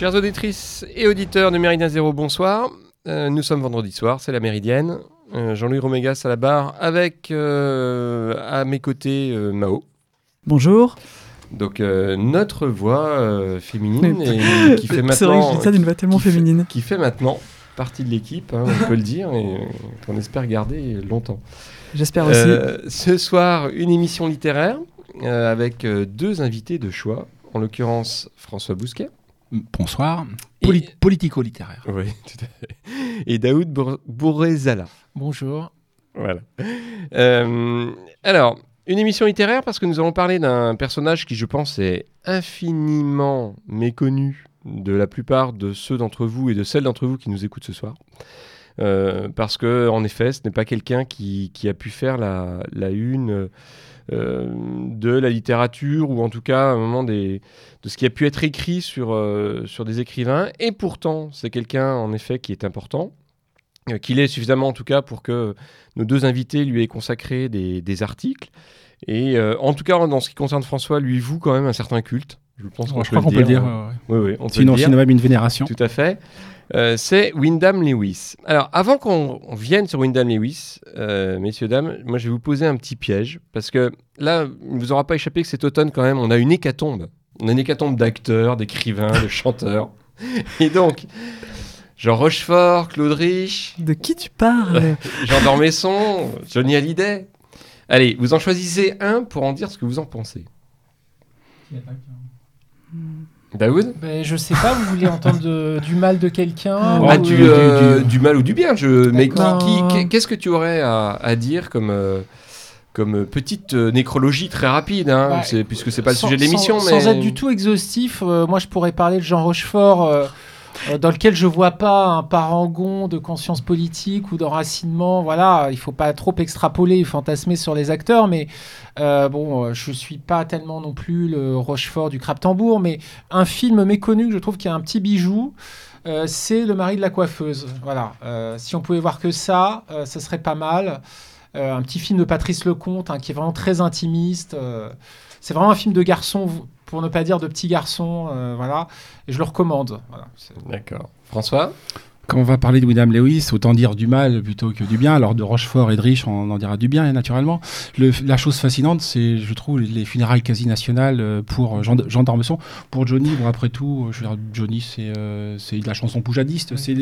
Chères auditrices et auditeurs de Méridien Zéro, bonsoir. Euh, nous sommes vendredi soir, c'est la Méridienne. Euh, Jean-Louis Romégas à la barre avec euh, à mes côtés Mao. Bonjour. Donc notre voix féminine et qui fait C'est vrai que je maintenant dis ça d'une voix tellement qui fait- féminine. qui fait maintenant partie de l'équipe, hein, on peut le dire, et qu'on espère garder longtemps. J'espère aussi. Ce soir, une émission littéraire avec deux invités de choix, en l'occurrence François Bousquet. Bonsoir. Et- Politico-littéraire. Oui, tout à fait. Et Daoud Bour- Bourrezala. Bonjour. Voilà. Euh, alors, une émission littéraire parce que nous allons parler d'un personnage qui, je pense, est infiniment méconnu de la plupart de ceux d'entre vous et de celles d'entre vous qui nous écoutent ce soir. Euh, parce que, en effet, ce n'est pas quelqu'un qui, qui a pu faire la, la une euh, de la littérature ou en tout cas à un moment des, de ce qui a pu être écrit sur, euh, sur des écrivains. Et pourtant, c'est quelqu'un, en effet, qui est important, euh, qu'il est suffisamment en tout cas pour que nos deux invités lui aient consacré des, des articles. Et euh, en tout cas, dans ce qui concerne François, lui voue quand même un certain culte. Je pense qu'on crois qu'on peut le dire. ouais, ouais. Oui, oui, on peut Sinon, le dire. sinon même une vénération. Tout à fait. Euh, c'est Wyndham Lewis. Alors, avant qu'on on vienne sur Wyndham Lewis, euh, messieurs, dames, moi je vais vous poser un petit piège. Parce que là, il ne vous aura pas échappé que cet automne, quand même, on a une hécatombe. On a une hécatombe d'acteurs, d'écrivains, de chanteurs. Et donc, Jean Rochefort, Claude Rich, De qui tu parles Jean Dormesson, Johnny Hallyday. Allez, vous en choisissez un pour en dire ce que vous en pensez. Daoud Ben, je sais pas, vous voulez entendre de- du mal de quelqu'un Bah, ou, du, euh, du- du mal ou du bien. Je... Mais qu'est-ce que tu aurais à, à dire comme, euh, comme petite euh, nécrologie très rapide, hein, c'est- puisque c'est pas le sans- sujet de l'émission. sans, mais... sans être du tout exhaustif, euh, moi je pourrais parler de Jean Rochefort, dans lequel je vois pas un parangon de conscience politique ou d'enracinement. Voilà, il faut pas trop extrapoler, fantasmer sur les acteurs, mais euh, bon, euh, je suis pas tellement non plus le Rochefort du crabe tambour, mais un film méconnu que je trouve qui a un petit bijou. euh, c'est le mari de la coiffeuse. Voilà. Euh, si on pouvait voir que ça, euh, ça serait pas mal. Euh, un petit film de Patrice Lecomte hein, qui est vraiment très intimiste. euh, c'est vraiment un film de garçon, pour ne pas dire de petit garçon. euh, voilà. Et je le recommande. D'accord. François? Quand on va parler de William Lewis, autant dire du mal plutôt que du bien. Alors de Rochefort et de Rich, on en dira du bien, naturellement. Le- la chose fascinante, c'est, je trouve, les funérailles quasi nationales euh, pour Jean, Jean d'Ormesson. Pour Johnny, bon, après tout, euh, je veux dire, Johnny, c'est, euh, c'est de la chanson poujadiste. C'est,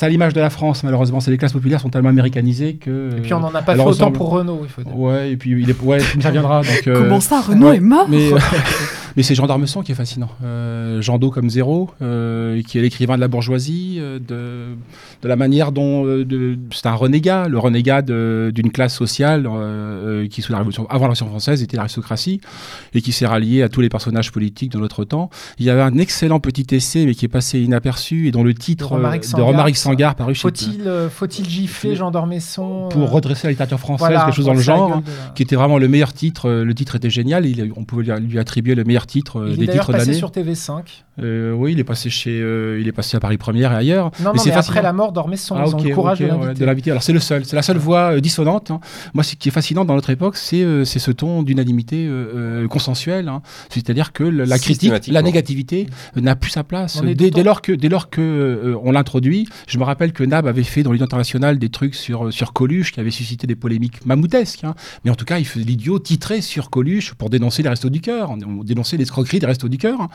à l'image de la France, malheureusement. C'est les classes populaires sont tellement américanisées que. Et puis on n'en a pas fait autant ressemble- pour Renault. Il faut dire. Ouais, et puis il est, ouais, ça viendra. Donc, euh, Comment ça, Renaud ouais, est mort Mais, euh, mais c'est Jean d'Ormesson qui est fascinant. Euh, Jean d'Eau comme zéro, euh, qui est l'écrivain de la bourgeoisie, euh, de, de la manière dont euh, c'est un renégat, le renégat d'une classe sociale euh, euh, qui, sous la révolution, avant la Révolution française, était l'aristocratie et qui s'est rallié à tous les personnages politiques de notre temps. Il y avait un excellent petit essai, mais qui est passé inaperçu et dont le titre De Romaric Sangar, paru chez Faut-il faut-il gifler Jean d'Ormesson pour redresser la littérature française, voilà, quelque chose dans le genre. qui était vraiment le meilleur titre. Le titre était génial. Il, on pouvait lui, attribuer le meilleur titre euh, Il est des d'ailleurs titres passé d'année. sur TV5. Euh, oui, il est passé chez, euh, il est passé à Paris Première et ailleurs. Non, non, c'est mais après la mort d'Ormesson, Ah, ils ont ok, le courage ok, de l'inviter. Alors c'est le seul, c'est la seule voix euh, dissonante. hein. Moi, ce qui est fascinant dans notre époque, c'est euh, c'est ce ton d'unanimité euh, euh, consensuelle. hein. C'est-à-dire que la critique, la négativité euh, n'a plus sa place. Dès, lors que, dès lors que euh, on l'introduit, je me rappelle que Nab avait fait dans l'Union internationale des trucs sur, sur Coluche qui avait suscité des polémiques mammouthesques. hein. Mais en tout cas, il faisait l'idiot titré sur Coluche pour dénoncer les restos du cœur, on- on dénonçait l'escroquerie des restos du cœur. hein.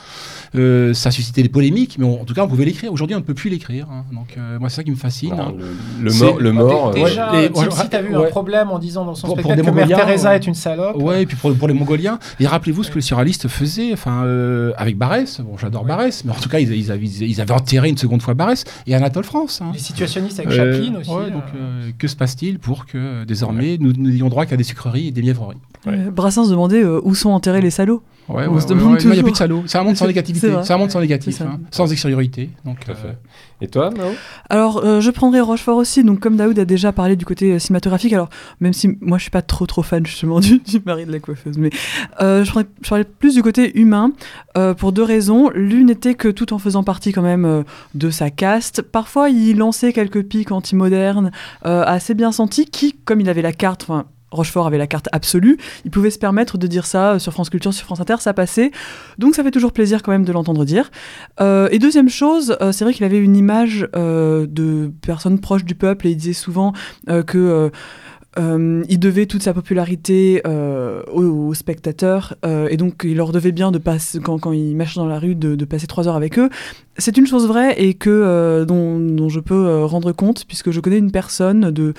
Euh, ça a suscité des polémiques, mais on- en tout cas, on pouvait l'écrire. Aujourd'hui, on ne peut plus l'écrire. hein. Donc, euh, moi, c'est ça qui me fascine. Non, hein. le, le mort, le mort, Dé- euh, Déjà, ouais. Ouais, si t'as vu un problème en disant dans son Pour- spectacle que Mère Teresa euh, est une salope. Ouais, et puis pour, pour les Mongoliens. Et rappelez-vous ce que les surréalistes faisaient, enfin, euh, avec Barès. Bon, j'adore Ouais. Barès, mais en tout cas, ils, ils avaient, ils avaient enterré une seconde fois Barès et Anatole France. hein. Les situationnistes avec Euh, Chaplin aussi. ouais, donc, euh. euh, que se passe-t-il pour que euh, désormais nous nous n'ayons droit qu'à des sucreries et des mièvreries? Ouais. Euh, Brassens demandait euh, où sont enterrés les salauds. Ouais, On ouais, se demande Il n'y a plus de salauds. C'est un monde sans négativité. un monde sans négatif, ça. hein, sans extériorité. Donc, Tout à euh, fait. Et toi, Mao? Alors, euh, je prendrai Rochefort aussi. Donc, comme Daoud a déjà parlé du côté euh, cinématographique, alors même si moi je suis pas trop trop fan justement du, du mari de la coiffeuse, mais euh, je, prendrais- je parlais plus du côté humain euh, pour deux raisons. L'une était que tout en faisant partie quand même euh, de sa caste, parfois il lançait quelques pics anti-modernes euh, assez bien sentis qui, comme il avait la carte, enfin Rochefort avait la carte absolue, il pouvait se permettre de dire ça sur France Culture, sur France Inter, ça passait. Donc ça fait toujours plaisir quand même de l'entendre dire. et deuxième chose, c'est vrai qu'il avait une image de personnes proches du peuple et il disait souvent que euh, il devait toute sa popularité euh, aux, spectateurs euh, et donc il leur devait bien de passer quand, quand ils marchent dans la rue de, passer trois heures avec eux. C'est une chose vraie et que dont, je peux rendre compte puisque je connais une personne de,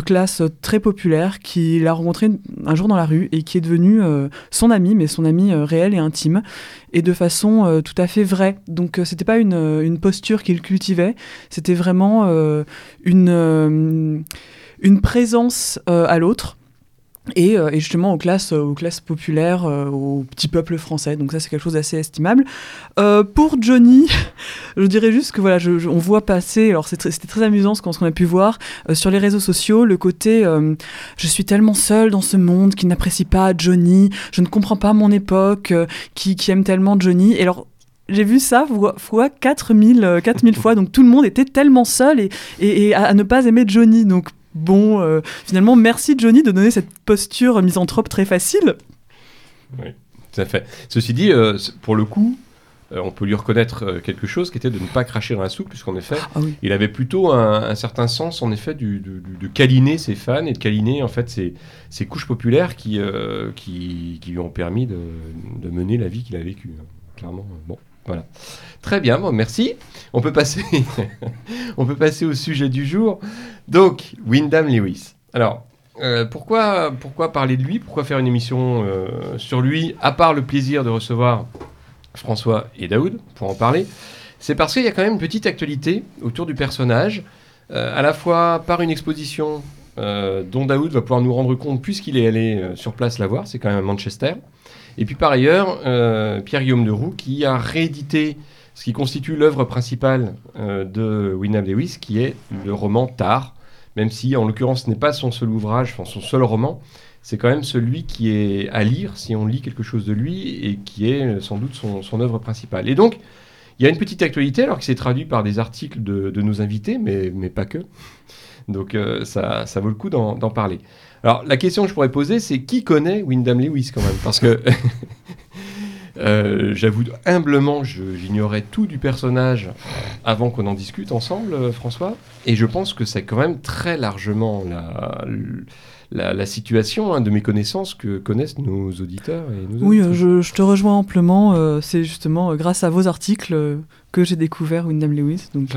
classe très populaire qui l'a rencontré un jour dans la rue et qui est devenue son ami, mais son ami réel et intime et de façon tout à fait vraie. Donc c'était pas une posture qu'il cultivait, c'était vraiment une une présence euh, à l'autre. Et, euh, et, justement aux classes, aux classes populaires, euh, au petit peuple français. Donc ça, c'est quelque chose d'assez estimable. pour Johnny, je dirais juste que voilà, je, on voit passer. Alors c'était très amusant ce qu'on a pu voir sur les réseaux sociaux, le côté je suis tellement seul dans ce monde qui n'apprécie pas Johnny, je ne comprends pas mon époque, qui, aime tellement Johnny. Et alors j'ai vu ça fois 4000, 4000 fois, donc tout le monde était tellement seul et, et, à, à, ne pas aimer Johnny. Donc bon, euh, finalement, merci Johnny de donner cette posture misanthrope très facile. Oui, tout à fait. Ceci dit, euh, pour le coup, euh, on peut lui reconnaître quelque chose qui était de ne pas cracher dans la soupe, puisqu'en effet, ah il avait plutôt un, certain sens, en effet, du, de, câliner ses fans et de câliner, en fait, ses, couches populaires qui, qui, lui ont permis de, mener la vie qu'il a vécue. Hein. Clairement, bon. Voilà. Très bien, bon, merci. On peut, passer on peut passer au sujet du jour. Donc, Wyndham Lewis. Alors, euh, pourquoi, pourquoi parler de lui? Pourquoi faire une émission euh, sur lui, à part le plaisir de recevoir François et Daoud pour en parler? C'est parce qu'il y a quand même une petite actualité autour du personnage, euh, à la fois par une exposition dont Daoud va pouvoir nous rendre compte puisqu'il est allé sur place la voir, c'est quand même à Manchester. Et puis par ailleurs, euh, Pierre-Guillaume de Roux qui a réédité ce qui constitue l'œuvre principale euh, de Wyndham Lewis, qui est le roman Tar, même si en l'occurrence ce n'est pas son seul ouvrage, son seul roman, c'est quand même celui qui est à lire si on lit quelque chose de lui et qui est euh, sans doute son, œuvre principale. Et donc, il y a une petite actualité, alors que c'est traduit par des articles de, de, nos invités, mais, mais pas que. Donc ça, ça vaut le coup d'en parler. Alors, la question que je pourrais poser, c'est qui connaît Wyndham Lewis quand même? Parce que, euh, j'avoue humblement, j'ignorais tout du personnage avant qu'on en discute ensemble, euh, François. Et je pense que c'est quand même très largement la, la, situation hein, de mes connaissances que connaissent nos auditeurs. Et nos oui, je, je, te rejoins amplement. Euh, c'est justement grâce à vos articles que j'ai découvert Wyndham Lewis. Donc,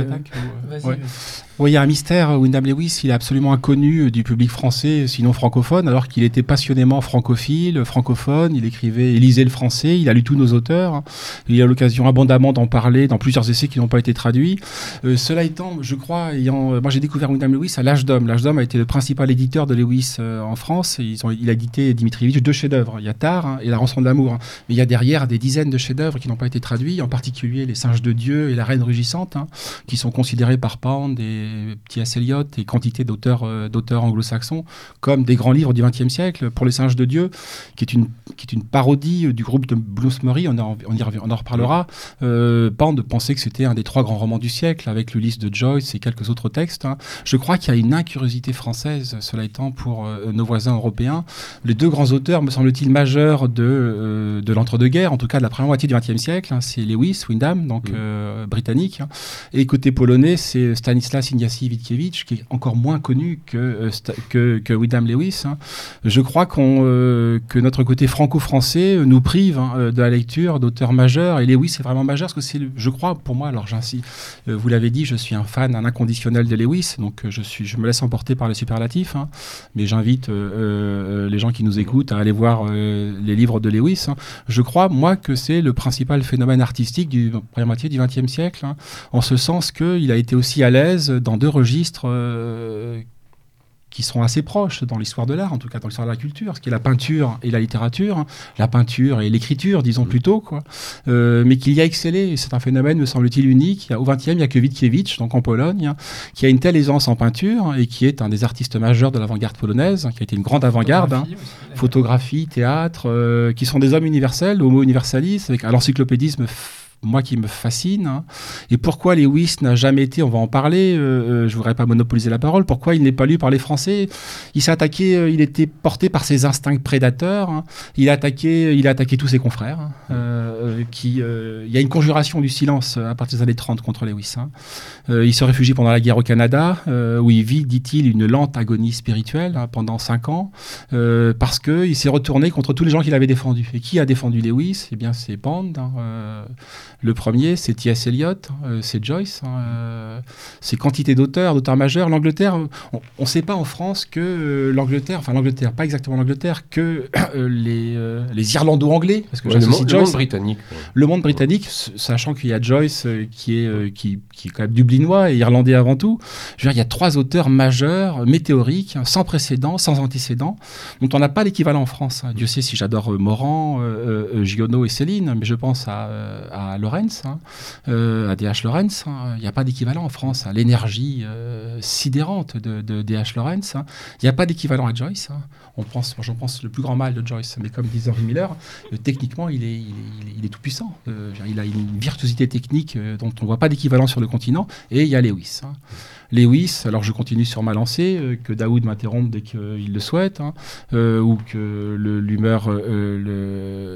oui, il y a un mystère. Wyndham Lewis, il est absolument inconnu du public français, sinon francophone, alors qu'il était passionnément francophile, francophone. Il écrivait, il lisait le français, il a lu tous nos auteurs. Il a l'occasion abondamment d'en parler dans plusieurs essais qui n'ont pas été traduits. Euh, cela étant, je crois, ayant, moi j'ai découvert Wyndham Lewis à l'âge d'homme. L'âge d'homme a été le principal éditeur de Lewis euh, en France. Ils ont, il a édité Dimitrievitch deux chefs-d'œuvre. Il y a Tard hein, et La rançon de l'amour. Mais il y a derrière des dizaines de chefs-d'œuvre qui n'ont pas été traduits, en particulier Les singes de Dieu et La reine rugissante, hein, qui sont considérés par Pound et T.S. Eliot et quantité d'auteurs euh, d'auteurs anglo-saxons comme des grands livres du XXe siècle. Pour Les Singes de Dieu, qui est une, qui est une parodie euh, du groupe de Bloomsbury, on, en, on, y, on en reparlera. Euh, Pound pensait que c'était un des trois grands romans du siècle, avec l'Ulysse de Joyce et quelques autres textes. Hein. Je crois qu'il y a une incuriosité française, cela étant, pour euh, nos voisins européens. Les deux grands auteurs, me semble-t-il, majeurs de, de l'entre-deux-guerres, en tout cas de la première moitié du XXe siècle, hein, c'est Lewis, Wyndham, donc britannique, hein. et côté polonais, c'est Stanislas Ignacy Witkiewicz, qui est encore moins connu que, euh, que, que, William Lewis. Hein. Je crois euh, que notre côté franco-français nous prive hein, de la lecture d'auteurs majeurs. Et Lewis est vraiment majeur parce que c'est, je crois, pour moi, alors j'insiste, euh, vous l'avez dit, je suis un fan, un inconditionnel de Lewis, donc je, suis, je me laisse emporter par le superlatif. Hein. mais j'invite les gens qui nous écoutent à aller voir les livres de Lewis. Je crois, moi, que c'est le principal phénomène artistique du première moitié du XXe siècle, en ce sens qu'il a été aussi à l'aise dans deux registres euh, qui sont assez proches dans l'histoire de l'art, en tout cas dans l'histoire de la culture, ce qui est la peinture et la littérature, la peinture et l'écriture, disons plutôt, quoi, euh, mais qu'il y a excellé. C'est un phénomène, me semble-t-il, unique. Au XXe, il n'y a que Witkiewicz, donc en Pologne, hein, qui a une telle aisance en peinture et qui est un des artistes majeurs de l'avant-garde polonaise, qui a été une grande avant-garde, hein. photographie, théâtre, euh, qui sont des hommes universels, homo universalis, avec un encyclopédisme moi qui me fascine. hein. Et pourquoi Lewis n'a jamais été, on va en parler, euh, euh, je voudrais pas monopoliser la parole, pourquoi il n'est pas lu par les Français? Il s'est attaqué, euh, il était porté par ses instincts prédateurs, hein. il, a attaqué, il a attaqué tous ses confrères. hein, euh, euh, qui, euh, il y a une conjuration du silence euh, à partir des années 30 contre Lewis. Euh, il se réfugie pendant la guerre au Canada, euh, où il vit, dit-il, une lente agonie spirituelle pendant cinq ans, euh, parce qu'il s'est retourné contre tous les gens qu'il avait défendus. Et qui a défendu Lewis? Eh bien, c'est Bond. Le premier, c'est T.S. Eliot, euh, c'est Joyce, hein, euh, c'est quantité d'auteurs, d'auteurs majeurs. L'Angleterre, on ne sait pas en France que euh, l'Angleterre, enfin l'Angleterre, pas exactement l'Angleterre, que les, les Irlando-anglais, parce que Ouais, le, monde, le Joyce monde britannique. ouais. le monde britannique, sachant qu'il y a Joyce qui, est, qui, qui est quand même dublinois et irlandais avant tout, je veux dire, il y a trois auteurs majeurs, météoriques, sans précédent, sans antécédent, dont on n'a pas l'équivalent en France. hein. Dieu sait si j'adore Morand, euh, euh, Giono et Céline, mais je pense à, à Lorenz, hein, euh, à D.H. Lorenz. hein. Il n'y a pas d'équivalent en France. hein. L'énergie euh, sidérante de, D.H. Lorenz. hein. Il n'y a pas d'équivalent à Joyce. On pense, moi, j'en pense le plus grand mal de Joyce, mais comme disait Henry Miller, euh, techniquement, il est, il est- tout puissant. Il a une virtuosité technique dont on ne voit pas d'équivalent sur le continent. Et il y a Lewis. Lewis, alors je continue sur ma lancée, euh, que Daoud m'interrompe dès qu'il le souhaite, hein, euh, ou que l'humeur, euh,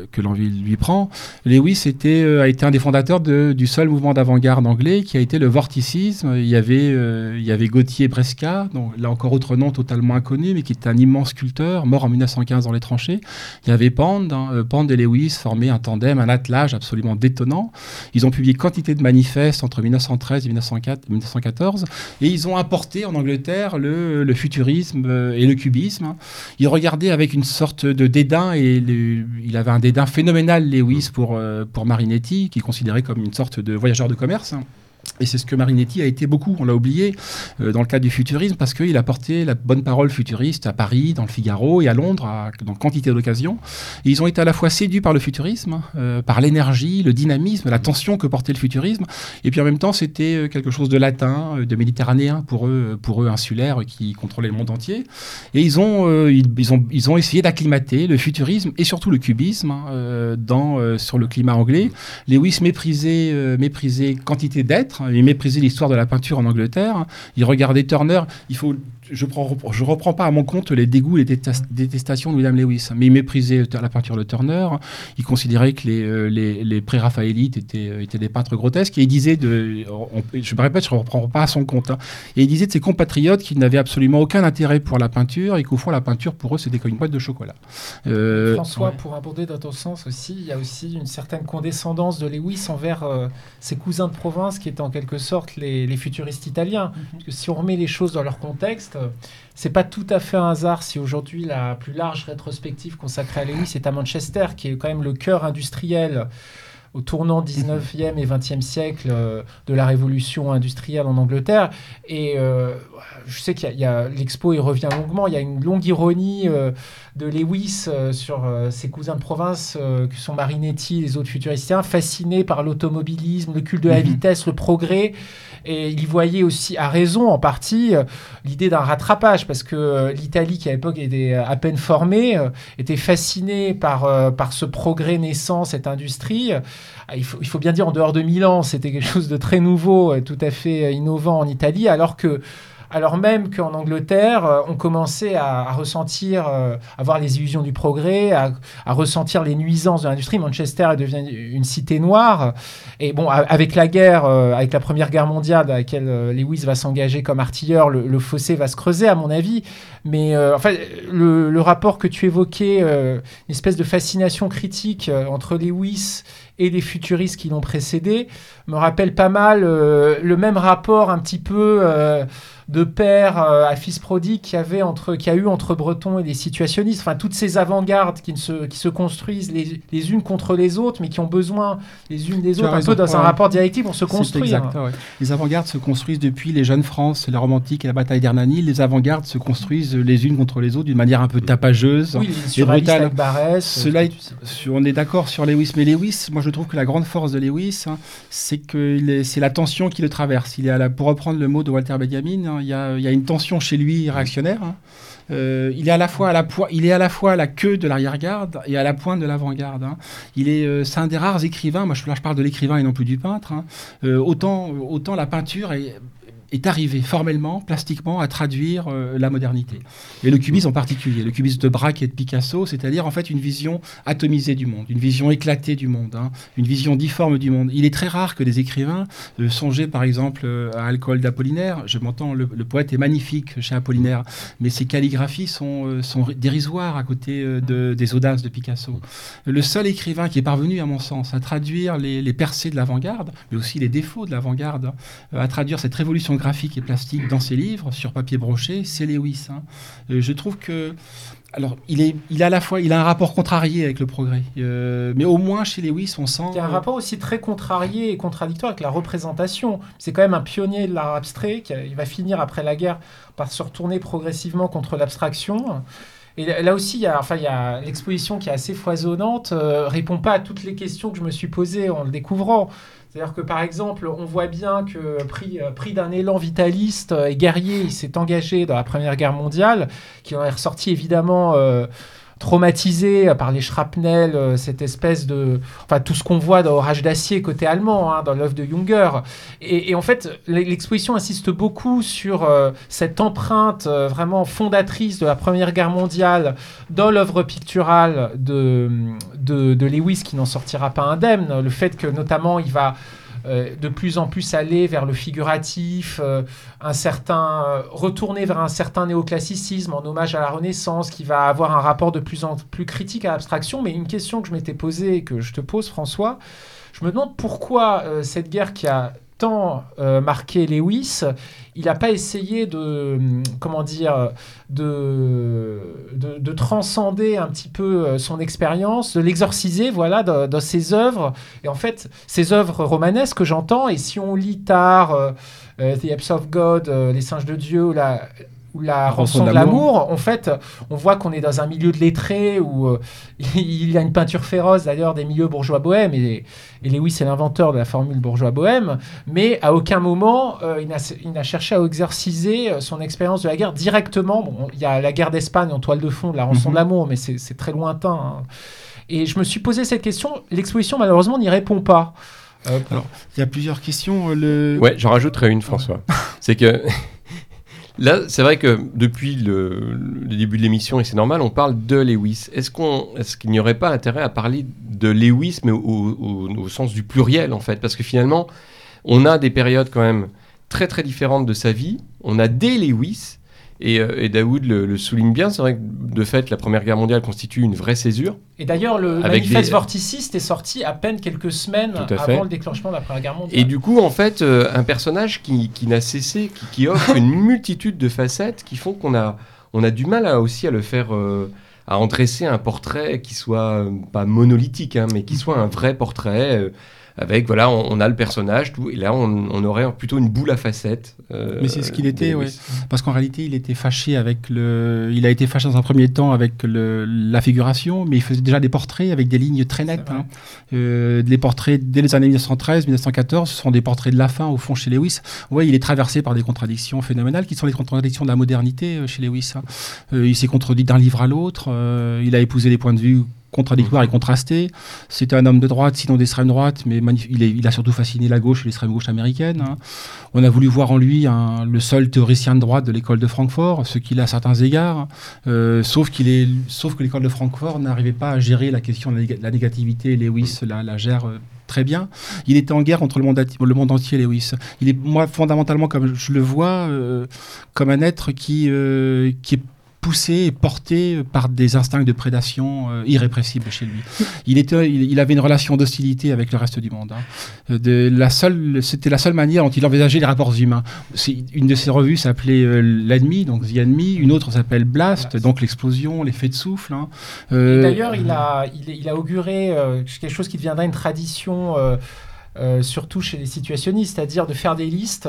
le- que l'envie lui prend. Lewis était, a été un des fondateurs du seul mouvement d'avant-garde anglais qui a été le vorticisme. Il y avait, il y avait Gauthier Bresca, donc, là encore autre nom totalement inconnu, mais qui était un immense sculpteur, mort en 1915 dans les tranchées. Il y avait Pand, hein, Pand et Lewis formaient un tandem, un attelage absolument détonnant. Ils ont publié quantité de manifestes entre 1913 et 1904 1914, et ils ont importé en Angleterre le, le futurisme euh, et le cubisme. Ils regardaient avec une sorte de dédain, et le- il avait un dédain phénoménal, Lewis, pour, euh, pour Marinetti, qui est considéré comme une sorte de voyageur de commerce. Et c'est ce que Marinetti a été beaucoup, on l'a oublié, euh, dans le cadre du futurisme, parce qu'il a porté la bonne parole futuriste à Paris, dans le Figaro et à Londres, dans quantité d'occasions. Ils ont été à la fois séduits par le futurisme, euh, par l'énergie, le dynamisme, la tension que portait le futurisme, et puis en même temps, c'était euh, quelque chose de latin, de méditerranéen pour eux, pour eux insulaires qui contrôlaient le monde entier. Et ils ont, ils, ont, ils ont essayé d'acclimater le futurisme et surtout le cubisme hein, dans, sur le climat anglais. Lewis méprisait, méprisait quantité d'êtres, il méprisait l'histoire de la peinture en Angleterre. Il regardait Turner. Il faut, je prends, je reprends pas à mon compte les dégoûts, les détest- détestations de William Lewis, hein, mais il méprisait la peinture de Turner. Il considérait que les, euh, les, les pré-raphaélites étaient, euh, étaient des peintres grotesques. Et il disait, de, on- je me répète, je ne reprends pas à son compte. hein. Et il disait de ses compatriotes qu'ils n'avaient absolument aucun intérêt pour la peinture et qu'au fond, la peinture, pour eux, c'était comme une boîte de chocolat. Euh, François, ouais. pour aborder dans ton sens aussi, il y a aussi une certaine condescendance de Lewis envers euh, ses cousins de province qui étaient en quelque sorte les, les futuristes italiens. Parce que si on remet les choses dans leur contexte, euh, c'est pas tout à fait un hasard si aujourd'hui la plus large rétrospective consacrée à Lewis est à Manchester, qui est quand même le cœur industriel au tournant 19e et 20e siècle euh, de la révolution industrielle en Angleterre. Et euh, je sais qu'il y a- l'expo, il revient longuement, il y a une longue ironie euh, de Lewis sur ses cousins de province, que sont Marinetti et les autres futuriciens, fascinés par l'automobilisme, le culte de la Mhm. vitesse, le progrès. Et il voyait aussi, à raison en partie, euh, l'idée d'un rattrapage, parce que euh, l'Italie, qui à l'époque était à peine formée, euh, était fascinée par, euh, par ce progrès naissant, cette industrie. Il faut, il faut bien dire, en dehors de Milan, c'était quelque chose de très nouveau, euh, tout à fait euh, innovant en Italie, alors que alors même qu'en Angleterre, euh, on commençait à, à ressentir, euh, à voir les illusions du progrès, à, à ressentir les nuisances de l'industrie. Manchester devient une cité noire. Et bon, avec la guerre, euh, avec la Première Guerre mondiale, dans laquelle Lewis va s'engager comme artilleur, le, fossé va se creuser, à mon avis. Mais enfin, le, rapport que tu évoquais, une espèce de fascination critique entre Lewis et les futuristes qui l'ont précédé, me rappelle pas mal le même rapport un petit peu de père euh, à fils prodigue qu'il y avait entre, qu'il y a eu entre Breton et les situationnistes. Enfin, toutes ces avant-gardes qui, ne se, qui se construisent les, les unes contre les autres, mais qui ont besoin les unes des Tu autres, un peu dans un rapport dialectique pour se construire. exact, ouais. Les avant-gardes se construisent depuis les jeunes France, la romantique et la bataille d'Hernani. Les avant-gardes se construisent les unes contre les autres d'une manière un peu tapageuse. Oui, les surréalistes brutal. avec Barès. Cela euh, est- on est d'accord sur Lewis, mais Lewis, moi je trouve que la grande force de Lewis, hein, c'est que c'est la tension qui le traverse. Il est à la, pour reprendre le mot de Walter Benjamin, hein, il, y a, il y a une tension chez lui réactionnaire. hein. Euh, il est à la fois à la il est à la fois à la queue de l'arrière-garde et à la pointe de l'avant-garde. hein. Il est, euh, c'est un des rares écrivains. Moi, je, là, je parle de l'écrivain et non plus du peintre. hein. Euh, autant, autant la peinture est est arrivée formellement, plastiquement, à traduire euh, la modernité. Et le cubisme en particulier, le cubisme de Braque et de Picasso, c'est-à-dire en fait une vision atomisée du monde, une vision éclatée du monde, hein, une vision difforme du monde. Il est très rare que des écrivains euh, songez par exemple euh, à Alcool d'Apollinaire. Je m'entends, le, poète est magnifique chez Apollinaire, mais ses calligraphies sont, euh, dérisoires à côté de- des audaces de Picasso. Le seul écrivain qui est parvenu, à mon sens, à traduire les, percées de l'avant-garde, mais aussi les défauts de l'avant-garde, hein, à traduire cette révolution graphique et plastique dans ses livres, sur papier broché, c'est Lewis. hein. Euh, je trouve que. Alors, il, est, il, a à la fois, il a un rapport contrarié avec le progrès, Euh, mais au moins chez Lewis, on sent. Il y a un rapport aussi très contrarié et contradictoire avec la représentation. C'est quand même un pionnier de l'art abstrait. Qui, il va finir après la guerre par se retourner progressivement contre l'abstraction. Et là aussi, il y a, enfin, il y a l'exposition qui est assez foisonnante, euh, répond pas à toutes les questions que je me suis posées en le découvrant. C'est-à-dire que par exemple, on voit bien que pris, euh, pris d'un élan vitaliste euh, et guerrier, il s'est engagé dans la Première Guerre mondiale, qui en est ressorti évidemment euh, traumatisé par les shrapnels, euh, cette espèce de, enfin tout ce qu'on voit dans Orage d'acier côté allemand, hein, dans l'œuvre de Junger. Et, en fait, l'exposition insiste beaucoup sur euh, cette empreinte euh, vraiment fondatrice de la Première Guerre mondiale dans l'œuvre picturale de, de, de Lewis, qui n'en sortira pas indemne. Le fait que notamment il va euh, de plus en plus aller vers le figuratif, euh, un certain euh, retourner vers un certain néoclassicisme en hommage à la Renaissance, qui va avoir un rapport de plus en plus critique à l'abstraction. Mais une question que je m'étais posée et que je te pose, François, je me demande pourquoi cette guerre qui a tant euh, marqué Lewis, il n'a pas essayé de, hum, comment dire, de, de, de transcender un petit peu euh, son expérience, de l'exorciser, voilà, dans, ses œuvres. Et en fait, ces œuvres romanesques que j'entends, et si on lit tard euh, The Apes of God, Les singes de Dieu, ou la rançon de l'amour, en fait, on voit qu'on est dans un milieu de lettrés où euh, il y a une peinture féroce d'ailleurs des milieux bourgeois bohèmes, et, et Lewis est l'inventeur de la formule bourgeois bohème, mais à aucun moment euh, il n'a cherché à exerciser euh, son expérience de la guerre directement. Bon, il y a la guerre d'Espagne en toile de fond de la rançon Mhm. de l'amour, mais c'est très lointain. hein. Et je me suis posé cette question, l'exposition malheureusement n'y répond pas. Euh, Il y a plusieurs questions. Le... Ouais, j'en rajouterai une, François. C'est que là, c'est vrai que depuis le, début de l'émission, et c'est normal, on parle de Lewis. Est-ce est-ce qu'il n'y aurait pas intérêt à parler de Lewis, mais au sens du pluriel, en fait? Parce que finalement, on a des périodes quand même très très différentes de sa vie. On a des Lewis. Et, euh, et Daoud le, le souligne bien, c'est vrai que de fait, la Première Guerre mondiale constitue une vraie césure. Et d'ailleurs, le Avec manifeste des- vorticiste est sorti à peine quelques semaines avant le déclenchement de la Première Guerre mondiale. Et du coup, en fait, euh, un personnage qui, qui n'a cessé, qui, qui offre une multitude de facettes qui font qu'on a, on a du mal à, aussi à le faire, euh, à en dresser un portrait qui soit euh, pas monolithique, hein, mais qui soit un vrai portrait. Avec, voilà, on, on a le personnage, tout, et là, on, on aurait plutôt une boule à facettes. euh, Mais c'est ce qu'il était. Lewis. Parce qu'en réalité, il était fâché avec le. Il a été fâché dans un premier temps avec le... la figuration, mais il faisait déjà des portraits avec des lignes très nettes. Hein. Euh, les portraits dès les années 1913-1914, ce sont des portraits de la fin au fond chez Lewis. Ouais, il est traversé par des contradictions phénoménales qui sont les contradictions de la modernité euh, chez Lewis. hein. Euh, il s'est contredit d'un livre à l'autre. euh, il a épousé les points de vue contradictoires et contrastés. C'était un homme de droite, sinon d'extrême droite, mais il, a surtout fasciné la gauche et l'extrême gauche américaine. hein. On a voulu voir en lui le seul théoricien de droite de l'école de Francfort, ce qu'il a à certains égards, euh, sauf, qu'il est, sauf que l'école de Francfort n'arrivait pas à gérer la question de la, néga- la négativité. Lewis la, gère euh, très bien. Il était en guerre contre le monde, le monde entier, Lewis. Il est, moi, fondamentalement, comme je le vois, euh, comme un être qui, euh, qui est poussé et porté par des instincts de prédation euh, irrépressibles chez lui. Il, était, il, il avait une relation d'hostilité avec le reste du monde. hein. Euh, de la seule, c'était la seule manière dont il envisageait les rapports humains. C'est- Une de ses revues s'appelait euh, L'ennemi, donc The Enemy. Une autre s'appelle Blast, Blast. donc l'explosion, l'effet de souffle. hein. Euh, D'ailleurs, il a, il, il a auguré quelque chose qui deviendra une tradition, surtout chez les situationnistes, c'est-à-dire de faire des listes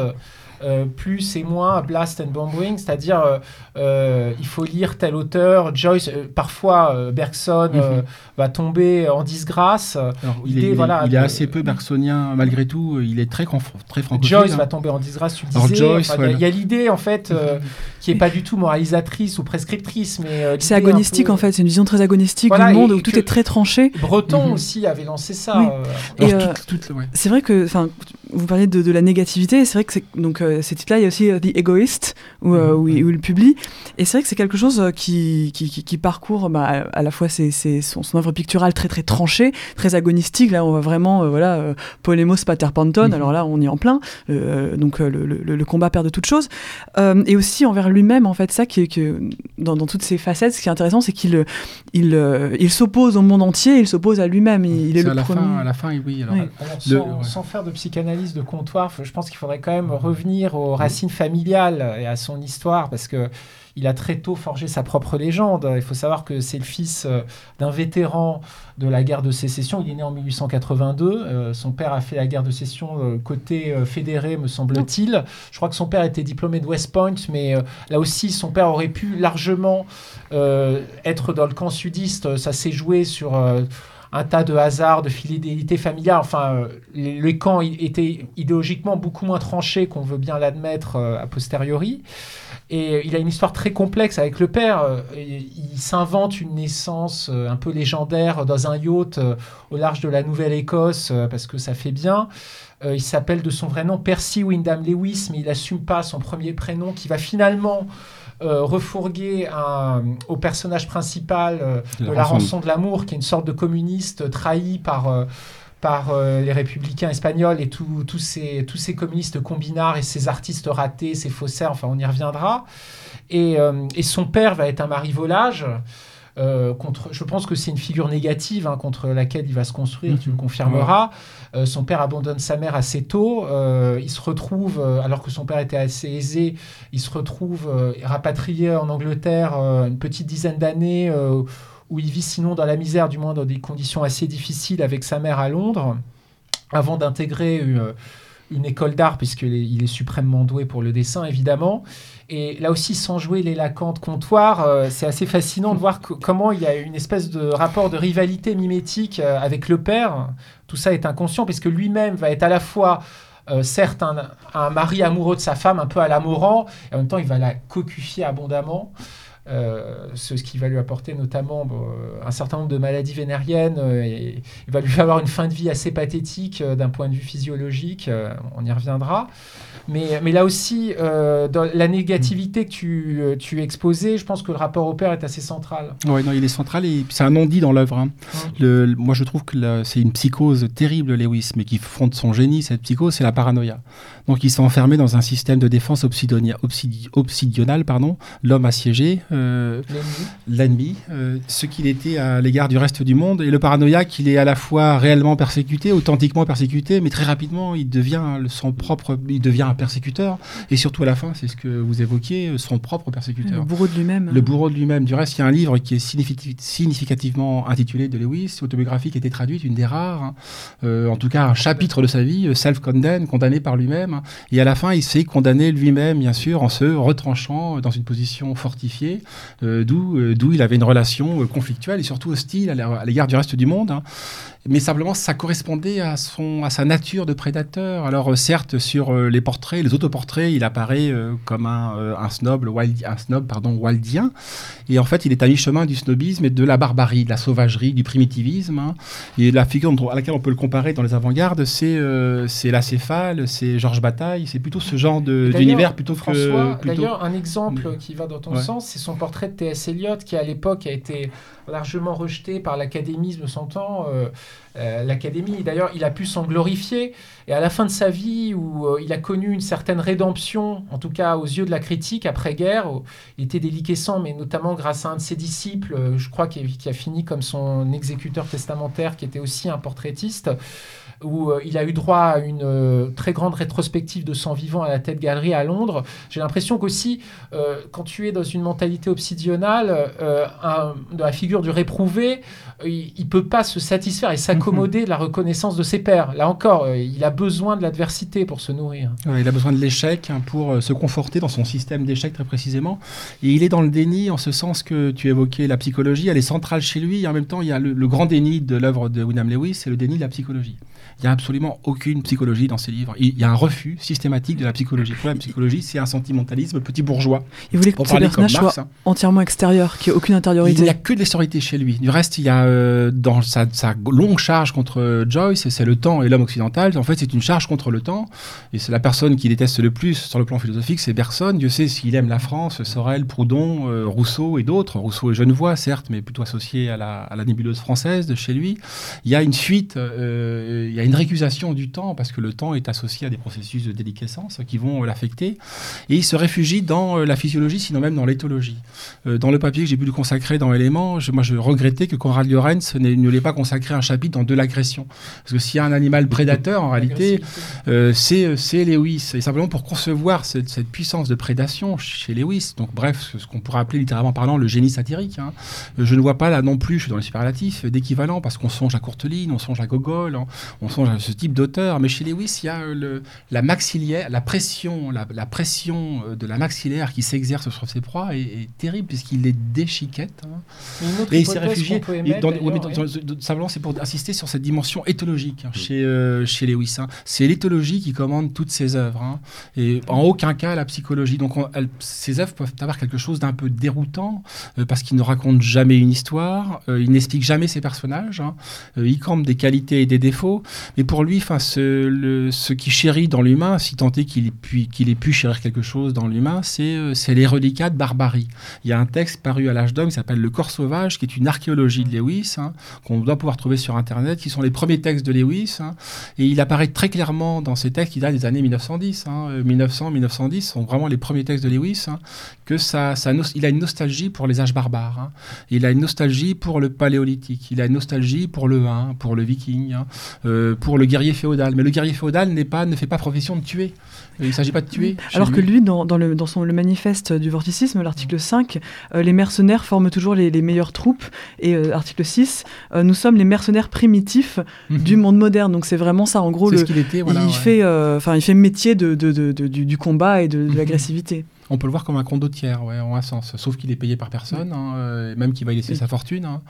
euh, plus et moins Blast and Bombing, c'est-à-dire euh, euh, il faut lire tel auteur, Joyce, euh, parfois euh, Bergson euh, Mhm. va tomber en disgrâce, Alors, il, est, voilà, il est assez peu bergsonien malgré tout. Il est très, très francophile. Joyce hein. va tomber en disgrâce, tu le Alors, disais. Joyce, Enfin, il y a- ouais. il y a, l'idée en fait euh, qui est pas du tout moralisatrice ou prescriptrice, mais euh, C'est agonistique peu- en fait, c'est une vision très agonistique Voilà, du monde où tout est très tranché. Breton Mhm. aussi avait lancé ça. Oui. euh, euh, ouais. C'est vrai que, enfin, vous parliez de, de la négativité, c'est vrai que c'est, donc, euh, ces titres-là, il y a aussi euh, The Egoist, où, euh, où, il, où il le publie, et c'est vrai que c'est quelque chose qui, qui, qui- qui parcourt bah, à- à la fois ses- ses- son, son œuvre picturale très très tranchée, très agonistique, là on voit vraiment, euh, voilà, Polemos Pater Panton, Mhm. alors là on y est en plein, euh, donc le, le- le combat perd de toute chose, Euh, et aussi envers lui-même, en fait, ça qui est que, dans, dans toutes ses facettes, ce qui est intéressant, c'est qu'il il, il s'oppose au monde entier, il s'oppose à lui-même, il, il est, le à la premier. fin, à la fin, oui. Alors, Oui. Alors, Le- sans, faire de psychanalyse de comptoir, je pense qu'il faudrait quand même revenir aux racines familiales et à son histoire, parce que il a très tôt forgé sa propre légende. Il faut savoir que c'est le fils euh, d'un vétéran de la guerre de sécession. Il est né en 1882. Euh, son père a fait la guerre de sécession euh, côté euh, fédéré, me semble-t-il. Je crois que son père était diplômé de West Point, mais là aussi, son père aurait pu largement être dans le camp sudiste. Ça s'est joué sur un tas de hasards, de fidélité familiale. Enfin, euh, les, étaient idéologiquement beaucoup moins tranchés qu'on veut bien l'admettre euh, a posteriori. Et euh, il a une histoire très complexe avec le père. Euh, il s'invente une naissance un peu légendaire dans un yacht au large de la Nouvelle-Écosse parce que ça fait bien. Il s'appelle de son vrai nom Percy Wyndham Lewis, mais il n'assume pas son premier prénom qui va finalement euh, refourguer un- au personnage principal euh, de la rançon de l'amour, qui est une sorte de communiste trahi par, euh, par euh, les républicains espagnols et tous ces, tous ces communistes combinards et ces artistes ratés, ces faussaires, enfin on y reviendra. Et, euh, et son père va être un marivolage. Euh, contre, je pense que c'est une figure négative hein, contre laquelle il va se construire, tu le Mhm. confirmeras. Euh, son père abandonne sa mère assez tôt. euh, il se retrouve, alors que son père était assez aisé, il se retrouve rapatrié en Angleterre une petite dizaine d'années où il vit sinon dans la misère, du moins dans des conditions assez difficiles avec sa mère à Londres, avant d'intégrer une, une école d'art, puisqu'il est, il est suprêmement doué pour le dessin, évidemment. Et là aussi, sans jouer les lacans de comptoir, euh, c'est assez fascinant de voir comment il y a une espèce de rapport de rivalité mimétique euh, avec le père. Tout ça est inconscient, puisque lui-même va être à la fois euh, certes un, un mari amoureux de sa femme, un peu à la Morand, et en même temps il va la cocufier abondamment. Euh, ce qui va lui apporter notamment bon, euh, un certain nombre de maladies vénériennes euh, et il va lui avoir une fin de vie assez pathétique euh, d'un point de vue physiologique, on y reviendra. Mais, mais là aussi, dans la négativité que tu, tu exposais, je pense que le rapport au père est assez central. Non, il est central et c'est un non-dit dans l'œuvre. hein. Moi, je trouve que c'est une psychose terrible, Lewis, mais qui fonde son génie, cette psychose, c'est la paranoïa. Donc, il s'est enfermé dans un système de défense obsidonia- obsidi- obsidional, pardon. L'homme assiégé, euh, L'ennemi. euh, ce qu'il était à l'égard du reste du monde, et le paranoïaque, il est à la fois réellement persécuté, authentiquement persécuté, mais très rapidement, il devient le- son propre, il devient un persécuteur, et surtout à la fin, c'est ce que vous évoquiez, son propre persécuteur. Le bourreau de lui-même. Le bourreau de lui-même. Du reste, il y a un livre qui est significativement intitulé de Lewis, autobiographie qui a été traduite, une des rares. hein. Euh, en tout cas, un chapitre de sa vie, euh, self-condemn, condamné par lui-même. Et à la fin, il s'est condamné lui-même, bien sûr, en se retranchant dans une position fortifiée, euh, d'où euh, d'où il avait une relation euh, conflictuelle et surtout hostile à l'égard du reste du monde. hein. Mais simplement, ça correspondait à, son, à sa nature de prédateur. Alors, euh, certes, sur euh, les portraits, les autoportraits, il apparaît euh, comme un, un snob, wild- un snob pardon, waldien. Et en fait, il est à mi-chemin du snobisme et de la barbarie, de la sauvagerie, du primitivisme. hein. Et la figure à laquelle on peut le comparer dans les avant-gardes, c'est euh, c'est l'acéphale, c'est Georges Bataille, c'est plutôt ce genre d'univers plutôt que. François, plutôt- d'ailleurs, un exemple qui va dans ton Ouais. sens, c'est son portrait de T.S. Eliot, qui à l'époque a été largement rejeté par l'académisme son temps. Euh, euh, L'académie, d'ailleurs, il a pu s'en glorifier. Et à la fin de sa vie, où euh, il a connu une certaine rédemption, en tout cas aux yeux de la critique après-guerre, il était déliquescent, mais notamment grâce à un de ses disciples, je crois, qui a fini comme son exécuteur testamentaire, qui était aussi un portraitiste. Où euh, il a eu droit à une euh, très grande rétrospective de son vivant à la tête galerie à Londres. J'ai l'impression qu'aussi, euh, quand tu es dans une mentalité obsidionale, de la figure du réprouvé, il ne peut pas se satisfaire et s'accommoder de la reconnaissance de ses pairs. Là encore, il a besoin de l'adversité pour se nourrir. Il a besoin de l'échec hein, pour se conforter dans son système d'échec très précisément. Et il est dans le déni en ce sens que tu évoquais la psychologie, elle est centrale chez lui. Et en même temps, il y a le, le grand déni de l'œuvre de William Lewis, c'est le déni de la psychologie. Il n'y a absolument aucune psychologie dans ses livres. Il il y a un refus systématique de la psychologie. Pour la psychologie, c'est un sentimentalisme petit bourgeois. Il voulait que personnages Marx, soient hein. entièrement extérieurs, qu'il n'y ait aucune Il intériorité. n'y a que de l'extériorité chez lui. Du reste, il y a euh, dans sa, sa longue charge contre euh, Joyce, et c'est le temps et l'homme occidental. En fait, c'est une charge contre le temps. Et c'est la personne qui déteste le plus sur le plan philosophique, c'est Bergson. Dieu sait s'il aime la France, Sorel, Proudhon, euh, Rousseau et d'autres. Rousseau est Genevois, certes, mais plutôt associé à la, à la nébuleuse française de chez lui. Il y a une fuite, euh, il y a une récusation du temps, parce que le temps est associé à des processus de déliquescence qui vont l'affecter. Et il se réfugie dans euh, la physiologie, sinon même dans l'éthologie. Euh, dans le papier que j'ai pu lui consacrer dans Éléments, je, moi je regrettais que Conrad Lorenz ne l'ait pas consacré un chapitre dans de l'agression. Parce que s'il y a un animal prédateur, en réalité, euh, c'est c'est Lewis. Et simplement pour concevoir cette, cette puissance de prédation chez Lewis, donc bref, ce, qu'on pourrait appeler littéralement parlant le génie satirique, hein, je ne vois pas là non plus, je suis dans les superlatifs, d'équivalent, parce qu'on songe à Courteline, on songe à Gogol, hein, on songe à ce type d'auteur. Mais chez Lewis, il y a euh, le, la maxillaire, la pression, la, la pression euh, de la maxillaire qui s'exerce sur ses proies est, est terrible, puisqu'il les déchiquette. hein. Et il s'est réfugié. simplement, c'est pour insister sur cette dimension éthologique hein, chez, euh, chez Lewis. hein. C'est l'éthologie qui commande toutes ses œuvres. hein. Et en aucun cas la psychologie. Donc, on- ces œuvres peuvent avoir quelque chose d'un peu déroutant euh, parce qu'il ne raconte jamais une histoire, euh, il n'explique jamais ses personnages, hein. Euh, il campe des qualités et des défauts. Mais pour lui, enfin, ce, qui chérit dans l'humain, si tant est qu'il ait, pu- chérir quelque chose dans l'humain, c'est euh, c'est les reliquats de barbarie. Il y a un texte paru à l'âge d'homme qui s'appelle Le corps sauvage, qui est une archéologie de Lewis, hein, qu'on doit pouvoir trouver sur Internet, qui sont les premiers textes de Lewis. hein. et il apparaît très clairement dans ces textes qui datent des années 1910. hein, euh, 1900, 1910 sont vraiment les premiers textes de Lewis, hein, que ça, il a une nostalgie pour les âges barbares. il a une nostalgie pour le paléolithique. Il a une nostalgie pour le Huns, pour le viking, euh, pour le guerrier féodal. Mais le guerrier féodal n'est pas, ne fait pas profession de tuer. Euh, Il ne s'agit pas de tuer. Alors que lui. dans, dans le, dans son, le manifeste du vorticisme, l'article 5, euh, les mercenaires forment toujours les, les meilleures troupes. Et euh, article 6, euh, nous sommes les mercenaires primitifs Mhm. du monde moderne. Donc c'est vraiment ça, en gros, C'est le, ce qu'il était. Voilà, il, ouais. fait, il métier de, de- de- de- du, du combat et de, de Mhm. l'agressivité. On peut le voir comme un condottiere, ouais, en un sens. Sauf qu'il est payé par personne, hein, euh, même qu'il va y laisser Oui. sa fortune. hein.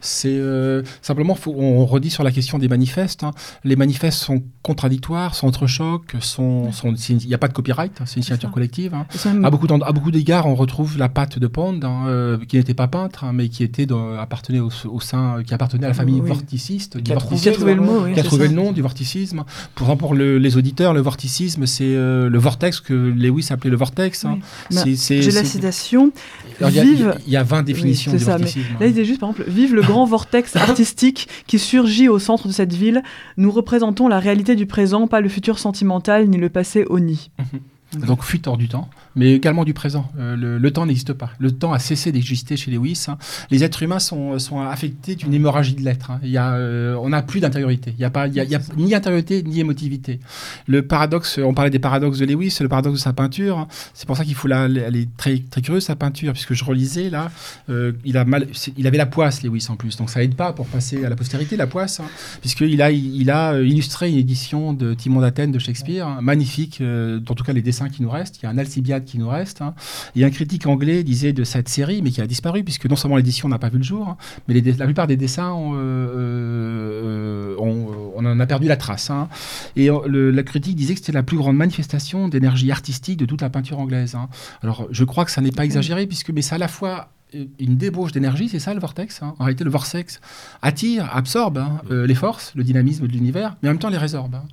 C'est euh, simplement, faut- on redit sur la question des manifestes. hein. Les manifestes sont contradictoires, sont entrechocs, sont, sont- il n'y a pas de copyright, c'est une signature ça. collective. même- À beaucoup, d'end- à beaucoup d'égards, on retrouve la patte de Pond, hein, euh, qui n'était pas peintre, mais qui était dans- appartenait au, au sein, qui appartenait à la famille Oui. vorticiste, Qui a vorticisme qui a trouvé le mot, oui, qui a c'est trouvé ça. le nom du vorticisme. Pour, pour le- les auditeurs, le vorticisme, c'est le vortex que Lewis appelait le vortex. hein. Oui. Bah, J'ai la citation. Il y, a- Vive. il y a 20 définitions c'est du ça, mais vorticisme. hein. Là, il disait juste, par exemple, Vive le grand vortex artistique qui surgit au centre de cette ville. Nous représentons la réalité du présent, pas le futur sentimental ni le passé honni. Donc fuite hors du temps, mais également du présent. Euh, le, le temps n'existe pas. Le temps a cessé d'exister chez Lewis. hein. Les êtres humains sont, sont affectés d'une hémorragie de l'être. hein. Il y a, euh, on n'a plus d'intériorité. Il n'y a, pas, il y a, il y a ni intériorité ni émotivité. Le paradoxe, on parlait des paradoxes de Lewis, le paradoxe de sa peinture. hein. C'est pour ça qu'il faut la, elle est très, très curieuse sa peinture, puisque je relisais là, euh, il, a mal, il avait la poisse Lewis en plus, donc ça aide pas pour passer à la postérité la poisse, hein, puisqu'il a, il a illustré une édition de Timon d'Athènes de Shakespeare, magnifique, en tout cas les dessins qui nous restent. Il y a un Alcibiade qui nous reste. hein. Et un critique anglais disait de cette série, mais qui a disparu, puisque non seulement l'édition n'a pas vu le jour, hein, mais les la plupart des dessins, ont, euh, euh, ont- on en a perdu la trace. hein. Et euh, le- la critique disait que c'était la plus grande manifestation d'énergie artistique de toute la peinture anglaise. hein. Alors, je crois que ça n'est pas exagéré, puisque mais c'est à la fois euh, une débauche d'énergie, c'est ça le vortex. hein? En réalité, le vortex attire, absorbe hein, euh, les forces, le dynamisme de l'univers, mais en même temps les résorbe. hein.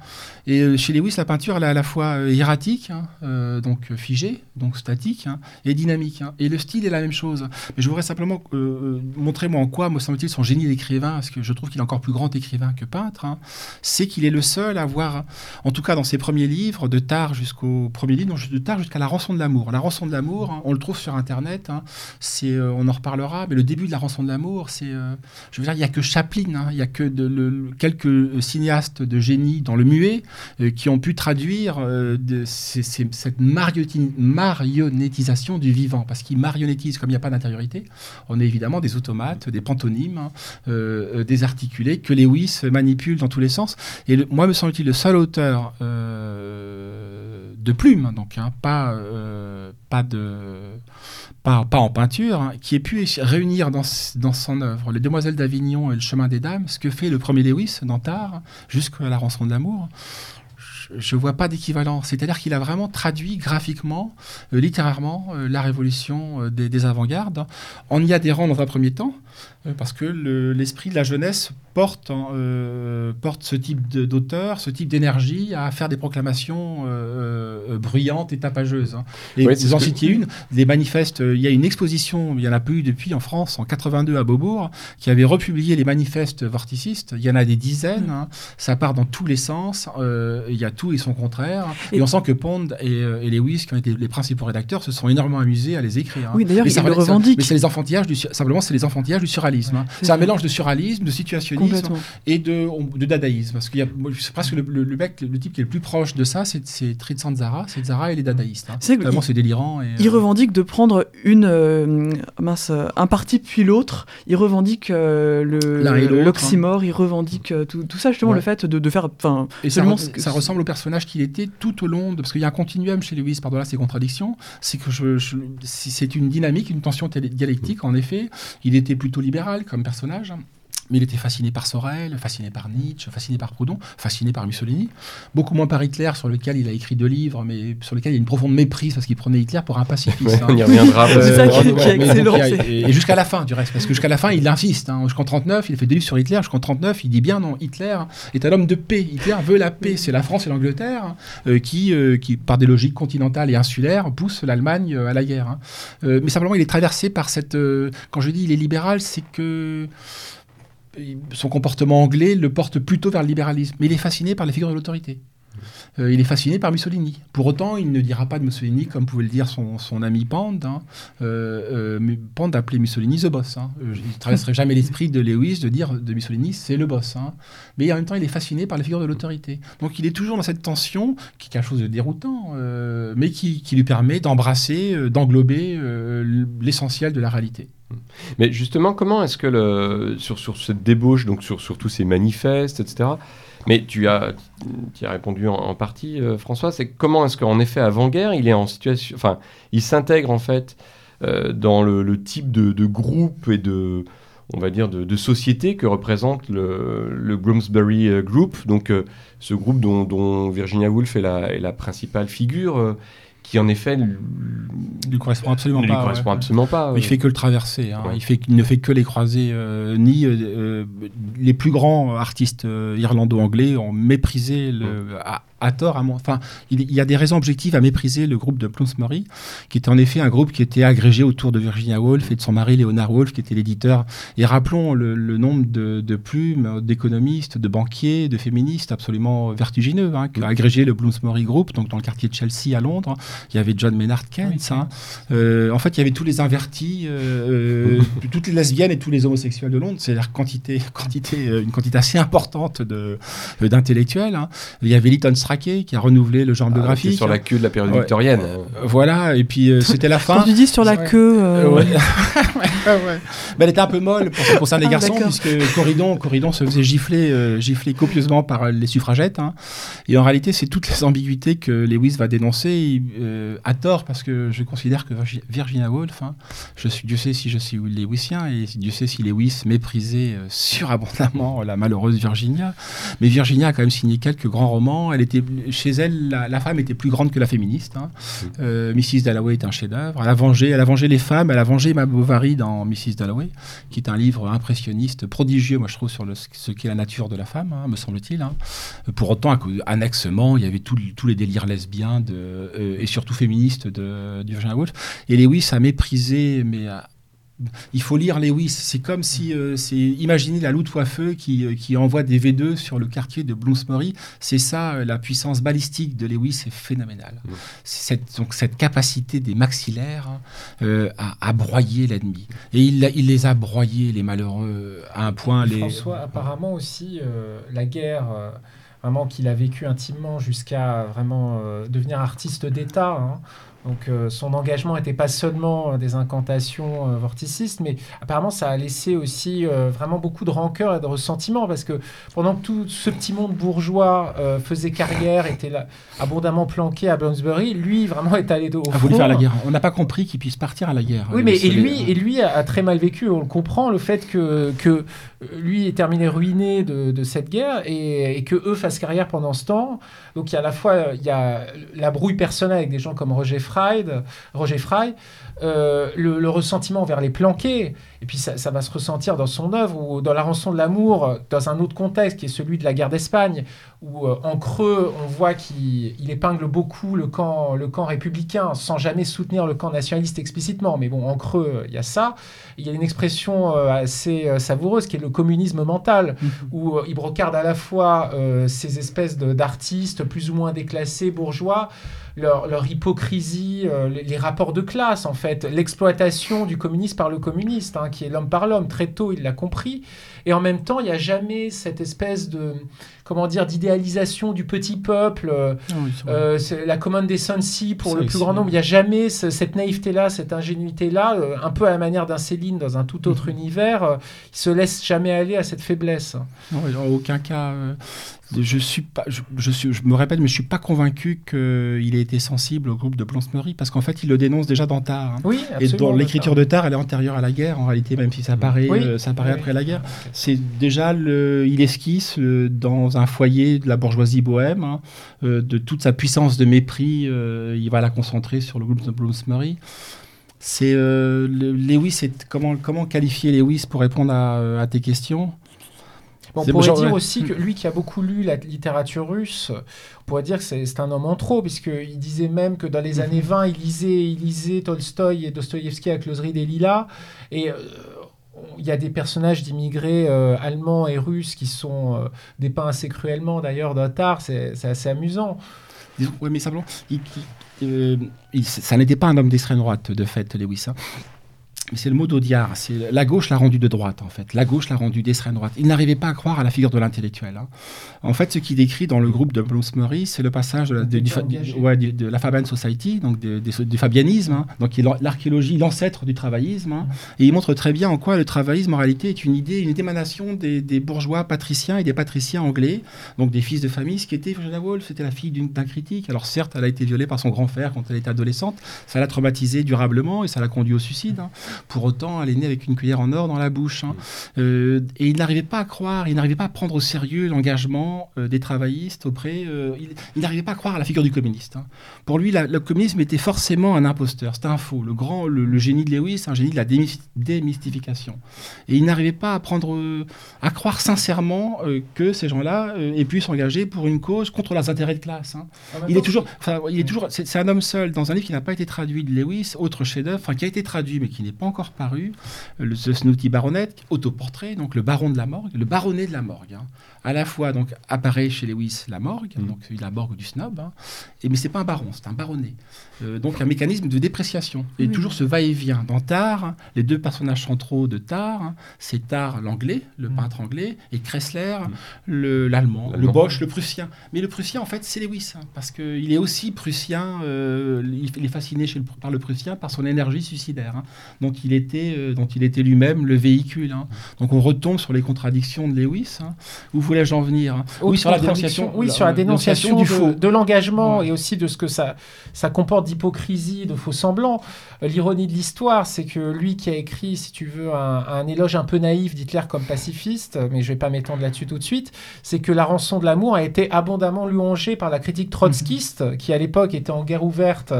Et euh, chez Lewis, la peinture, elle est à la fois euh, hiératique, euh, donc euh, figée, donc statique, et dynamique. Et le style est la même chose. Mais je voudrais simplement euh, euh, montrer, moi, en quoi, me semble-t-il, son génie d'écrivain, parce que je trouve qu'il est encore plus grand écrivain que peintre, c'est qu'il est le seul à avoir, en tout cas dans ses premiers livres, de tard jusqu'au premier livre, non, de tard jusqu'à La rançon de l'amour. La rançon de l'amour, on le trouve sur Internet, c'est euh, euh, on en reparlera, mais le début de la rançon de l'amour, c'est, euh, je veux dire, il y a que Chaplin, hein, il y a que quelques cinéastes de génie dans le muet euh, qui ont pu traduire euh, cette marionnettisation du vivant, parce qu'ils marionnettisent comme il n'y a pas d'intériorité. On est évidemment des automates, des pantonymes, hein, euh, euh, désarticulés que Lewis manipule dans tous les sens. Et moi, me semble-t-il, le seul auteur euh, de plume, donc hein, euh, pas, de, pas, en peinture, hein, qui ait pu réunir dans, dans son œuvre Les Demoiselles d'Avignon et Le Chemin des Dames, ce que fait le premier Lewis dans Tard, jusqu'à la rançon de l'amour. Je ne vois pas d'équivalent. C'est-à-dire qu'il a vraiment traduit graphiquement, euh, littérairement, euh, la révolution euh, des, des avant-gardes, en y adhérant dans un premier temps, parce que le- l'esprit de la jeunesse porte, en, euh, porte ce type d'auteur, ce type d'énergie à faire des proclamations euh, euh, bruyantes et tapageuses. hein. Et vous en citiez une, des manifestes, euh, il y a une exposition, il n'y en a plus eu depuis en France, en 82 à Beaubourg, qui avait republié les manifestes vorticistes. Il y en a des dizaines, hein. ça part dans tous les sens, euh, il y a tout et son contraire. Et, Et- on sent que Pond et, euh, et Lewis, qui ont été les principaux rédacteurs, se sont énormément amusés à les écrire. hein. Oui, d'ailleurs, Mais il ça le relève- ça- revendique. Mais c'est les enfantillages du, simplement, c'est les enfantillages du surréalisme. hein. c'est un mélange de surréalisme, de situationnisme et de, on- de dadaïsme. Parce qu'il y a, c'est presque le, le- le mec, le type qui est le plus proche de ça, c'est, c'est Zara, c'est Zara et les dadaïstes. hein. C'est Vraiment, c'est délirant. Et, Il euh, revendique de prendre une euh, mince, un parti puis l'autre. Il revendique euh, le l'autre, l'oxymore. Il revendique euh, tout, tout ça justement Ouais. le fait de, de faire. Et ça, re- que- ça ressemble au personnage qu'il était tout au long, de, parce qu'il y a un continuum chez Lewis par-delà ses contradictions, c'est que je, je- si- c'est une dynamique, une tension dialectique, en effet. Il était plutôt libéral comme personnage. Mais il était fasciné par Sorel, fasciné par Nietzsche, fasciné par Proudhon, fasciné par Mussolini. Beaucoup moins par Hitler, sur lequel il a écrit deux livres, mais sur lequel il y a une profonde méprise, parce qu'il prenait Hitler pour un pacifiste. Hein. on y reviendra. Et, jusqu'à la fin, du reste, parce que jusqu'à la fin, il insiste. Hein, jusqu'en 39, il a fait des livres sur Hitler. Jusqu'en 39, il dit bien non, Hitler est un homme de paix. Hitler veut la paix. C'est la France et l'Angleterre euh, qui, euh, qui, par des logiques continentales et insulaires, poussent l'Allemagne euh, à la guerre. hein. Euh, mais simplement, il est traversé par cette. euh, quand je dis il est libéral, c'est que son comportement anglais le porte plutôt vers le libéralisme. Mais il est fasciné par les figures de l'autorité. Euh, il est fasciné par Mussolini. Pour autant, il ne dira pas de Mussolini comme pouvait le dire son, ami Pand. hein. Euh, euh, mais Pand appelait Mussolini the boss. hein. Il ne traverserait jamais l'esprit de Lewis de dire de Mussolini c'est le boss. hein. Mais en même temps, il est fasciné par les figures de l'autorité. Donc il est toujours dans cette tension qui est quelque chose de déroutant, mais qui, lui permet d'embrasser, d'englober l'essentiel de la réalité. Mais justement, comment est-ce que sur, cette débauche, donc sur tous ces manifestes, etc., mais tu as, tu as répondu en, partie, euh, François, c'est comment est-ce qu'en effet, avant-guerre, il est en situation. Il s'intègre en fait euh, dans le, type de, groupe et de. On va dire de, société que représente le, le euh, Group, donc ce groupe dont, Virginia Woolf est la, principale figure, qui en effet ne lui correspond absolument ne lui pas. correspond ouais. absolument pas. Il euh. fait que le traverser. hein. Ouais. Il, fait, il ne fait que les croiser. euh, ni euh, les plus grands artistes euh, irlando-anglais ont méprisé le, à, à tort. À mon, enfin, il, il y a des raisons objectives à mépriser le groupe de Bloomsbury, qui était en effet un groupe qui était agrégé autour de Virginia Woolf et de son mari Leonard Woolf, qui était l'éditeur. Et rappelons le, le nombre de, de plumes d'économistes, de banquiers, de féministes absolument vertigineux, hein, qui a agrégé le Bloomsbury Group, donc dans le quartier de Chelsea à Londres. Il y avait John Maynard Keynes. Oui, hein. Euh, en fait, il y avait tous les invertis, euh, euh, toutes les lesbiennes et tous les homosexuels de Londres. C'est-à-dire quantité, quantité, une quantité assez importante de, d'intellectuels. hein. Il y avait Lytton Strachey qui a renouvelé le genre Ah, biographique. c'est sur la queue de la période Ouais. victorienne. Voilà, et puis euh, c'était la fin. Quand tu dis sur la Ouais. queue. euh, Euh, ouais. Ouais, ouais. Mais elle était un peu molle pour ce qui concerne les Ah, garçons, puisque Corridon, Corridon se faisait gifler, euh, gifler copieusement par les suffragettes. hein. Et en réalité, c'est toutes les ambiguïtés que Lewis va dénoncer, euh, à tort, parce que je considère que Virgi- Virginia Woolf, hein, je suis, Dieu sait si je suis Lewisien, et Dieu sait si Lewis méprisait euh, surabondamment la malheureuse Virginia. Mais Virginia a quand même signé quelques grands romans. Elle était, chez elle, la, la femme était plus grande que la féministe. hein. Euh, Mrs. Dalloway est un chef-d'œuvre. Elle a vengé, elle a vengé les femmes, elle a vengé Emma Bovary dans Mrs. Dalloway, qui est un livre impressionniste, prodigieux, moi je trouve, sur le- ce qu'est la nature de la femme, hein, me semble-t-il. hein. Pour autant, annexement, il y avait tous les délires lesbiens de, euh, et surtout féministes de, de Virginia Woolf. Et Lewis a méprisé, mais à- Il faut lire Lewis. C'est comme si, euh, c'est imaginez la Luftwaffe qui, euh, qui envoie des V2 sur le quartier de Bloomsbury. C'est ça, euh, la puissance balistique de Lewis est phénoménale. Mm. C'est Cette, donc cette capacité des maxillaires euh, à, à broyer l'ennemi. Et il, les a broyés, les malheureux, à un point. Les... François, apparemment aussi, euh, la guerre, euh, vraiment qu'il a vécu intimement jusqu'à vraiment euh, devenir artiste d'État. hein. Donc euh, son engagement n'était pas seulement euh, des incantations euh, vorticistes, mais apparemment ça a laissé aussi euh, vraiment beaucoup de rancœur et de ressentiment, parce que pendant que tout ce petit monde bourgeois faisait carrière, était là, abondamment planqué à Bloomsbury, lui vraiment est allé au a voulu front. faire la guerre. On n'a pas compris qu'il puisse partir à la guerre. Oui, mais et lui, et lui a, a très mal vécu. On le comprend, le fait que, que lui est terminé ruiné de, de cette guerre et, et que eux fassent carrière pendant ce temps. Donc il y a à la fois il y a la brouille personnelle avec des gens comme Roger Fried, Roger Fry, euh, le, le ressentiment vers les planqués, et puis ça, ça va se ressentir dans son œuvre ou dans la rançon de l'amour, dans un autre contexte qui est celui de la guerre d'Espagne, où euh, en creux on voit qu'il il épingle beaucoup le camp, le camp républicain sans jamais soutenir le camp nationaliste explicitement, mais bon en creux il y a ça. Il y a une expression euh, assez savoureuse qui est le communisme mental, Mhm. où il brocarde à la fois ces espèces d'artistes plus ou moins déclassés, bourgeois, leur, hypocrisie, euh, les, les rapports de classe en fait, l'exploitation du communiste par le communiste, hein, qui est l'homme par l'homme. Très tôt, il l'a compris. Et en même temps, il n'y a jamais cette espèce de, comment dire, d'idéalisation du petit peuple. euh, Ah oui, euh, la commande des Sunsi pour le plus grand nombre. Il n'y a jamais ce- cette naïveté-là, cette ingénuité-là, euh, un peu à la manière d'un Céline dans un tout autre univers. euh, il se laisse jamais aller à cette faiblesse. Non, en aucun cas. je suis pas. Je, je suis, je me répète, mais je suis pas convaincu qu'il ait été sensible au groupe de Bloomsbury parce qu'en fait, il le dénonce déjà dans Tar. hein. Oui, Et absolument. dans l'écriture de Tar, elle est antérieure à la guerre en réalité, même si ça paraît, Oui. euh, ça paraît Oui. après la guerre. C'est déjà le, il esquisse le- dans un foyer de la bourgeoisie bohème hein, euh, de toute sa puissance de mépris. euh, il va la concentrer sur le groupe de Bloomsbury. C'est euh, le- Lewis. Comment comment qualifier Lewis pour répondre à, à tes questions? Bon, on pourrait dire aussi que lui qui a beaucoup lu la littérature russe, on pourrait dire que c'est un homme en trop, puisqu'il disait même que dans les Mhm. années 20, il lisait, il lisait Tolstoï et Dostoïevski avec l'oserie des lilas. Et il y a des personnages d'immigrés euh, allemands et russes qui sont euh, dépeints assez cruellement d'ailleurs dans Tar, c'est assez amusant. Ouais, mais simplement, euh, ça n'était pas un homme d'extrême droite, de fait, Lewis. hein. Mais c'est le mot d'Audiard. C'est la gauche l'a rendu de droite, en fait. La gauche l'a rendu d'extrême droite. Il n'arrivait pas à croire à la figure de l'intellectuel. hein. En fait, ce qu'il décrit dans le groupe de Bloomsbury, c'est le passage de la, de, du fa- Engagé. du- ouais, du- de la Fabian Society, donc de- du fabianisme, hein, donc qui est l'ar- l'archéologie, l'ancêtre du travaillisme. hein. Et il montre très bien en quoi le travaillisme, en réalité, est une idée, une émanation des, des bourgeois patriciens et des patriciens anglais, donc des fils de famille. Ce qui était Virginia Woolf, c'était la fille d'un critique. Alors certes, elle a été violée par son grand frère quand elle était adolescente. Ça l'a traumatisée durablement et ça l'a conduit au suicide. Pour autant, elle est née avec une cuillère en or dans la bouche. hein. Euh, et il n'arrivait pas à croire, il n'arrivait pas à prendre au sérieux l'engagement euh, des travaillistes auprès. euh, il il n'arrivait pas à croire à la figure du communiste. hein. Pour lui, la- le communisme était forcément un imposteur. C'était un faux. Le grand, le, le génie de Lewis, un génie de la démys- démystification. Et il n'arrivait pas à prendre, à croire sincèrement que ces gens-là aient pu s'engager pour une cause contre leurs intérêts de classe. hein. Il est toujours, il est toujours, c'est un homme seul dans un livre qui n'a pas été traduit de Lewis, autre chef-d'œuvre, qui a été traduit mais qui n'est pas encore paru, le The Snooty Baronet, autoportrait, donc le baron de la morgue, le baronnet de la morgue. hein. À la fois donc apparaît chez Lewis la morgue, Mhm. donc la morgue du snob, hein, et mais c'est pas un baron, c'est un baronnet. Euh, donc un mécanisme de dépréciation et Oui. toujours ce va-et-vient. Dans Tar, les deux personnages centraux de Tar, hein, c'est Tar l'anglais, le Mhm. peintre anglais, et Kressler le- l'allemand, le L'allemand. Bosch, le prussien. Mais le prussien, en fait, c'est Lewis, hein, parce qu'il est aussi prussien, euh, il il est fasciné chez le- par le prussien par son énergie suicidaire. hein. Donc il était, euh, dont il était lui-même le véhicule. hein. Donc on retombe sur les contradictions de Lewis. hein. Où voulais-je en venir hein? Oui, sur la dénonciation, oui, la- sur la dénonciation du de, faux. de l'engagement Ouais. et aussi de ce que ça, ça comporte d'hypocrisie, de faux semblants. Euh, L'ironie de l'histoire, c'est que lui qui a écrit, si tu veux, un, un éloge un peu naïf d'Hitler comme pacifiste, mais je vais pas m'étendre là-dessus tout de suite, c'est que la rançon de l'amour a été abondamment louangée par la critique trotskiste, qui à l'époque était en guerre ouverte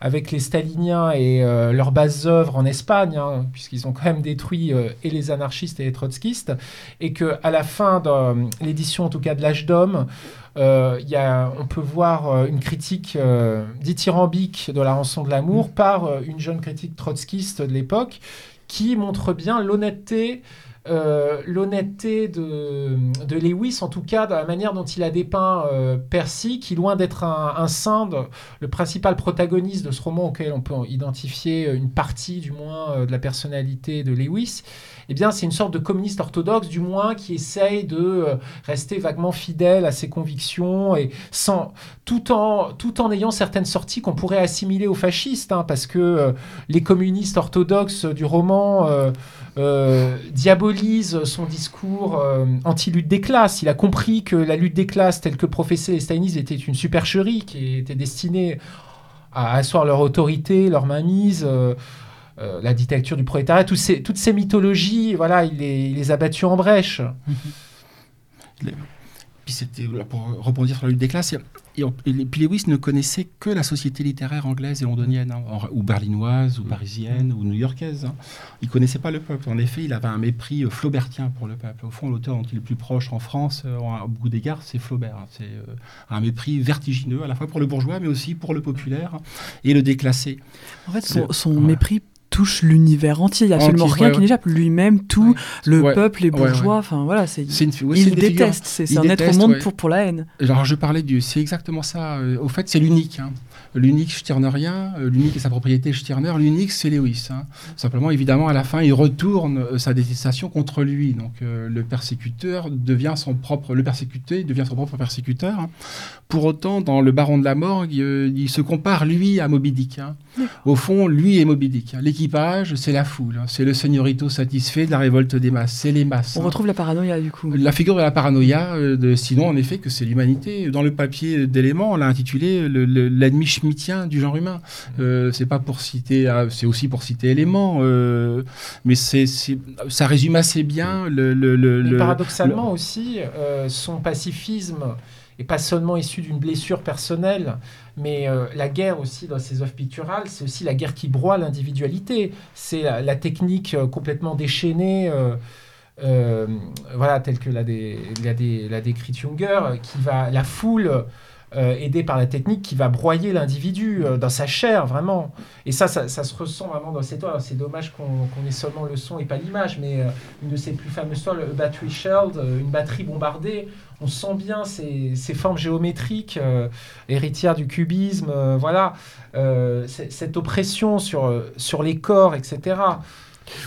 avec les staliniens et euh, leurs bases œuvres en Espagne, hein, puisqu'ils ont quand même détruit euh, et les anarchistes et les trotskistes, et que à la fin de euh, l'édition, en tout cas de l'âge d'homme, y a, on peut voir une critique dithyrambique de la rançon de l'amour par une jeune critique trotskiste de l'époque qui montre bien l'honnêteté euh, l'honnêteté de, Lewis, en tout cas dans la manière dont il a dépeint euh, Percy, qui loin d'être un, saint, le principal protagoniste de ce roman auquel on peut identifier une partie du moins euh, de la personnalité de Lewis, eh bien c'est une sorte de communiste orthodoxe du moins qui essaye de rester vaguement fidèle à ses convictions et sans tout en tout en ayant certaines sorties qu'on pourrait assimiler aux fascistes, hein, parce que les communistes orthodoxes du roman euh, diabolise son discours euh, anti-lutte des classes. Il a compris que la lutte des classes, telle que professait les stalinistes, était une supercherie qui était destinée à asseoir leur autorité, leur mainmise. Euh, la dictature du prolétariat, toutes ces, mythologies, voilà, il les, il les a battues en brèche. Puis c'était pour rebondir sur la lutte des classes. Et, puis Lewis ne connaissait que la société littéraire anglaise et londonienne, hein, ou berlinoise, ou mm. parisienne, ou new-yorkaise. Hein. Il connaissait pas le peuple. En effet, il avait un mépris euh, flaubertien pour le peuple. Au fond, l'auteur dont il est le plus proche en France, euh, à beaucoup d'égards, c'est Flaubert. Hein. C'est euh, un mépris vertigineux, à la fois pour le bourgeois, mais aussi pour le populaire et le déclassé. En fait, son, son mépris touche l'univers entier. Il n'y a absolument rien qui n'échappe. Lui-même, tout, le peuple, les bourgeois, enfin voilà, c'est, il déteste. C'est, un être au monde pour, pour la haine. Alors je parlais du, c'est exactement ça. Euh, au fait, c'est l'unique. Hein. L'unique Stirnerien, euh, l'unique et sa propriété Stirner, l'unique c'est Lewis. Hein. Simplement, évidemment, à la fin, il retourne euh, sa détestation contre lui. Donc le persécuteur devient son propre, le persécuté devient son propre persécuteur. Hein. Pour autant, dans Le Baron de la Morgue, il, se compare lui à Moby Dick. Au fond, lui est Moby Dick. L'équipage, c'est la foule. C'est le señorito satisfait de la révolte des masses. C'est les masses. On retrouve la paranoïa, du coup. La figure de la paranoïa, euh, de, sinon, en effet, que c'est l'humanité. Dans le papier d'éléments, on l'a intitulé L'ennemi du genre humain. Euh, c'est pas pour citer, ah, c'est aussi pour citer éléments, euh, mais c'est, ça résume assez bien le. le, paradoxalement aussi, son pacifisme et pas seulement issu d'une blessure personnelle, mais euh, la guerre aussi dans ses œuvres picturales, c'est aussi la guerre qui broie l'individualité. C'est la, technique euh, complètement déchaînée, euh, voilà, telle que l'a, décrit Junger, qui va la foule aidée par la technique qui va broyer l'individu dans sa chair, vraiment. Et ça, ça, se ressent vraiment dans cette toiles. C'est dommage qu'on, ait seulement le son et pas l'image, mais une de ses plus fameuses toiles, Battery Shelled, une batterie bombardée, on sent bien ces, formes géométriques euh, héritières du cubisme, euh, voilà, euh, cette oppression sur, sur les corps, etc.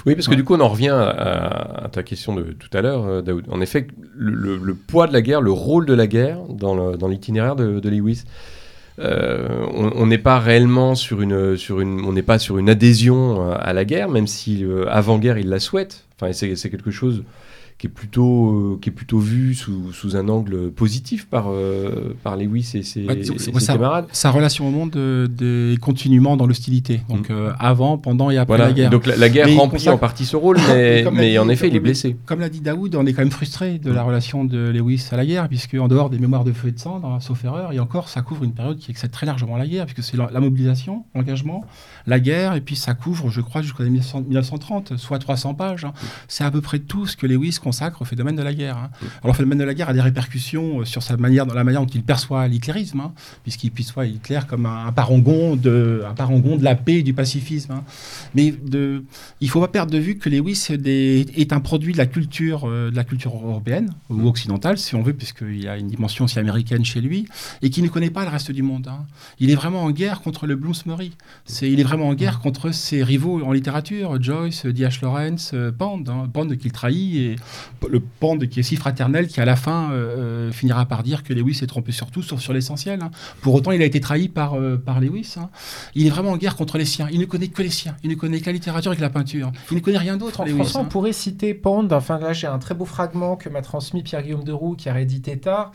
Oui, parce que du coup, on en revient à, ta question de tout à l'heure, Daoud. En effet, le, poids de la guerre, le rôle de la guerre dans l'itinéraire de, Lewis, on n'est pas réellement sur une, sur une, on n'est pas sur une adhésion à la guerre, même si avant-guerre il la souhaite. Enfin, c'est quelque chose qui est plutôt, euh, qui est plutôt vu sous, sous un angle positif par, euh, par Lewis et ses, camarades. Sa relation au monde euh, est continuellement dans l'hostilité. Donc mm. avant, pendant et après la guerre. Donc la, guerre remplit en partie ce rôle, mais, mais en effet, il est blessé. Comme l'a dit Daoud, on est quand même frustré de la mm. relation de Lewis à la guerre, puisque en dehors des mémoires de feu et de sang, dans sauf erreur, et encore, ça couvre une période qui excède très largement la guerre, puisque c'est la, mobilisation, l'engagement, la guerre, et puis ça couvre, je crois, jusqu'en 1930, soit 300 pages. Hein. Mm. C'est à peu près tout ce que Lewis consacre au phénomène de la guerre. Hein. Alors, le phénomène de la guerre a des répercussions euh, sur sa manière, dans la manière dont il perçoit l'hitlérisme, hein, puisqu'il perçoit Hitler comme un, parangon de, un parangon de la paix et du pacifisme. Hein. Mais de, il ne faut pas perdre de vue que Lewis est un produit de la culture, euh, de la culture européenne ou occidentale, si on veut, puisqu'il y a une dimension aussi américaine chez lui, et qui ne connaît pas le reste du monde. Il est vraiment en guerre contre le Bloomsbury. C'est, il est vraiment en guerre contre ses rivaux en littérature, Joyce, D.H. Lawrence, euh, Pond, Pond qu'il trahit, et le Pond qui est si fraternel qui à la fin euh, euh, finira par dire que Lewis s'est trompé sur tout sauf sur l'essentiel. Hein. Pour autant, il a été trahi par, euh, par Lewis. Hein. Il est vraiment en guerre contre les siens. Il ne connaît que les siens. Il ne connaît que la littérature et que la peinture. Il ne connaît rien d'autre. Lewis, hein. on pourrait citer Pond. Enfin là, j'ai un très beau fragment que m'a transmis Pierre-Guillaume Deroux qui a réédité tard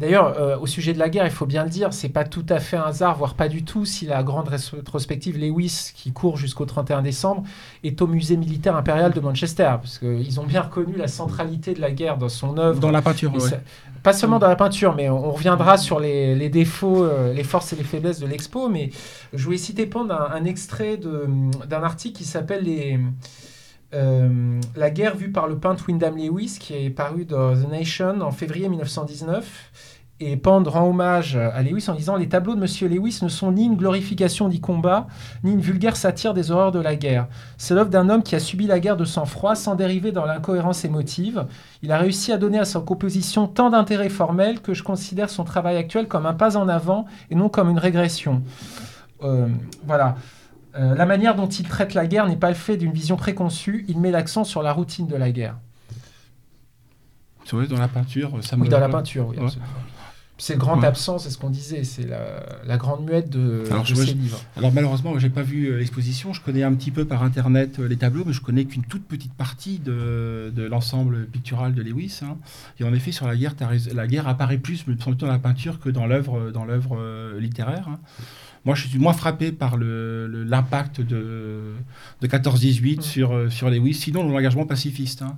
d'ailleurs, euh, au sujet de la guerre, il faut bien le dire, c'est pas tout à fait un hasard, voire pas du tout, si la grande rétrospective Lewis, qui court jusqu'au 31 décembre, est au musée militaire impérial de Manchester, parce qu'ils ont bien reconnu la centralité de la guerre dans son œuvre. Dans la peinture, oui. Pas seulement dans la peinture, mais on, reviendra sur les, défauts, euh, les forces et les faiblesses de l'expo. Mais je voulais citer Pond un, un extrait d'un article qui s'appelle les. Euh, la guerre vue par le peintre Wyndham Lewis, qui est paru dans The Nation en février 1919 Et Pand rend hommage à Lewis en disant Les tableaux de Monsieur Lewis ne sont ni une glorification du combat, ni une vulgaire satire des horreurs de la guerre. C'est l'œuvre d'un homme qui a subi la guerre de sang-froid sans dériver dans l'incohérence émotive. Il a réussi à donner à sa composition tant d'intérêt formel que je considère son travail actuel comme un pas en avant et non comme une régression. Euh, voilà. Euh, la manière dont il traite la guerre n'est pas le fait d'une vision préconçue, il met l'accent sur la routine de la guerre. Dans la peinture, ça me... Oui, dans la peinture, oui. Ouais. C'est le grand Ouais. absent, c'est ce qu'on disait, c'est la, la grande muette de, Alors, de je vois- ces livres. Alors malheureusement, j'ai pas vu euh, l'exposition. Je connais un petit peu par internet euh, les tableaux, mais je connais qu'une toute petite partie de, de l'ensemble pictural de Lewis. hein. Et en effet, sur la guerre, la guerre apparaît plus, me semble dans la peinture que dans l'œuvre, dans l'œuvre euh, littéraire. hein. Moi, je suis moins frappé par le- le- l'impact de, de 14-18 Mm. sur, euh, sur Lewis, sinon l'engagement pacifiste. hein.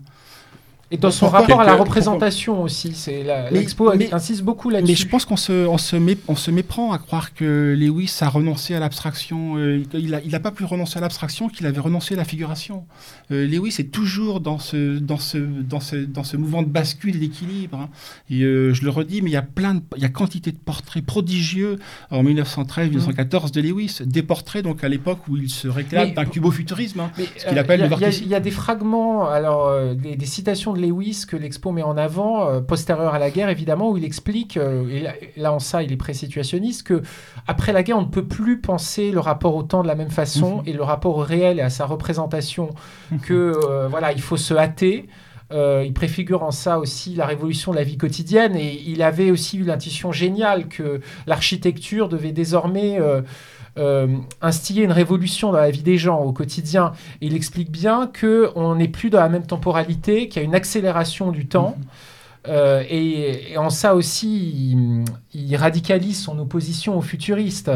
Et dans son rapport à la représentation aussi, c'est l'expo insiste beaucoup là-dessus. Mais je pense qu'on se, on se, mé- on se méprend à croire que Lewis a renoncé à l'abstraction. Euh, il n'a il a pas pu renoncer à l'abstraction qu'il avait renoncé à la figuration. Euh, Lewis est toujours dans ce, dans ce, dans ce, dans ce mouvement de bascule d'équilibre. hein. Et euh, je le redis, mais il y a plein de, il y a quantité de portraits prodigieux en 1913-1914 de Lewis. Des portraits donc à l'époque où il se réclame d'un cubofuturisme. hein. Ce qu'il euh, appelle il y a- le il y a- vertice. Il y, a des fragments, alors euh, des, des citations Lewis que l'expo met en avant, euh, postérieures à la guerre évidemment, où il explique, euh, et là, là, en ça il est pré-situationniste, que après la guerre on ne peut plus penser le rapport au temps de la même façon Mhm. et le rapport au réel et à sa représentation que euh, voilà il faut se hâter. Euh, il préfigure en ça aussi la révolution de la vie quotidienne et il avait aussi eu l'intuition géniale que l'architecture devait désormais euh, instiller une révolution dans la vie des gens au quotidien. Et il explique bien que on n'est plus dans la même temporalité, qu'il y a une accélération du temps. Euh, et, et en ça aussi, il, il radicalise son opposition aux futuristes.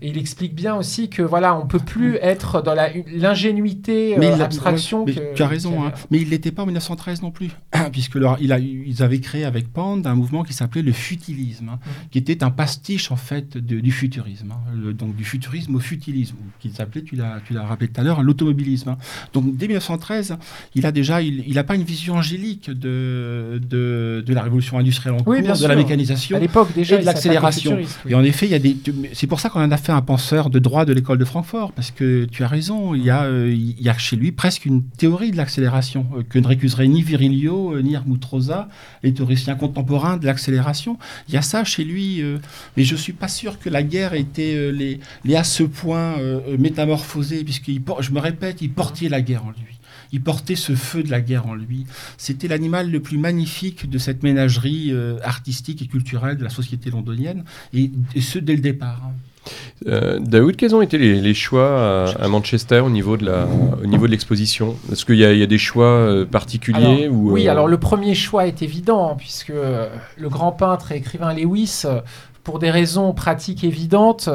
Et il explique bien aussi que voilà, on peut plus être dans la- l'ingénuité, euh, il a- abstraction. mais que- tu as raison, hein. mais il l'était pas en 1913 non plus, puisque leur- il a, ils avaient créé avec Pand un mouvement qui s'appelait le futilisme, hein, Mhm. qui était un pastiche en fait de- du futurisme, hein, le- donc du futurisme au futilisme, qui s'appelait, tu l'as, tu l'as rappelé tout à l'heure, l'automobilisme. Donc dès 1913, il a déjà, il, il a pas une vision angélique de, de, de la révolution industrielle en Oui, cours, de sûr. la mécanisation. À l'époque déjà, et de l'accélération. oui. Et en effet, il y a des. C'est pour ça qu'on en a fait un penseur de droit de l'école de Francfort, parce que tu as raison. Il y a, euh, il y a chez lui presque une théorie de l'accélération euh, que ne récuserait ni Virilio euh, ni Helmut Rosa, les théoriciens contemporains de l'accélération. Il y a ça chez lui, euh, mais je suis pas sûr que la guerre était les, les à ce point métamorphosée, puisqu'il por- je me répète, il portait la guerre en lui. Il portait ce feu de la guerre en lui. C'était l'animal le plus magnifique de cette ménagerie artistique et culturelle de la société londonienne, et, et ce dès le départ. Euh, Daoud, quels ont été les, les choix à, à Manchester au niveau de la, au niveau de l'exposition? Est-ce qu'il y, a- il y a des choix euh, particuliers Alors, ou, Oui, euh, alors le premier choix est évident, puisque euh, le grand peintre et écrivain Lewis, euh, pour des raisons pratiques évidentes,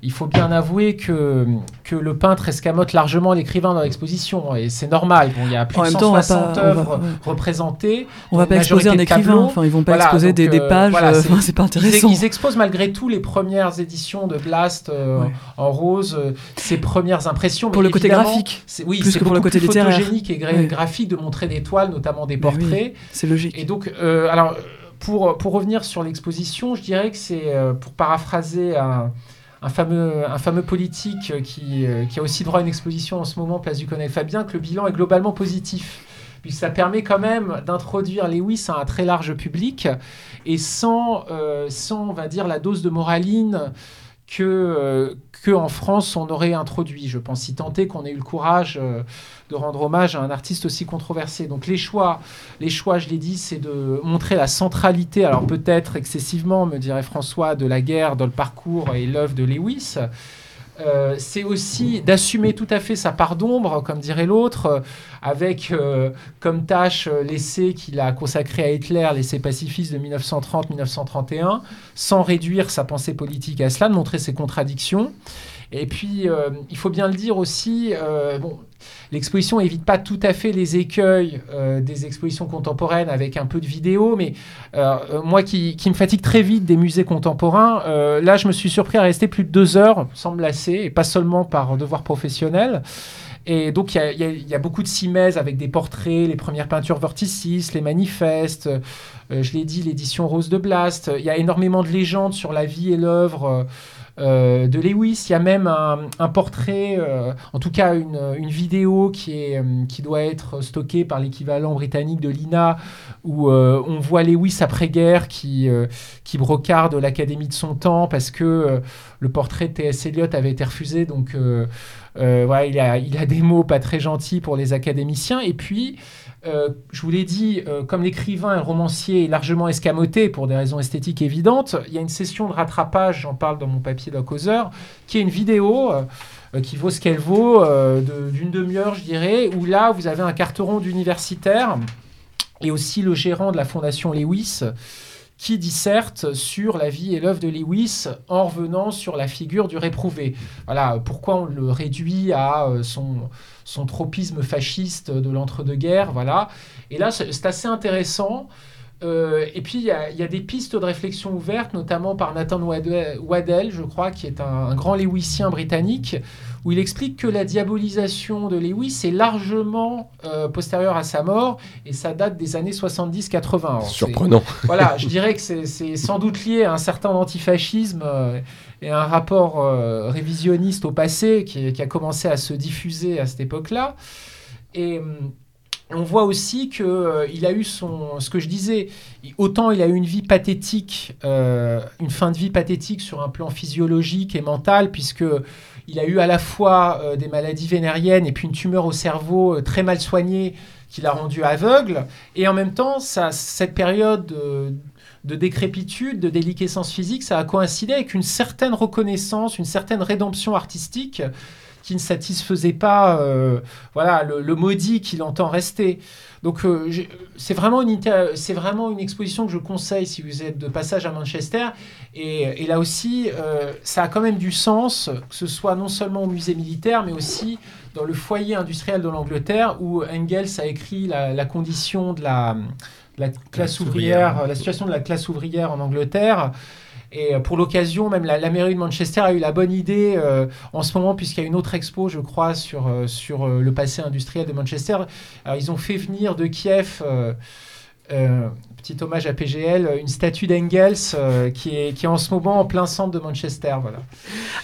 il faut bien avouer que, que le peintre escamote largement l'écrivain dans l'exposition, et c'est normal. Bon, il y a plus En de même temps, on va 160 pas- on va- œuvres représentées. On va pas exposer un écrivain, enfin ils vont pas Voilà, exposer donc, des, des euh, pages, voilà, euh, c'est- enfin, c'est pas intéressant. ils exposent malgré tout les premières éditions de Blast euh, Ouais. en rose, euh, ses premières impressions. Pour mais le côté graphique, c'est- oui, plus c'est que pour le côté plus littéraire. photogénique et gra- Ouais. graphique de montrer des toiles, notamment des Mais oui. portraits. c'est logique. Et donc, euh, alors, pour, pour revenir sur l'exposition, je dirais que c'est, euh, pour paraphraser un, fameux, un fameux politique qui, euh, qui a aussi droit à une exposition en ce moment, Place du Colonel Fabien, que le bilan est globalement positif. Puisque ça permet quand même d'introduire Lewis à un très large public et sans, euh, sans on va dire, la dose de moraline que, euh, que en France on aurait introduit. Je pense si tant est qu'on ait eu le courage euh, de rendre hommage à un artiste aussi controversé. Donc les choix, les choix, je l'ai dit, c'est de montrer la centralité, alors peut-être excessivement, me dirait François, de la guerre dans le parcours et l'œuvre de Lewis. Euh, c'est aussi d'assumer tout à fait sa part d'ombre, comme dirait l'autre, euh, avec euh, comme tâche l'essai qu'il a consacré à Hitler, l'essai pacifiste de 1930-1931, sans réduire sa pensée politique à cela, de montrer ses contradictions. Et puis, il faut bien le dire aussi, bon, l'exposition évite pas tout à fait les écueils euh, des expositions contemporaines avec un peu de vidéo, mais euh, euh, moi qui, me fatigue très vite des musées contemporains, là je me suis surpris à rester plus de deux heures sans me lasser, et pas seulement par devoir professionnel. Et donc, il y y, a- beaucoup de simèses avec des portraits, les premières peintures vorticistes, les manifestes, je l'ai dit, l'édition Rose de Blast. Il y a énormément de légendes sur la vie et l'œuvre de Lewis. Il y a même un, portrait, euh, en tout cas une, vidéo qui, est, qui doit être stockée par l'équivalent britannique de l'INA, où on voit Lewis après-guerre qui, qui brocarde l'Académie de son temps parce que le portrait de T.S. Eliot avait été refusé. Donc voilà, il, a, il a des mots pas très gentils pour les académiciens. Et puis, euh, je vous l'ai dit, euh, comme l'écrivain et le romancier est largement escamoté pour des raisons esthétiques évidentes, il y a une session de rattrapage, j'en parle dans mon papier de causeur, qui est une vidéo euh, qui vaut ce qu'elle vaut, d'une demi-heure, je dirais, où là, vous avez un carteron d'universitaire et aussi le gérant de la fondation Lewis qui disserte sur la vie et l'œuvre de Lewis en revenant sur la figure du réprouvé. Voilà, pourquoi on le réduit à son son tropisme fasciste de l'entre-deux-guerres. Voilà. Et là, c'est assez intéressant. Euh, et puis, il y, a des pistes de réflexion ouvertes, notamment par Nathan Waddell, je crois, qui est un, grand Lewissien britannique, où il explique que la diabolisation de Lewis est largement euh, postérieure à sa mort, et ça date des années 70-80. Surprenant. Voilà, je dirais que c'est sans doute lié à un certain antifascisme euh, et un rapport euh, révisionniste au passé qui, a commencé à se diffuser à cette époque-là. Et hum, on voit aussi qu'il euh, il a eu son, ce que je disais, autant il a eu une vie pathétique, euh, une fin de vie pathétique sur un plan physiologique et mental, puisque il a eu à la fois des maladies vénériennes et puis une tumeur au cerveau très mal soignée qui l'a rendu aveugle, et en même temps, cette période de décrépitude, de déliquescence physique, ça a coïncidé avec une certaine reconnaissance, une certaine rédemption artistique qui ne satisfaisait pas euh, voilà, le, maudit qu'il entend rester. Donc euh, c'est vraiment une exposition que je conseille si vous êtes de passage à Manchester. Et, là aussi, euh, ça a quand même du sens, que ce soit non seulement au musée militaire, mais aussi dans le foyer industriel de l'Angleterre, où Engels a écrit la condition de la la classe ouvrière, la situation de la classe ouvrière en Angleterre. Et euh, pour l'occasion, même la, mairie de Manchester a eu la bonne idée euh, en ce moment, puisqu'il y a une autre expo, je crois, sur, sur le passé industriel de Manchester. Alors, ils ont fait venir de Kiev petit hommage à PGL, une statue d'Engels euh, qui, est, qui est en ce moment en plein centre de Manchester. Voilà.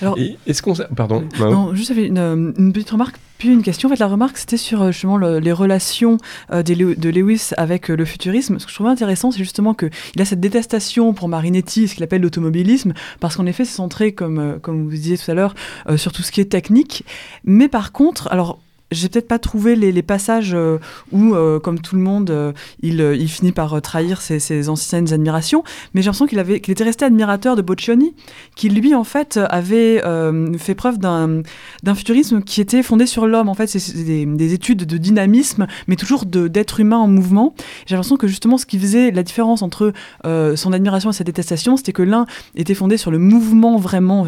Alors, est-ce qu'on. Pardon. Non, juste une, une, petite remarque, puis une question. En fait, la remarque, c'était sur euh, justement les relations euh, de Lewis avec le futurisme. Ce que je trouvais intéressant, c'est justement qu'il a cette détestation pour Marinetti, ce qu'il appelle l'automobilisme, parce qu'en effet, c'est centré, comme, comme vous disiez tout à l'heure, sur tout ce qui est technique. Mais par contre, alors j'ai peut-être pas trouvé les, passages euh, où, euh, comme tout le monde, euh, il, finit par trahir ses, anciennes admirations, mais j'ai l'impression qu'il avait, qu'il était resté admirateur de Boccioni, qui lui en fait avait fait preuve d'un, futurisme qui était fondé sur l'homme. En fait, c'est des, études de dynamisme, mais toujours d'être humain en mouvement. J'ai l'impression que justement, ce qui faisait la différence entre son admiration et sa détestation, c'était que l'un était fondé sur le mouvement vraiment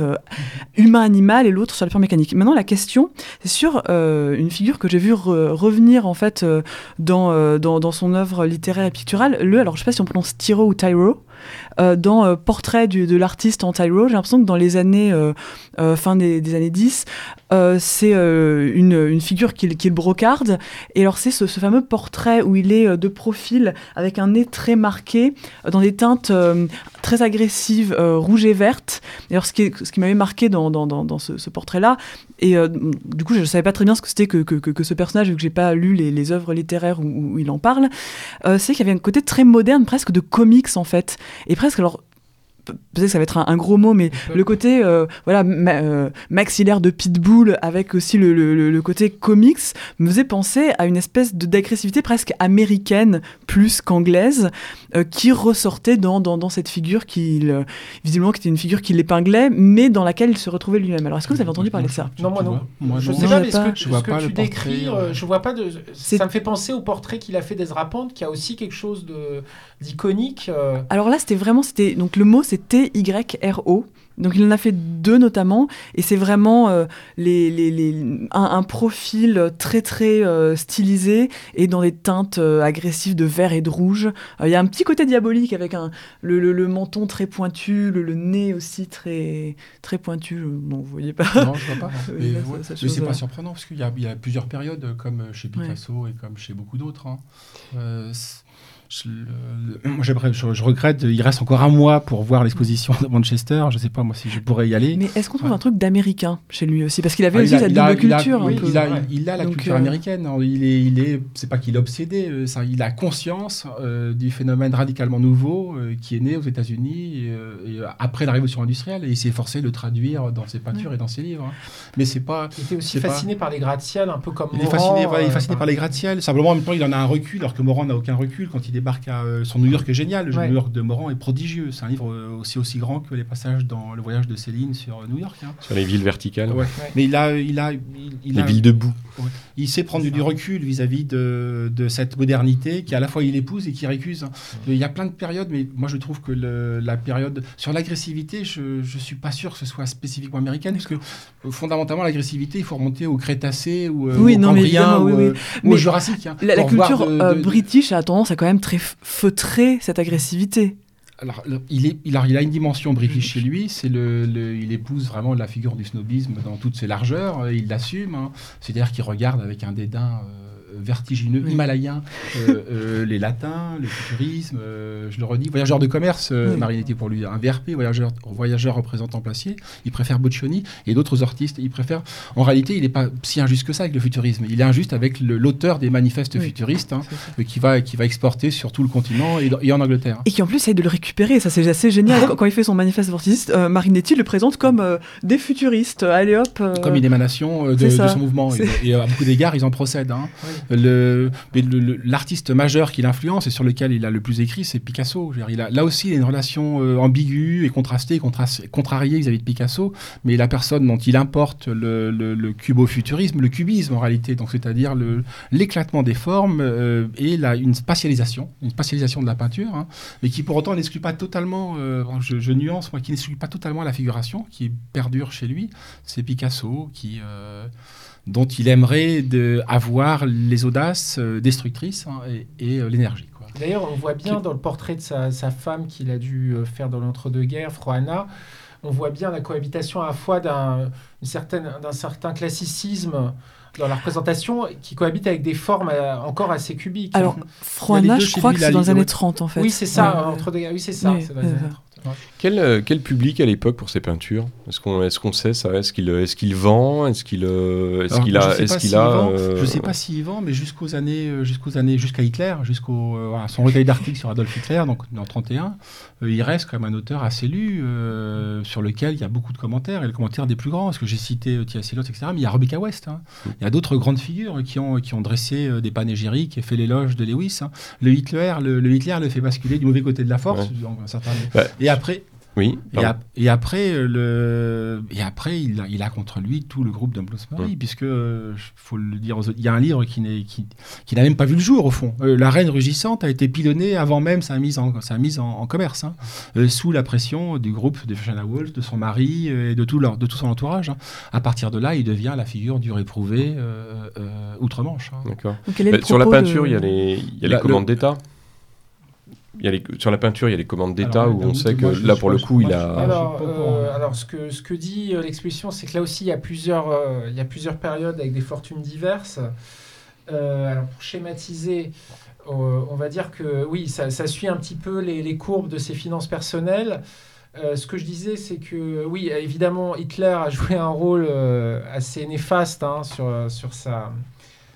humain-animal et l'autre sur la pure mécanique. Maintenant, la question, c'est sur une figure que j'ai vu revenir en fait euh, euh, dans, son œuvre littéraire et picturale. Le, alors je sais pas si on prononce Tiro ou Tyro, euh, dans Portrait de l'artiste en Tyro, j'ai l'impression que dans les années, fin des, années 10, c'est une, figure qu'il qui brocarde. Et alors c'est ce, fameux portrait où il est de profil, avec un nez très marqué, dans des teintes très agressives, rouges et vertes. Et alors ce qui, ce qui m'avait marqué dans, ce, portrait-là, et du coup je ne savais pas très bien ce que c'était que ce personnage, vu que j'ai pas lu les, œuvres littéraires où, il en parle, euh, c'est qu'il y avait un côté très moderne, presque de comics en fait. Et presque, alors peut-être que ça va être un, gros mot, mais le côté euh, voilà euh, maxillaire de Pitbull avec aussi le, le, côté comics me faisait penser à une espèce d'agressivité presque américaine plus qu'anglaise euh, qui ressortait dans, dans, dans cette figure qui visiblement qui était une figure qui l'épinglait mais dans laquelle il se retrouvait lui-même. Alors est-ce que vous avez entendu parler de ça? Non moi non. je ne sais pas, mais ce que, ce que tu décris, je vois pas de. Ça me fait penser au portrait qu'il a fait d'Ezra Pante qui a aussi quelque chose de d'iconique. Alors là c'était vraiment c'était donc le mot T-Y-R-O. Donc il en a fait deux notamment, et c'est vraiment euh, les, les, un, profil très très euh, stylisé et dans des teintes euh, agressives de vert et de rouge. Il y a un petit côté diabolique avec un, le, le, menton très pointu, le, nez aussi très, très pointu. Bon, vous voyez pas. Non, je vois pas. mais, c'est pas surprenant parce qu'il y, y, a plusieurs périodes, comme chez Picasso et comme chez beaucoup d'autres. Hein je, le- moi, j'aimerais- je- je regrette, il reste encore un mois pour voir l'exposition de Manchester. Je sais pas moi si je pourrais y aller. Mais est-ce qu'on trouve Ouais. un truc d'américain chez lui aussi? Parce qu'il avait Ah, aussi a- cette il a- double il a- culture. un oui, peu. il, a, Ouais. il a la Donc, culture euh, américaine. Il est, il est, c'est pas qu'il est obsédé. euh, ça, il a conscience euh, du phénomène radicalement nouveau euh, qui est né aux États-Unis après la révolution industrielle. Et il s'est forcé de le traduire dans ses peintures et dans ses livres. hein. Mais c'est pas. Il était aussi pas- fasciné par les gratte-ciel, un peu comme Il est fasciné, il est fasciné par les gratte-ciel. Simplement, en même temps, il en a un recul, alors que Morand n'a aucun recul. Quand il débarque à euh, son New York est génial. Le Ouais. New York de Morand est prodigieux. C'est un livre euh, aussi aussi grand que les passages dans le voyage de Céline sur euh, New York. hein. Sur les villes verticales. Ouais. Mais il a, il a, il, il Les a- villes debout. il sait prendre du recul vis-à-vis de, de cette modernité qui à la fois il épouse et qui récuse. Il y a plein de périodes, mais moi je trouve que le- la période sur l'agressivité, je ne suis pas sûr que ce soit spécifiquement américaine, parce que euh, fondamentalement l'agressivité, il faut remonter au Crétacé ou, euh, Oui, au non, mais ou, oui, oui. ou au Jurassique. hein, La, culture de- euh, de- british a tendance à quand même très f- feutrer cette agressivité. Alors, il, a, une dimension british chez lui, c'est le- il épouse vraiment la figure du snobisme dans toutes ses largeurs, euh, il l'assume, hein. c'est-à-dire qu'il regarde avec un dédain euh, vertigineux, Oui. himalayen, euh, euh, les latins, le futurisme, euh, je le redis, voyageur de commerce, Oui. Marinetti pour lui, un VRP, voyageur, voyageur représentant placier, il préfère Boccioni et d'autres artistes, il préfère, en réalité il n'est pas si injuste que ça avec le futurisme, il est injuste avec l'auteur des manifestes Oui. futuristes, hein, qui, va, qui va exporter sur tout le continent et, en Angleterre. Et qui en plus essaye de le récupérer, ça c'est assez génial. quand, quand il fait son manifeste euh, Marinetti le présente comme euh, des futuristes. Allez hop. euh, comme une émanation de, de son mouvement. Et à beaucoup d'égards, ils en procèdent. hein. L'artiste majeur qui l'influence et sur lequel il a le plus écrit, c'est Picasso. Là aussi, il a une relation euh, ambiguë et contrastée, contras- contrariée vis-à-vis de Picasso, mais la personne dont il importe le, le, le cubo-futurisme, le cubisme en réalité, c'est-à-dire l'éclatement des formes euh, et la, une spatialisation, une spatialisation de la peinture, hein, mais qui pour autant n'exclut pas totalement, euh, je, nuance, qui n'exclut pas totalement la figuration, qui perdure chez lui, c'est Picasso qui, dont il aimerait de avoir les audaces euh, destructrices hein, et, euh, l'énergie. D'ailleurs, on voit bien dans le portrait de sa, femme qu'il a dû euh, faire dans l'entre-deux-guerres, Froana, on voit bien la cohabitation à la fois d'un certain classicisme dans la représentation qui cohabite avec des formes encore assez cubiques. Alors, Froana, je crois que c'est dans les années 30, en fait. Oui, c'est ça, entre deux, oui, c'est ça. Quel, euh, quel, public à l'époque pour ces peintures? Est-ce qu'on est sait ça? Est-ce qu'il euh, est qu'il vend? Est-ce qu'il est qu'il a est-ce qu'il a Je ne euh, sais pas s'il vend, mais jusqu'aux années jusqu'aux années jusqu'à Hitler, jusqu'au euh, son recueil d'articles sur Adolf Hitler, donc en 31, euh, il reste quand même un auteur assez lu sur lequel il y a beaucoup de commentaires et le commentaire des plus grands, parce que j'ai cité Tia Silot, etc. Mais il y a Rebecca West. Hein. Mm. Il y a d'autres grandes figures qui ont qui ont dressé des panégyriques et fait l'éloge de Lewis. Hein. Le Hitler, le, Hitler le fait basculer du mauvais côté de la force. Ouais après, Oui. et, pardon. ap- et après, euh, le... et après il, a, il a contre lui tout le groupe de Bloomsbury, puisque, euh, faut le dire, aux autres, il y a un livre qui n'est- qui, qui n'a même pas vu le jour, au fond. Euh, la reine rugissante a été pilonnée avant même sa mise en, sa mise en, en commerce, hein, euh, sous la pression du groupe de Fiona Woolf, de son mari euh, et de tout, leur, de tout son entourage. hein. À partir de là, il devient la figure du réprouvé euh, euh, outre-Manche. hein. D'accord. Bah, sur la peinture, il y a les il y a les commandes d'État. Il y a les, sur la peinture, il y a les commandes d'État où on sait que moi, là pour le coup il a Alors, euh, alors ce, que, ce que dit euh, l'exposition, c'est que là aussi, il y a plusieurs, euh, il y a plusieurs périodes avec des fortunes diverses. Euh, alors, pour schématiser, euh, on va dire que oui, ça, ça suit un petit peu les, les courbes de ses finances personnelles. Euh, ce que je disais, c'est que oui, évidemment, Hitler a joué un rôle euh, assez néfaste hein, sur, sur, sa,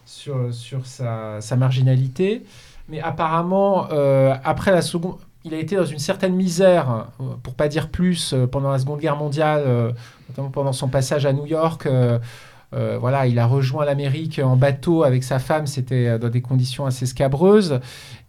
sur, sur sa, sa marginalité. Mais apparemment, euh, après la seconde, il a été dans une certaine misère, euh, pour pas dire plus, euh, pendant la Seconde Guerre mondiale, notamment pendant son passage à New York. voilà, il a rejoint l'Amérique en bateau avec sa femme, c'était dans des conditions assez scabreuses.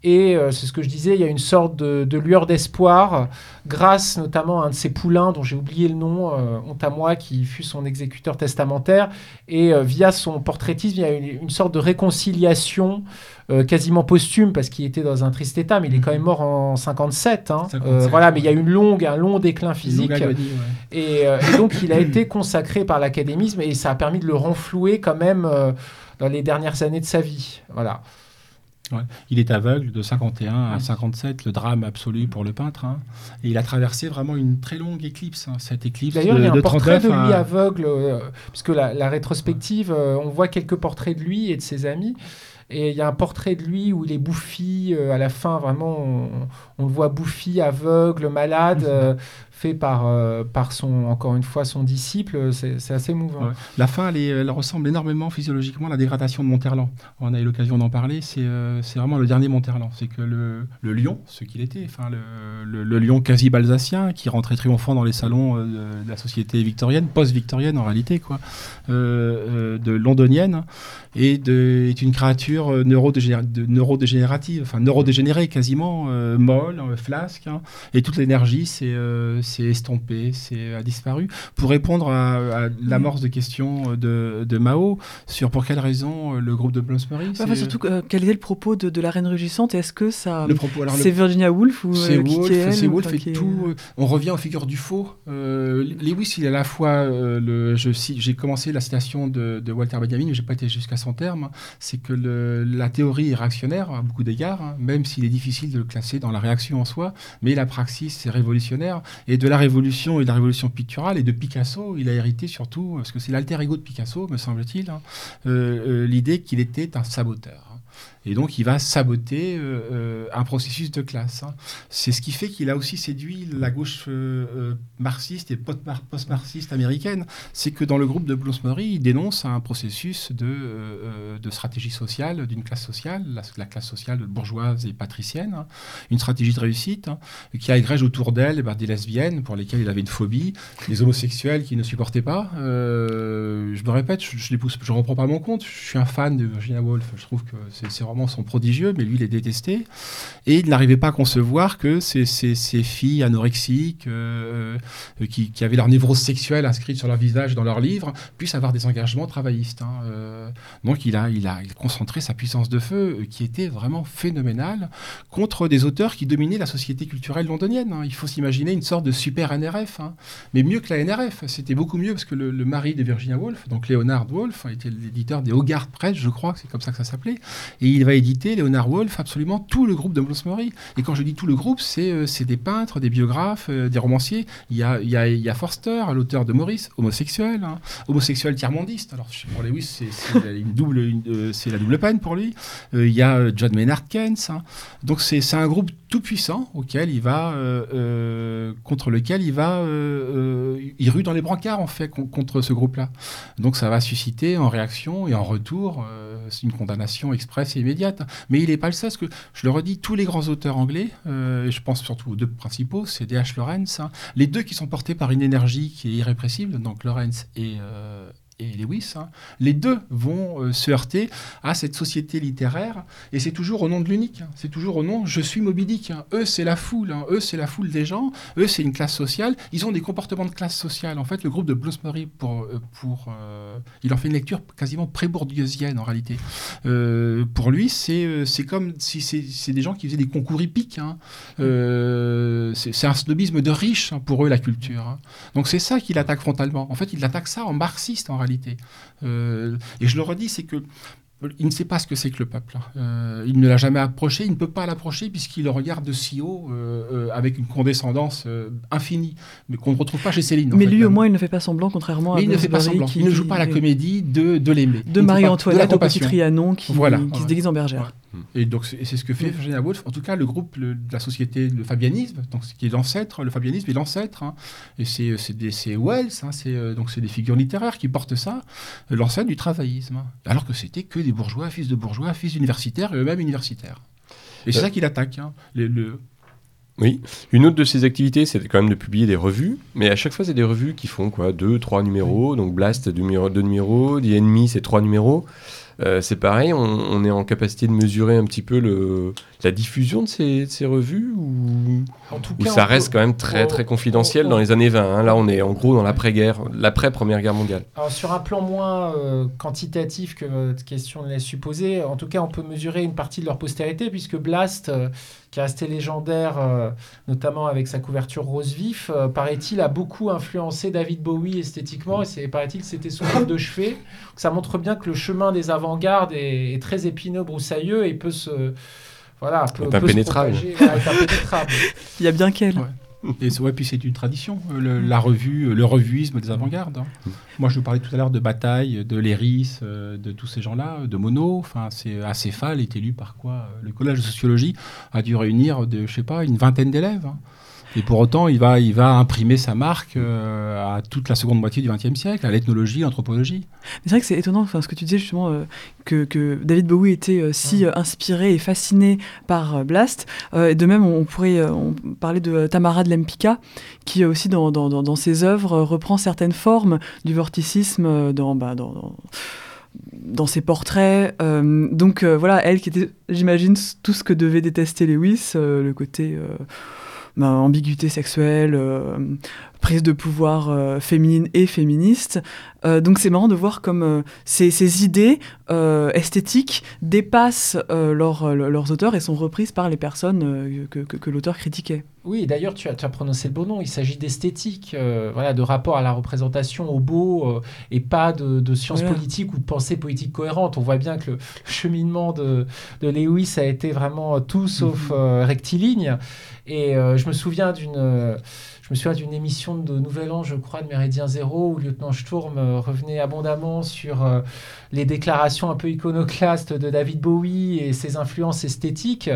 Et euh, c'est ce que je disais, il y a une sorte de, de lueur d'espoir, grâce notamment à un de ses poulains, dont j'ai oublié le nom, euh, honte à moi, qui fut son exécuteur testamentaire. Et euh, via son portraitisme, il y a une, une sorte de réconciliation quasiment posthume, parce qu'il était dans un triste état, mais il est quand même mort en 57. hein. 57, voilà, mais il y a une longue, un long déclin physique. longue agonie, ouais. Et, et donc, il a été consacré par l'académisme et ça a permis de le renflouer quand même dans les dernières années de sa vie. Voilà. Il est aveugle de 51 à 57, le drame absolu pour le peintre. hein. Et il a traversé vraiment une très longue éclipse. hein. Cette éclipse D'ailleurs, il y a un portrait de 39 lui à- aveugle, euh, puisque la, la rétrospective, euh, on voit quelques portraits de lui et de ses amis. Et il y a un portrait de lui où il est bouffi, euh, à la fin, vraiment, on, on le voit bouffi, aveugle, malade, euh, fait par, euh, par son, encore une fois, son disciple. C'est c'est assez émouvant. Ouais. La fin, elle, ressemble énormément physiologiquement à la dégradation de Monterland. On a eu l'occasion d'en parler. C'est euh, c'est vraiment le dernier Monterland. C'est que le, le lion, ce qu'il était, enfin le, le- lion quasi balsacien, qui rentrait triomphant dans les salons euh, de, la société victorienne, post-victorienne en réalité, quoi, euh, de londonienne, et de, est une créature neurodégénérative, enfin neurodégénérée quasiment, molle, flasque, hein, et toute l'énergie s'est euh, s'est estompée, s'est a disparu pour répondre à, à l'amorce de questions de, de Mao sur pour quelle raison euh, le groupe de Bloomsbury. Ouais, c'est- enfin, surtout, euh, quel était le propos de, de la reine rugissante est-ce que ça. le propos. C'est Virginia Woolf ou c'est euh, Woolf, c'est Woolf et est- tout. euh, On revient aux figures du faux. Euh, Lewis, il est à la fois euh, le. je J'ai commencé la citation de, de Walter Benjamin, mais j'ai pas été jusqu'à son terme. C'est que le- la théorie est réactionnaire à beaucoup d'égards, hein, même s'il est difficile de le classer dans la réaction en soi. Mais la praxis, c'est révolutionnaire. Et de la révolution et de la révolution picturale et de Picasso, il a hérité surtout, parce que c'est l'alter ego de Picasso, me semble-t-il, hein, euh, euh, l'idée qu'il était un saboteur. Et donc, il va saboter euh, euh, un processus de classe. hein. C'est ce qui fait qu'il a aussi séduit la gauche euh, marxiste et post-mar- post-marxiste américaine. C'est que dans le groupe de Bloomsbury, il dénonce un processus de, stratégie sociale, d'une classe sociale, la, la classe sociale bourgeoise et patricienne, hein. une stratégie de réussite hein, qui agrège autour d'elle eh ben, des lesbiennes pour lesquelles il avait une phobie, des homosexuels qu'il ne supportait pas. Je me répète, je, je l'épouse, je reprends pas mon compte. Je suis un fan de Virginia Woolf. Je trouve que c'est c'est vraiment son prodigieux, mais lui, il est détesté. Et il n'arrivait pas à concevoir que ces, ces- filles anorexiques, euh, qui, avaient leur névrose sexuelle inscrite sur leur visage dans leurs livres, puissent avoir des engagements travaillistes. hein. Euh, donc il a, il a concentré sa puissance de feu, euh, qui était vraiment phénoménale, contre des auteurs qui dominaient la société culturelle londonienne. hein. Il faut s'imaginer une sorte de super NRF, hein. mais mieux que la NRF. C'était beaucoup mieux parce que le, mari de Virginia Woolf, donc Leonard Woolf, était l'éditeur des Hogarth Press, je crois c'est comme ça que ça s'appelait, et il va éditer, Leonard Woolf, absolument tout le groupe de Bloomsbury. Et quand je dis tout le groupe, c'est euh, des peintres, des biographes, euh, des romanciers. Il y a, il y a, il Forster, l'auteur de Maurice, homosexuel, hein, homosexuel tiers-mondiste. Alors pour Lewis, c'est une double, une, euh, la double peine pour lui. Il y a John Maynard Keynes. hein. Donc c'est un groupe tout puissant auquel il va, euh, euh, contre lequel il va, euh, euh, il rue dans les brancards en fait con- contre ce groupe-là. Donc ça va susciter en réaction et en retour une condamnation expresse et immédiate. Mais il n'est pas le seul, parce que je le redis, tous les grands auteurs anglais, et je pense surtout aux deux principaux, c'est D.H. Lawrence, hein, les deux qui sont portés par une énergie qui est irrépressible, donc Lawrence et, et Lewis, hein, les deux vont euh, se heurter à cette société littéraire, et c'est toujours au nom de l'unique, hein, c'est toujours au nom je suis Moby Dick. hein. Eux, c'est la foule, eux, c'est la foule des gens, eux, c'est une classe sociale, ils ont des comportements de classe sociale. En fait, le groupe de Bloomsbury, pour, euh, pour, euh, il en fait une lecture quasiment pré-bourdieusienne en réalité. Pour lui, c'est comme si c'est des gens qui faisaient des concours hippiques. c'est un snobisme de riche pour eux, la culture. Donc c'est ça qu'il attaque frontalement. En fait, il attaque ça en marxiste en réalité. Euh, et je le redis, c'est que il ne sait pas ce que c'est que le peuple. hein. Euh, il ne l'a jamais approché, il ne peut pas l'approcher puisqu'il le regarde de si haut euh, euh, avec une condescendance euh, infinie, mais qu'on ne retrouve pas chez Céline. Mais fait, lui, au même. moins, il ne fait pas semblant, contrairement Mais à il ne fait pas semblant. qui- Il ne joue pas la comédie de, de l'aimer. De Marie-Antoinette au Petit. Trianon qui, Voilà, qui ouais. se déguise en bergère. Et donc c'est ce que fait Mm. Virginia Woolf. En tout cas, le groupe le- de la société, le fabianisme, donc ce qui est l'ancêtre, le fabianisme est l'ancêtre. hein. et c'est Wells, hein, c'est donc c'est des figures littéraires qui portent ça, l'ancêtre du travaillisme. hein. Alors que c'était que des bourgeois, fils de bourgeois, fils d'universitaires et eux-mêmes universitaires. Et c'est Euh. ça qu'il attaque. hein. Le- le- Oui. Une autre de ses activités, c'est quand même de publier des revues, mais à chaque fois, c'est des revues qui font quoi? Deux, trois numéros. Donc Blast, deux numéros, deux numéros. The Enemy, c'est trois numéros. Euh, c'est pareil, on, on est en capacité de mesurer un petit peu le, la diffusion de ces, de ces revues ou, En tout ou cas, ça reste peut- quand même très on- très confidentiel on- dans les années 20 hein. Là, on est en gros dans l'après-guerre, l'après-première guerre mondiale. Alors, sur un plan moins euh, quantitatif que votre question laisse supposer, en tout cas, on peut mesurer une partie de leur postérité, puisque Blast, euh, qui est resté légendaire, euh, notamment avec sa couverture rose vif, euh, paraît-il, a beaucoup influencé David Bowie esthétiquement, et c'est- paraît-il que c'était son livre de chevet. Ça montre bien que le chemin des avant avant-garde est, est très épineux, broussailleux et peut se voilà, peut, peut se impénétrable. propager, voilà, est impénétrable. Il y a bien qu'elle. Ouais. Et ouais, puis c'est une tradition, euh, le- la revue, euh, le revuisme des avant-gardes. hein. Mm. Moi, je vous parlais tout à l'heure de Bataille, de Léris, euh, de tous ces gens-là, de Monod. Enfin, c'est Acéphale est élu par quoi Le collège de sociologie a dû réunir, de, je sais pas, une vingtaine d'élèves. hein. Et pour autant, il va, il va imprimer sa marque euh, à toute la seconde moitié du XXe siècle, à l'ethnologie, l'anthropologie. C'est vrai que c'est étonnant, enfin, ce que tu disais justement, euh, que, que David Bowie était euh, si inspiré et fasciné par Blast. Et de même, on pourrait on parlait de Tamara de Lempicka, qui aussi dans, dans, dans, dans ses œuvres reprend certaines formes du vorticisme dans, bah, dans, ses portraits. Euh, donc euh, voilà, elle qui était, j'imagine, tout ce que devait détester Lewis, euh, le côté bah, ambiguïté sexuelle, euh, prise de pouvoir euh, féminine et féministe. Euh, donc c'est marrant de voir comme euh, ces, ces idées esthétiques dépassent leur- leurs auteurs et sont reprises par les personnes que, que- que l'auteur critiquait. Oui, d'ailleurs, tu as, tu as prononcé le bon nom. Il s'agit d'esthétique, voilà, de rapport à la représentation, au beau, et pas de, de sciences Voilà. politiques ou de pensée politique cohérente. On voit bien que le, le cheminement de, de Lewis a été vraiment tout sauf euh, rectiligne. Et je me souviens d'une. Je me souviens d'une émission de Nouvel An, je crois, de Méridien Zéro, où Lieutenant Sturm euh, revenait abondamment sur euh, les déclarations un peu iconoclastes de David Bowie et ses influences esthétiques.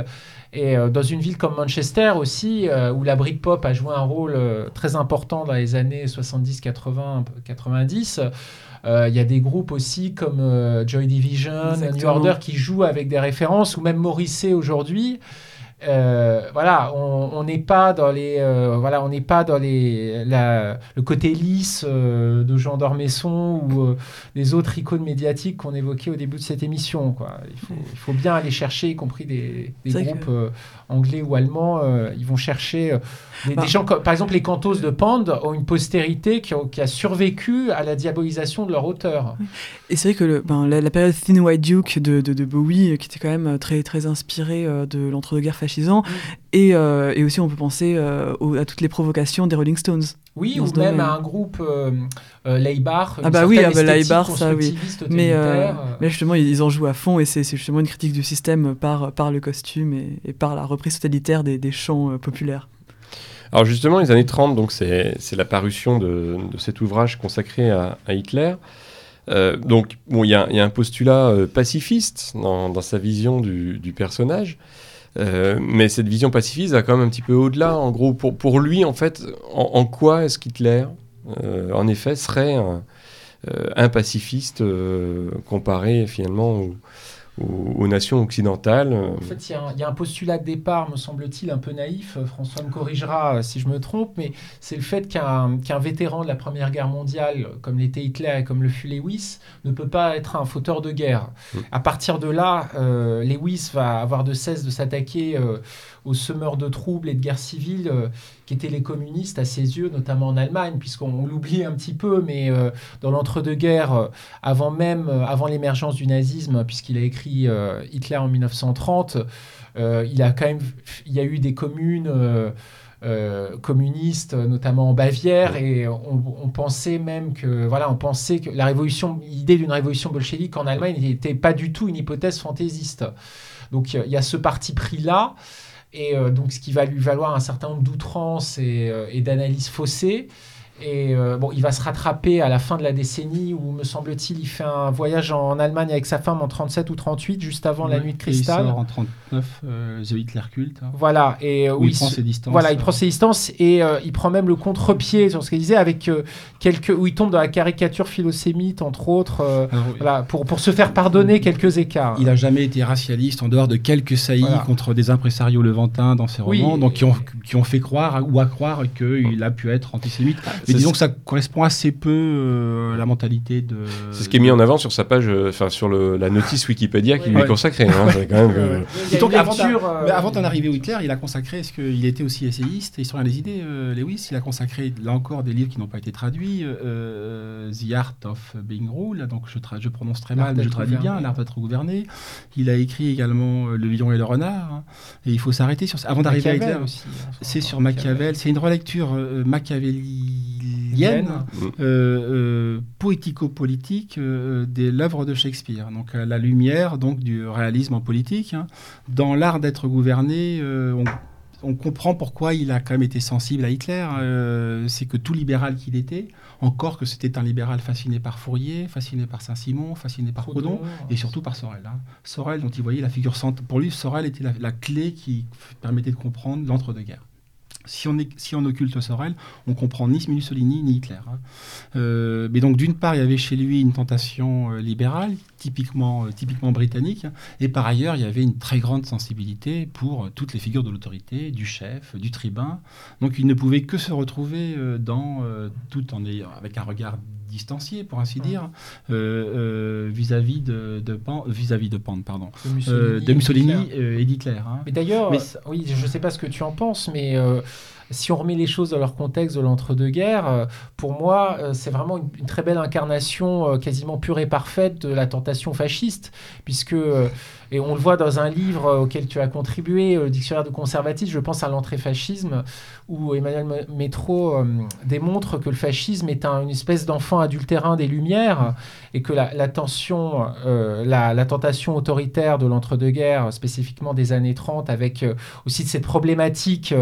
Et euh, dans une ville comme Manchester aussi, euh, où la Britpop a joué un rôle très important dans les années 70, 80, un peu 90, euh, il y a des groupes aussi comme Joy Division, New. Order qui jouent avec des références, ou même Morrissey aujourd'hui. Euh, voilà, on n'est pas dans les, euh, voilà, on n'est pas dans les, la- le côté lisse euh, de Jean d'Ormesson ou euh, les autres icônes médiatiques qu'on évoquait au début de cette émission. Quoi. Il, faut, il faut bien aller chercher, y compris des, groupes que- euh, anglais ou allemands. euh, ils vont chercher euh, des, Bah. des gens comme, par exemple, les cantos de Pand ont une postérité qui, ont- qui a survécu à la diabolisation de leur auteur. Et c'est vrai que le- ben, la, la période Thin White Duke de, de, de Bowie, euh, qui était quand même euh, très, très inspirée euh, de l'entre-deux-guerres fascisant, et, euh, et aussi on peut penser euh, à toutes les provocations des Rolling Stones. Oui, ou même domaine. à un groupe euh, euh, Laïbar, Ah bah oui, ah bah Laïbar, ça, oui. Mais, justement, ils en jouent à fond et c'est justement une critique du système par, par le costume et, et par la reprise totalitaire des, des chants euh, populaires. Alors justement, les années 30, donc c'est c'est la parution de, de cet ouvrage consacré à, à Hitler. Euh, donc, bon, il y, a il y a un postulat euh, pacifiste dans, sa vision du, personnage. Euh, mais cette vision pacifiste va quand même un petit peu au-delà. En gros, pour, lui, en fait, en, quoi est-ce qu'Hitler, en effet, serait un, un pacifiste comparé finalement aux, aux- aux nations occidentales En fait, il y, a un- il y a un postulat de départ, me semble-t-il, un peu naïf. François me corrigera euh, si je me trompe, mais c'est le fait qu'un qu'un vétéran de la Première Guerre mondiale, comme l'était Hitler et comme le fut Lewis, ne peut pas être un fauteur de guerre. Mm. À partir de là, euh, Lewis va avoir de cesse de s'attaquer euh, aux semeurs de troubles et de guerres civiles euh, qui étaient les communistes à ses yeux, notamment en Allemagne, puisqu'on on l'oublie un petit peu, mais euh, dans l'entre-deux-guerres, euh, avant même, euh, avant l'émergence du nazisme, puisqu'il a écrit Hitler en 1930, euh, il a quand même, il y a eu des communes communistes, notamment en Bavière, et on, on pensait même que, voilà, on pensait que la révolution, l'idée d'une révolution bolchevique en Allemagne n'était pas du tout une hypothèse fantaisiste. Donc il y a ce parti pris là. Et euh, donc, ce qui va lui valoir un certain nombre d'outrances et, euh, et d'analyses faussées. Et euh, bon, il va se rattraper à la fin de la décennie où, me semble-t-il, il fait un voyage en Allemagne avec sa femme en 37 ou 38, juste avant la nuit de et Il cristal. sort en 39, euh, The Hitler Cult, hein, Voilà, et euh, où où il, il prend se- ses distances. voilà, il prend ses distances et euh, il prend même le contre-pied sur ce qu'il disait avec quelques où il tombe dans la caricature philosémite entre autres, alors, voilà, pour, pour se faire pardonner quelques écarts. Il a jamais été racialiste en dehors de quelques saillies Voilà. contre des impresarios levantins dans ses Oui, romans, donc qui ont, qui ont fait croire ou à croire qu'il a pu être antisémite. Mais disons que ça correspond assez peu euh, à la mentalité de. C'est ce qui est mis en avant sur sa page, euh, enfin sur le, la notice Wikipédia qui lui Ouais. est consacrée. hein, c'est quand même, euh, Donc, avant, euh, avant d'en arriver au Hitler, il a consacré, est-ce qu'il était aussi essayiste et historien des idées, euh, Lewis? Il a consacré, là encore, des livres qui n'ont pas été traduits, euh, The Art of Being Ruled, donc je, tra- je prononce très mal, mais je traduis bien. L'art d'être gouverné. Il a écrit également Le lion et le renard, hein. et il faut s'arrêter sur ça. Avant d'arriver à Hitler, aussi, hein, c'est sur Machiavel, c'est une relecture euh, hegelienne, euh, euh, poético-politique euh, de l'œuvre de Shakespeare. Donc à la lumière donc du réalisme en politique. hein. Dans l'art d'être gouverné, euh, on, on comprend pourquoi il a quand même été sensible à Hitler. Euh, c'est que tout libéral qu'il était, encore que c'était un libéral fasciné par Fourier, fasciné par Saint-Simon, fasciné par Proudhon, et surtout par Sorel. hein. Sorel, dont il voyait la figure centrale. Pour lui, Sorel était la, la clé qui permettait de comprendre l'entre-deux-guerres. Si on, si on occulte Sorel, on comprend ni Mussolini ni Hitler. hein. Euh, mais donc, d'une part, il y avait chez lui une tentation euh, libérale, typiquement, euh, typiquement britannique, et par ailleurs, il y avait une très grande sensibilité pour euh, toutes les figures de l'autorité, du chef, du tribun. Donc, il ne pouvait que se retrouver euh, dans, tout en ayant, avec un regard distancié, pour ainsi dire, euh, euh, vis-à-vis de, de Pan- vis-à-vis de Pan, pardon, De Mussolini, euh, de Mussolini Hitler. et d'Hitler. hein. Mais d'ailleurs, oui, je ne sais pas ce que tu en penses, mais si on remet les choses dans leur contexte de l'entre-deux-guerres, euh, pour moi, euh, c'est vraiment une, très belle incarnation euh, quasiment pure et parfaite de la tentation fasciste, puisque, et on le voit dans un livre euh, auquel tu as contribué, euh, le Dictionnaire de conservatisme, je pense à l'entrée-fascisme, où Emmanuel Ma- Métro euh, démontre que le fascisme est un- une espèce d'enfant adultérin des Lumières, et que la, tension, la, tentation autoritaire de l'entre-deux-guerres, spécifiquement des années 30, avec aussi cette problématique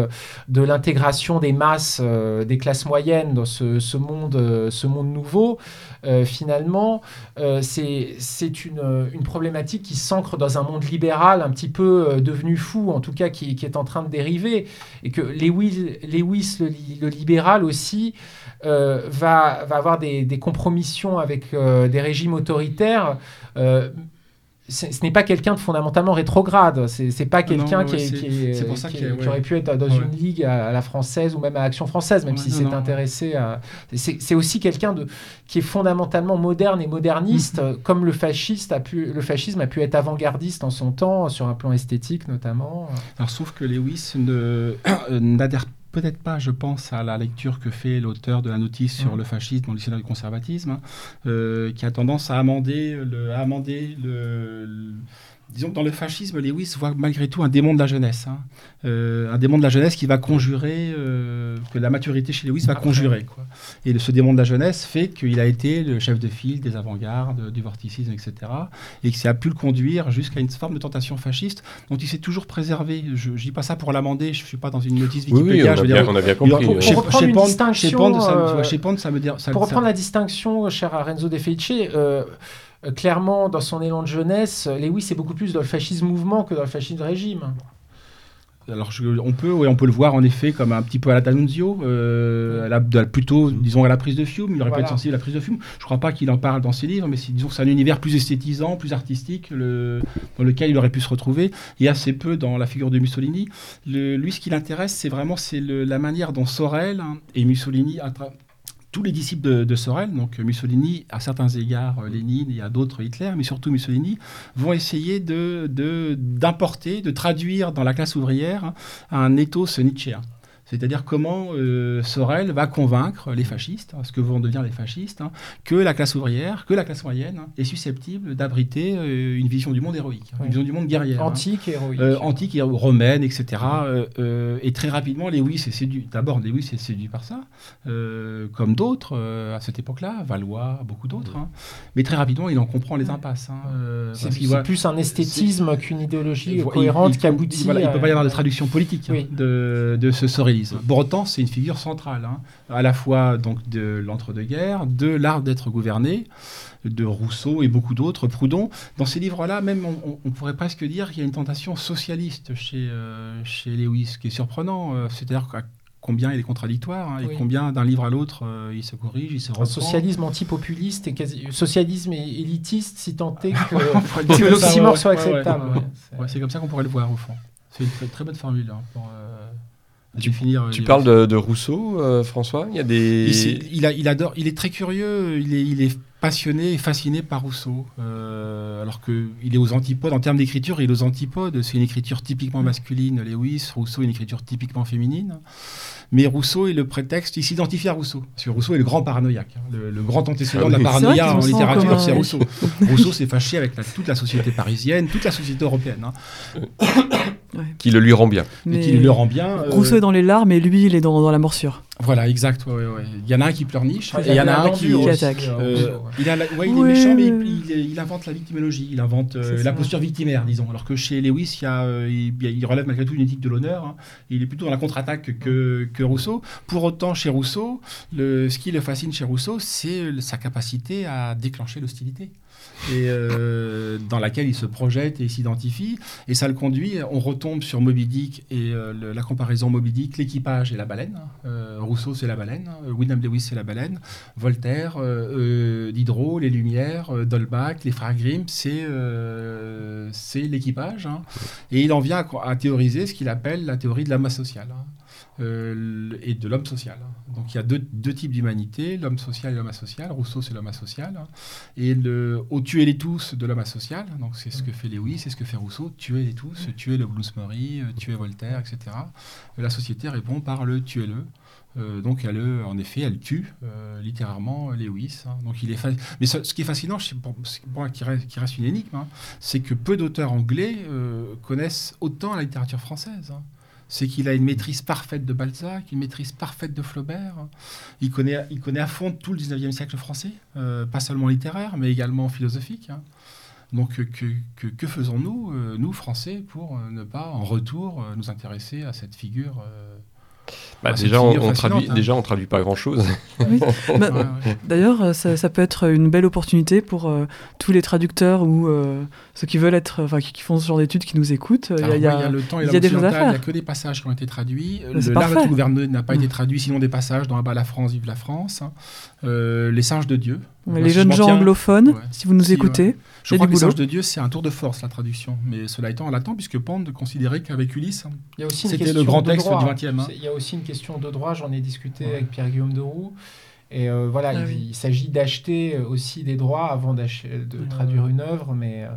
de l'intégration des masses, des classes moyennes dans ce, monde, ce monde nouveau, finalement, c'est une, une problématique qui s'ancre dans un monde libéral un petit peu euh, devenu fou, en tout cas qui, est en train de dériver, et que Lewis, Lewis le, le libéral aussi, euh, va, va avoir des, des compromissions avec euh, des régimes autoritaires. Euh, ce n'est pas quelqu'un de fondamentalement rétrograde. C'est pas quelqu'un qui, aurait pu être dans Ouais. une ligue à, à la française ou même à Action française, même Ouais, si non, s'est intéressé à. C'est aussi quelqu'un de qui est fondamentalement moderne et moderniste, Mm-hmm. comme le fasciste a pu, le fascisme a pu être avant-gardiste en son temps, sur un plan esthétique notamment. Alors, sauf que Lewis ne- n'adhère peut-être pas, je pense, à la lecture que fait l'auteur de la notice sur Mm. le fascisme dans le dictionnaire du conservatisme, hein, euh, qui a tendance à amender le, à amender le, le- Disons que dans le fascisme, Lewis voit malgré tout un démon de la jeunesse. hein. Euh, un démon de la jeunesse qui va conjurer, euh, que la maturité chez Lewis va Après. conjurer. Quoi. Et le- ce démon de la jeunesse fait qu'il a été le chef de file des avant-gardes, du vorticisme, etc. Et que ça a pu le conduire jusqu'à une forme de tentation fasciste dont il s'est toujours préservé. Je ne dis pas ça pour l'amender, je ne suis pas dans une notice Oui, Wikipédia. oui, on je a veux bien, dire, on a bien compris. pour- ouais. chez- Pour reprendre chez une Pond- distinction, Pond, ça, me- euh, chez Pond, ça me dit. ça- Pour ça- reprendre la distinction, cher à Renzo De euh, euh, clairement, dans son élan de jeunesse, Lewis est beaucoup plus dans le fascisme mouvement que dans le fascisme régime. Alors, je- on, peut, ouais, on peut le voir en effet comme un petit peu à la D'Annunzio, euh, à la- de la- plutôt, disons, à la prise de Fiume. Il aurait pu Voilà. être sensible à la prise de Fiume. Je ne crois pas qu'il en parle dans ses livres, mais disons que c'est un univers plus esthétisant, plus artistique, le- dans lequel il aurait pu se retrouver, et assez peu dans la figure de Mussolini. Le- lui, ce qui l'intéresse, c'est vraiment c'est la manière dont Sorel hein, et Mussolini, tous les disciples de, Sorel, donc Mussolini, à certains égards, euh, Lénine et à d'autres Hitler, mais surtout Mussolini, vont essayer de- de- d'importer, de, traduire dans la classe ouvrière un ethos nietzschéen. C'est-à-dire comment euh, Sorel va convaincre les fascistes, hein, ce que vont devenir les fascistes, hein, que la classe ouvrière, que la classe moyenne hein, est susceptible d'abriter euh, une vision du monde héroïque, Oui. une vision du monde guerrière. Antique et héroïque. Euh, antique et romaine, etc. Et très rapidement, Lewis est séduit. D'abord, Lewis est séduit par ça, comme d'autres à cette époque-là, Valois, beaucoup d'autres. Mais très rapidement, il en comprend les impasses. c'est plus un esthétisme qu'une idéologie cohérente qui aboutit. voilà, il ne peut pas y avoir de traduction politique de, de ce sorellisme. Pour autant, c'est une figure centrale, hein, à la fois donc de l'entre-deux-guerres, de l'art d'être gouverné, de Rousseau et beaucoup d'autres, Proudhon. Dans ces livres-là, même, on, pourrait presque dire qu'il y a une tentation socialiste chez, euh, chez Lewis, ce qui est surprenant. euh, C'est-à-dire qu'à combien il est contradictoire hein, Oui. et combien d'un livre à l'autre euh, il se corrige, il se Un reprend. socialisme antipopuliste et quasi... socialisme et élitiste, si tant est que, que l'oxymore soit acceptable. ouais. ouais. C'est- Ouais, c'est comme ça qu'on pourrait le voir au fond. C'est une très, très bonne formule hein, pour euh, euh, Tu les- parles de, de Rousseau, euh, François? Il y a des. Il, c'est- il a- il adore, il est très curieux, il est, il est passionné et fasciné par Rousseau, euh, alors qu'il est aux antipodes, en termes d'écriture, il est aux antipodes, c'est une écriture typiquement masculine, Lewis, Rousseau une écriture typiquement féminine, mais Rousseau est le prétexte, il s'identifie à Rousseau, parce que Rousseau est le grand paranoïaque, hein, le, le grand antécédent Ah de la paranoïa en littérature, c'est. Rousseau. Rousseau s'est fâché avec la- toute la société parisienne, toute la société européenne, hein, qui le lui rend bien. et Mais qui le rend bien. euh, Rousseau est dans les larmes et lui, il est dans, dans la morsure. Voilà, exact. ouais, ouais, ouais. Il y en a un qui pleurniche et il y en a un qui. Attaque. euh, il, a la- ouais, il est Ouais, méchant, mais il, il- il invente la victimologie, il invente euh, la posture victimaire, disons. Alors que chez Lewis, il, y a, euh, il, il relève malgré tout une éthique de l'honneur. hein. Il est plutôt dans la contre-attaque que, que Rousseau. Pour autant, chez Rousseau, le, ce qui le fascine chez Rousseau, c'est sa capacité à déclencher l'hostilité. Et euh, dans laquelle il se projette et s'identifie. Et ça le conduit, on retombe sur Moby Dick et euh, la comparaison Moby Dick, l'équipage et la baleine. Euh, Rousseau, c'est la baleine. William Lewis, c'est la baleine. Voltaire, Diderot, les Lumières, Dolbach, les frères Grimm, c'est l'équipage. hein. Et il en vient à, théoriser ce qu'il appelle la théorie de l'homme social hein, euh, le- et de l'homme social. Donc il y a deux, deux types d'humanité, l'homme social et l'homme asocial. Rousseau, c'est l'homme asocial. Et le, au tuer les tous de l'homme asocial, donc c'est ce que fait Lewis, c'est ce que fait Rousseau, tuer les tous, tuer le Bloomsbury, euh, tuer Voltaire, etc. La société répond par le tuer-le. Euh, donc elle, en effet, elle tue euh, littéralement Lewis. hein. Donc il est Mais ce, ce qui est fascinant, pour, pour qui reste, qui reste une énigme, hein, c'est que peu d'auteurs anglais euh, connaissent autant la littérature française. hein. C'est qu'il a une maîtrise parfaite de Balzac, une maîtrise parfaite de Flaubert. Il connaît, à fond tout le 19e siècle français, euh, pas seulement littéraire, mais également philosophique. hein. Donc euh, que, faisons-nous, euh, nous Français, pour ne pas en retour nous intéresser à cette figure Bah, Ah, déjà, on, on traduit, hein. déjà, on traduit pas grand-chose. Oui. Bah, ouais, ouais. D'ailleurs, euh, ça, ça peut être une belle opportunité pour euh, tous les traducteurs ou euh, ceux qui veulent être, enfin qui, qui font ce genre d'études, qui nous écoutent. Il y y y a le temps et il n'y a que des passages qui ont été traduits. Bah, le L'art parfait. de gouverner n'a pas été traduit, sinon des passages dans Abat la France, Vive la France. Hein. Euh, les singes de Dieu. Les jeunes gens tiens- anglophones, Ouais. si vous nous Si, écoutez, Je crois que les singes de Dieu, c'est un tour de force, la traduction. Mais cela étant, on l'attend, puisque Pande considérait qu'avec Ulysse, une C'était le grand texte droit. du 20e, hein. Il y a aussi une question de droit, j'en ai discuté Ouais. avec Pierre-Guillaume Deroux. Et euh, voilà, Ah il, oui. il s'agit d'acheter euh, aussi des droits avant de Ouais. traduire une œuvre. Mais euh,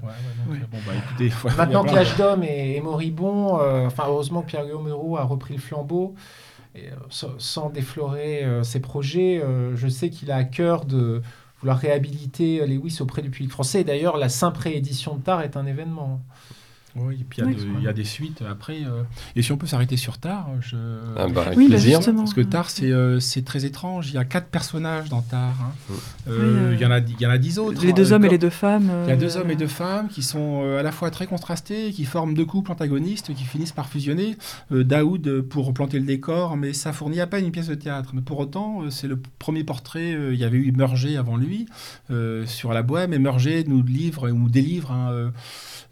Ouais, euh, bon, bah, écoutez, maintenant que l'âge d'homme est, est moribond, euh, enfin heureusement que Pierre-Guillaume Deroux a repris le flambeau. Euh, sans, déflorer euh, ses projets, euh, je sais qu'il a à cœur de vouloir réhabiliter Lewis auprès du public français. Et d'ailleurs, la simple réédition de Tar est un événement. Oui, et puis il y a Ouais. de- il y, a des suites après. euh, Et si on peut s'arrêter sur Tar, je... Ah bah, avec Oui, bah, plaisir. justement. Parce que Tar, c'est euh, c'est très étrange. Il y a quatre personnages dans Tar. hein. Oui. Euh, Oui, Il y en a- il y en a dix autres. les hein. deux hommes et les deux femmes. Il y a euh, deux hommes et deux femmes qui sont euh, à la fois très contrastés, qui forment deux couples antagonistes qui finissent par fusionner. Euh, Daoud euh, pour planter le décor, mais ça fournit à peine une pièce de théâtre. Mais pour autant, euh, c'est le premier portrait. euh, il y avait eu Murger avant lui euh, sur la bohème, et Murger nous livre ou nous délivre euh, euh,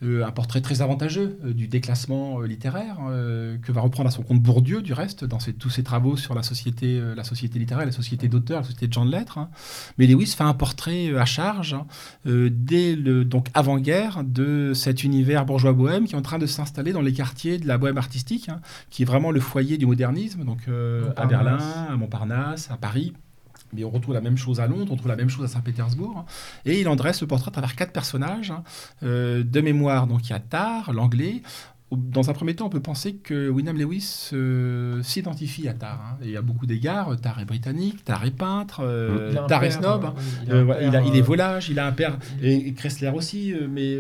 un portrait très avantageux euh, du déclassement euh, littéraire euh, que va reprendre à son compte Bourdieu, du reste, dans ses- tous ses travaux sur la société, euh, la société littéraire, la société d'auteurs, la société de gens de lettres. hein. Mais Lewis fait un portrait euh, à charge hein, euh, dès le donc avant-guerre de cet univers bourgeois bohème qui est en train de s'installer dans les quartiers de la bohème artistique, hein, qui est vraiment le foyer du modernisme, donc euh, à. Berlin, à Montparnasse, à Paris. Mais on retrouve la même chose à Londres, on retrouve la même chose à Saint-Pétersbourg. Et il en dresse le portrait à travers quatre personnages. hein. Euh, de mémoire, donc il y a Tar, l'anglais. Dans un premier temps, on peut penser que William Lewis euh, s'identifie à Tar. hein. Et à beaucoup d'égards, Tar est britannique, Tar est peintre, euh, Il a Tar est snob. euh, il a il, a- il est volage, il a un père, et, et Kressler aussi, mais,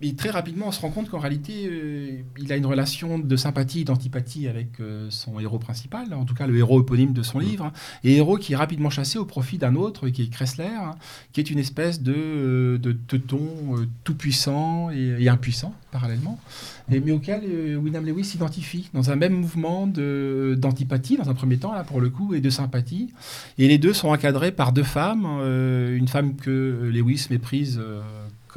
mais très rapidement on se rend compte qu'en réalité euh, il a une relation de sympathie et d'antipathie avec euh, son héros principal, en tout cas le héros éponyme de son livre, et héros qui est rapidement chassé au profit d'un autre, qui est Kressler, hein, qui est une espèce de, euh, de teuton euh, tout-puissant et, et impuissant parallèlement, et, mais auquel William Lewis s'identifie dans un même mouvement d'antipathie dans un premier temps, là pour le coup, et de sympathie. Et les deux sont encadrés par deux femmes. une femme que Lewis méprise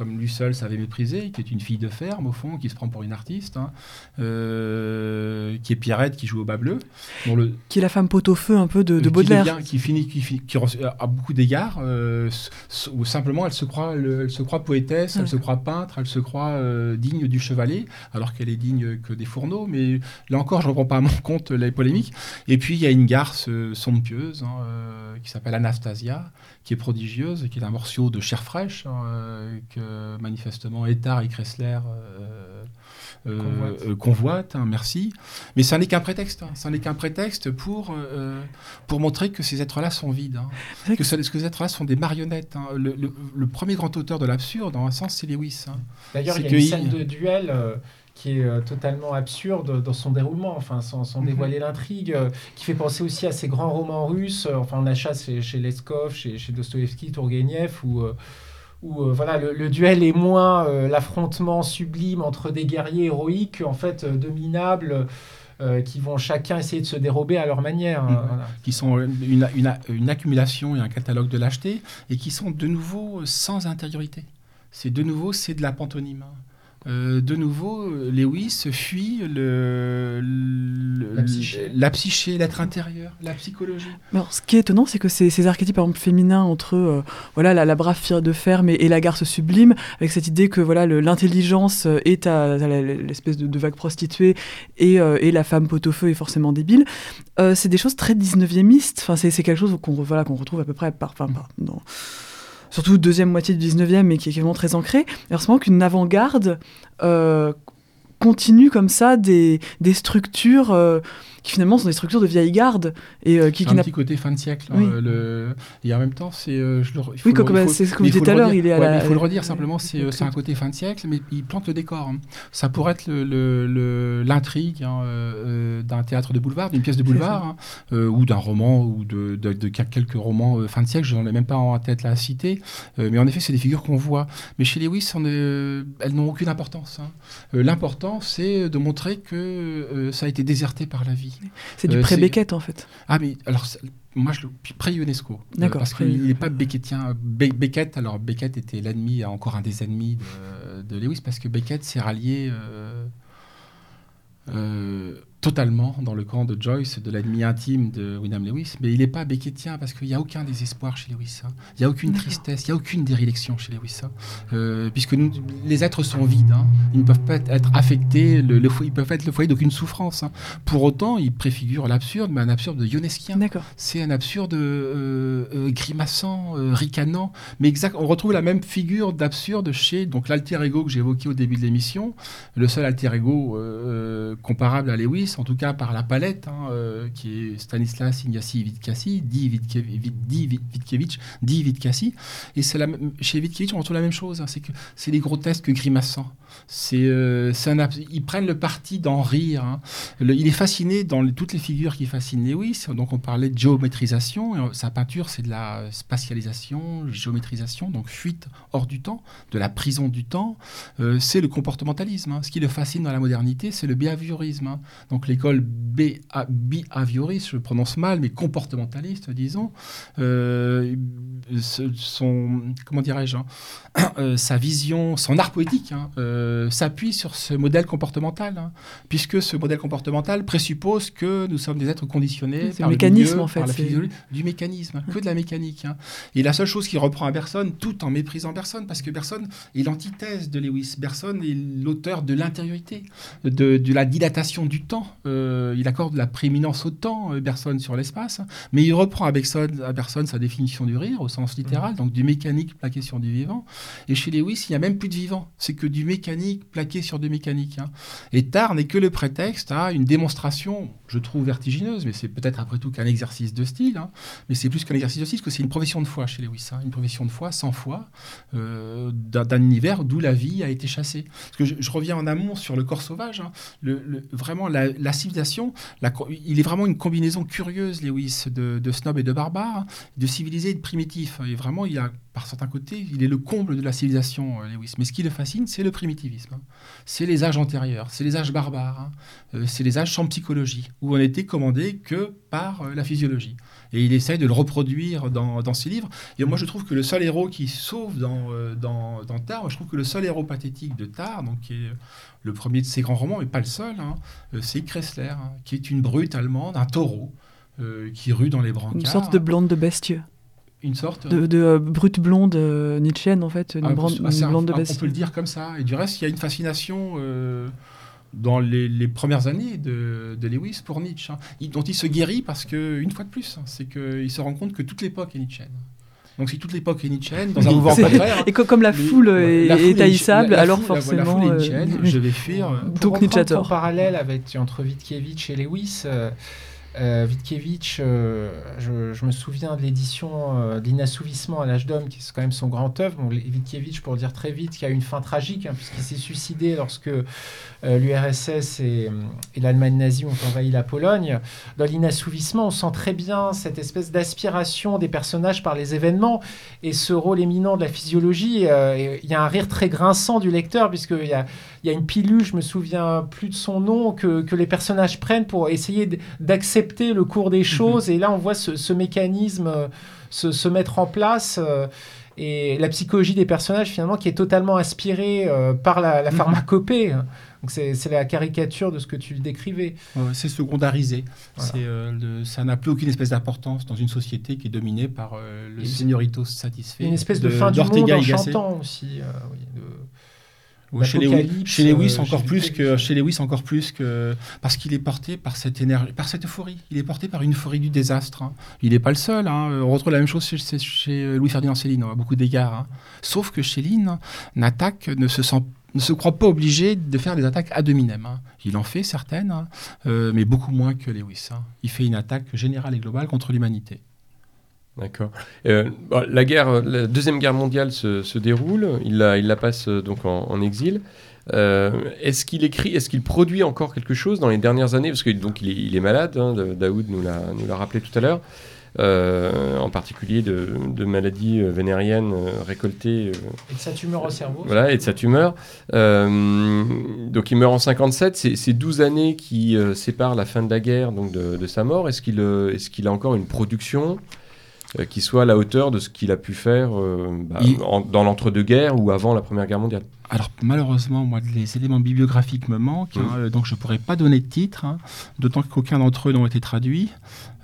comme lui seul savait mépriser, qui est une fille de ferme au fond, qui se prend pour une artiste, hein, euh, qui est Pierrette, qui joue au bas bleu. le, Qui est la femme pot-au-feu un peu de, de qui Baudelaire. devient- qui finit, qui, fi- qui reçoit- à beaucoup d'égards, euh, ou simplement elle se croit, le- elle se croit poétesse, elle se croit peintre, elle se croit euh, digne du chevalet, alors qu'elle est digne que des fourneaux. Mais là encore, je ne reprends pas à mon compte les polémiques. Et puis il y a une garce euh, somptueuse hein, euh, qui s'appelle Anastasia, qui est prodigieuse, qui est un morceau de chair fraîche hein, euh, que manifestement Etard et Kressler euh, euh, Convoitent. convoitent, hein, merci. Mais ça n'est qu'un prétexte. hein. Ça n'est qu'un prétexte pour, euh, pour montrer que ces êtres-là sont vides. hein. Que, ce- que ces êtres-là sont des marionnettes. hein. Le, le- le premier grand auteur de l'absurde, dans un sens, c'est Lewis. hein. D'ailleurs, il y a une que scène il- de duel euh, qui est euh, totalement absurde dans son déroulement, enfin, sans, sans Mhm. dévoiler l'intrigue, euh, qui fait penser aussi à ces grands romans russes. euh, enfin, on achète chez, chez Leskov, chez, chez Dostoevsky, Tourguenieff, où, où euh, voilà, le, le duel est moins euh, l'affrontement sublime entre des guerriers héroïques, en fait, euh, de minables. euh, qui vont chacun essayer de se dérober à leur manière. hein, Mhm. voilà. qui sont une, une- une accumulation et un catalogue de lâcheté, et qui sont de nouveau sans intériorité. C'est de nouveau, c'est de la pantomime. Euh, de nouveau, Lewis fuit le, le- La psyché. la psyché, l'être intérieur, la psychologie. Alors, ce qui est étonnant, c'est que ces, ces archétypes, par exemple, féminins, entre euh, voilà, la, la brave fille de ferme et, et la garce sublime, avec cette idée que voilà, le- l'intelligence euh, est à, l'espèce de, de vague prostituée et, euh, et la femme pot-au-feu est forcément débile, euh, c'est des choses très 19e Enfin, c'est c'est quelque chose qu'on voilà, qu'on retrouve à peu près par, enfin, par- dans, surtout deuxième moitié du 19e, mais qui est vraiment très ancré. Alors, c'est qu'une avant-garde euh, continue comme ça des, des structures euh, qui finalement sont des structures de vieille garde et euh, qui, qui un petit côté fin de siècle. hein, Oui. euh, le... Et en même temps, c'est. euh, je le... il faut Oui, comme- faut- c'est ce faut disiez tout à l'heure, il est à Ouais, la- il faut le redire simplement, c'est un côté fin de siècle, mais il plante le décor. hein. Ça pourrait être le- l'intrigue hein, euh, d'un théâtre de boulevard, d'une pièce de boulevard, ou d'un roman, ou de, de- de quelques romans fin de siècle, je n'en ai même pas en tête citer. Euh, mais en effet, c'est des figures qu'on voit. Mais chez Lewis, on est- elles n'ont aucune importance. L'important, c'est de montrer que ça a été déserté par la vie. C'est du Euh, pré-Beckett en fait. Ah, mais alors, moi, je le pré-UNESCO. Euh, D'accord, parce qu'il n'est pas Beckettien. Be- Beckett, alors Beckett était l'ennemi, encore un des ennemis de, de Lewis, parce que Beckett s'est rallié euh, euh, totalement dans le camp de Joyce, de l'ennemi intime de William Lewis. Mais il n'est pas Beckettien, parce qu'il n'y a aucun désespoir chez Lewis. hein. Il n'y a aucune tristesse, il n'y a aucune déréliction chez Lewis. hein. Euh, puisque nous, les êtres sont vides. hein. Ils ne peuvent pas être affectés, le, le ils peuvent être le foyer d'aucune souffrance. hein. Pour autant, il préfigure l'absurde, mais un absurde. D'accord. C'est un absurde euh, euh, grimaçant, ricanant, mais exact. On retrouve la même figure d'absurde chez donc l'alter ego que j'ai évoqué au début de l'émission, le seul alter ego comparable à Lewis, en tout cas par la palette, hein, euh, qui est Stanislas Ignasi Witkasi, dit Wit- dit Witkasi, et c'est chez Witkevitch on retrouve la même chose, hein, c'est que c'est les grotesques grimaçants. C'est, euh, ils prennent le parti d'en rire. hein. Il est fasciné dans toutes les figures qui fascinent Lewis. Donc on parlait de géométrisation. euh, sa peinture, c'est de la spatialisation, géométrisation, donc fuite hors du temps, de la prison du temps. C'est le comportementalisme. Ce qui le fascine dans la modernité, c'est le behaviorisme. hein. Donc l'école behavioriste, je le prononce mal, mais comportementaliste, disons, euh, son, comment dirais-je, hein, euh, sa vision, son art poétique hein, euh, s'appuie sur ce modèle comportemental, hein, puisque ce modèle comportemental présuppose que nous sommes des êtres conditionnés par le mécanisme, milieu, en fait, par la physiologie, du mécanisme, que de la mécanique. Et la seule chose qu'il reprend à Bergson, tout en méprisant Bergson, parce que Bergson est l'antithèse de Lewis. Bergson est l'auteur de l'intériorité, de, de la dilatation du temps. Euh, il accorde la prééminence au temps, euh, Bergson, sur l'espace, mais il reprend à Bergson, à Bergson sa définition du rire, au sens littéral, donc du mécanique plaqué sur du vivant. Et chez Lewis, il n'y a même plus de vivant. C'est que du mécanique plaqué sur du mécanique. hein. Et Tard n'est que le prétexte à une démonstration, je trouve vertigineuse, mais c'est peut-être après tout qu'un exercice de style. hein. Mais c'est plus qu'un exercice de style, parce que c'est une profession de foi chez Lewis. hein. Une profession de foi, sans foi, euh, d'un univers d'où la vie a été chassée. Parce que je, je reviens en amont sur le corps sauvage. hein. Le- le- vraiment, la, la civilisation, la il est vraiment une combinaison curieuse, Lewis, de, de snob et de barbare, de civilisé et de primitif. Et vraiment, il a, par certains côtés, il est le comble de la civilisation, euh, Lewis. Mais ce qui le fascine, c'est le primitivisme. hein. C'est les âges antérieurs, c'est les âges barbares, hein. Euh, c'est les âges sans psychologie, où on n'était commandé que par euh, la physiologie. Et il essaye de le reproduire dans, ses livres. Et moi, je trouve que le seul héros qui sauve dans, euh, je trouve que le seul héros pathétique de Tard, donc qui est le premier de ses grands romans, mais pas le seul, hein, c'est Kressler, qui est une brute allemande, un taureau, qui rue dans les brancards. Une sorte de blonde de bestieux. Une sorte De, de euh, brute blonde euh, Nietzscheenne, en fait. Une, Ah, brande- un- blonde de ah, on peut le dire comme ça. Et du reste, il y a une fascination euh, dans les, les premières années de, de Lewis pour Nietzsche, hein, il- dont il se guérit parce que, une fois de plus, hein, c'est qu'il se rend compte que toute l'époque est Nietzscheenne. Donc si toute l'époque est nietzschéenne, dans un mouvement contraire. Et co- comme la foule est, la foule est haïssable, la- la alors foule- forcément. La foule est euh, nietzschéenne, oui. je vais fuir. euh, Donc Nietzsche tort. parallèle avec entre Witkiewicz et Lewis, euh, euh, je, je me souviens de l'édition euh, de l'Inassouvissement à l'âge d'homme, qui est quand même son grand œuvre. Bon, Witkiewicz, pour dire très vite, qui a une fin tragique, hein, puisqu'il s'est suicidé lorsque l'URSS et, et l'Allemagne nazie ont envahi la Pologne. Dans l'Inassouvissement, on sent très bien cette espèce d'aspiration des personnages par les événements et ce rôle éminent de la physiologie. euh, Il y a un rire très grinçant du lecteur, puisqu'il y a il y a une pilule, je me souviens plus de son nom, que, que les personnages prennent pour essayer d'accepter le cours des choses. Et là, on voit ce, ce mécanisme euh, se, se mettre en place. euh, et la psychologie des personnages, finalement, qui est totalement inspirée euh, par la, la pharmacopée. Donc, c'est la caricature de ce que tu décrivais. C'est secondarisé. Voilà. Euh, le- ça n'a plus aucune espèce d'importance dans une société qui est dominée par euh, le señorito satisfait. Une espèce de, fin du monde en chantant aussi. euh, oui, de- Ouais, chez, Lewis, chez Lewis euh, encore chez plus que chez Lewis encore plus que parce qu'il est porté par cette énergie, par cette euphorie. Il est porté par une euphorie du désastre. hein. Il n'est pas le seul. hein. On retrouve la même chose chez, chez- chez Louis Ferdinand Céline à beaucoup d'égards. hein. Sauf que Céline n'attaque ne se sent ne se croit pas obligé de faire des attaques ad hominem. hein. Il en fait certaines, hein, euh, mais beaucoup moins que Lewis. hein. Il fait une attaque générale et globale contre l'humanité. D'accord. Euh, la deuxième guerre mondiale se, déroule. Il la, passe euh, donc en, exil. Est-ce qu'il écrit, est-ce qu'il produit encore quelque chose dans les dernières années? Parce que donc il est, malade. hein, Da- Daoud nous l'a rappelé tout à l'heure. Euh, en particulier de, de maladies euh, vénériennes euh, récoltées euh, Et de sa tumeur au cerveau. voilà, et de sa tumeur. Euh, donc il meurt en 57, c'est c'est 12 années qui euh, séparent la fin de la guerre donc de, de sa mort. Est-ce qu'il euh, est qu'il a encore une production qui soit à la hauteur de ce qu'il a pu faire euh, bah, Il- en- dans l'entre-deux-guerres ou avant la Première Guerre mondiale? Alors malheureusement, moi, les éléments bibliographiques me manquent, hein, donc je ne pourrais pas donner de titre, hein, d'autant qu'aucun d'entre eux n'ont été traduits,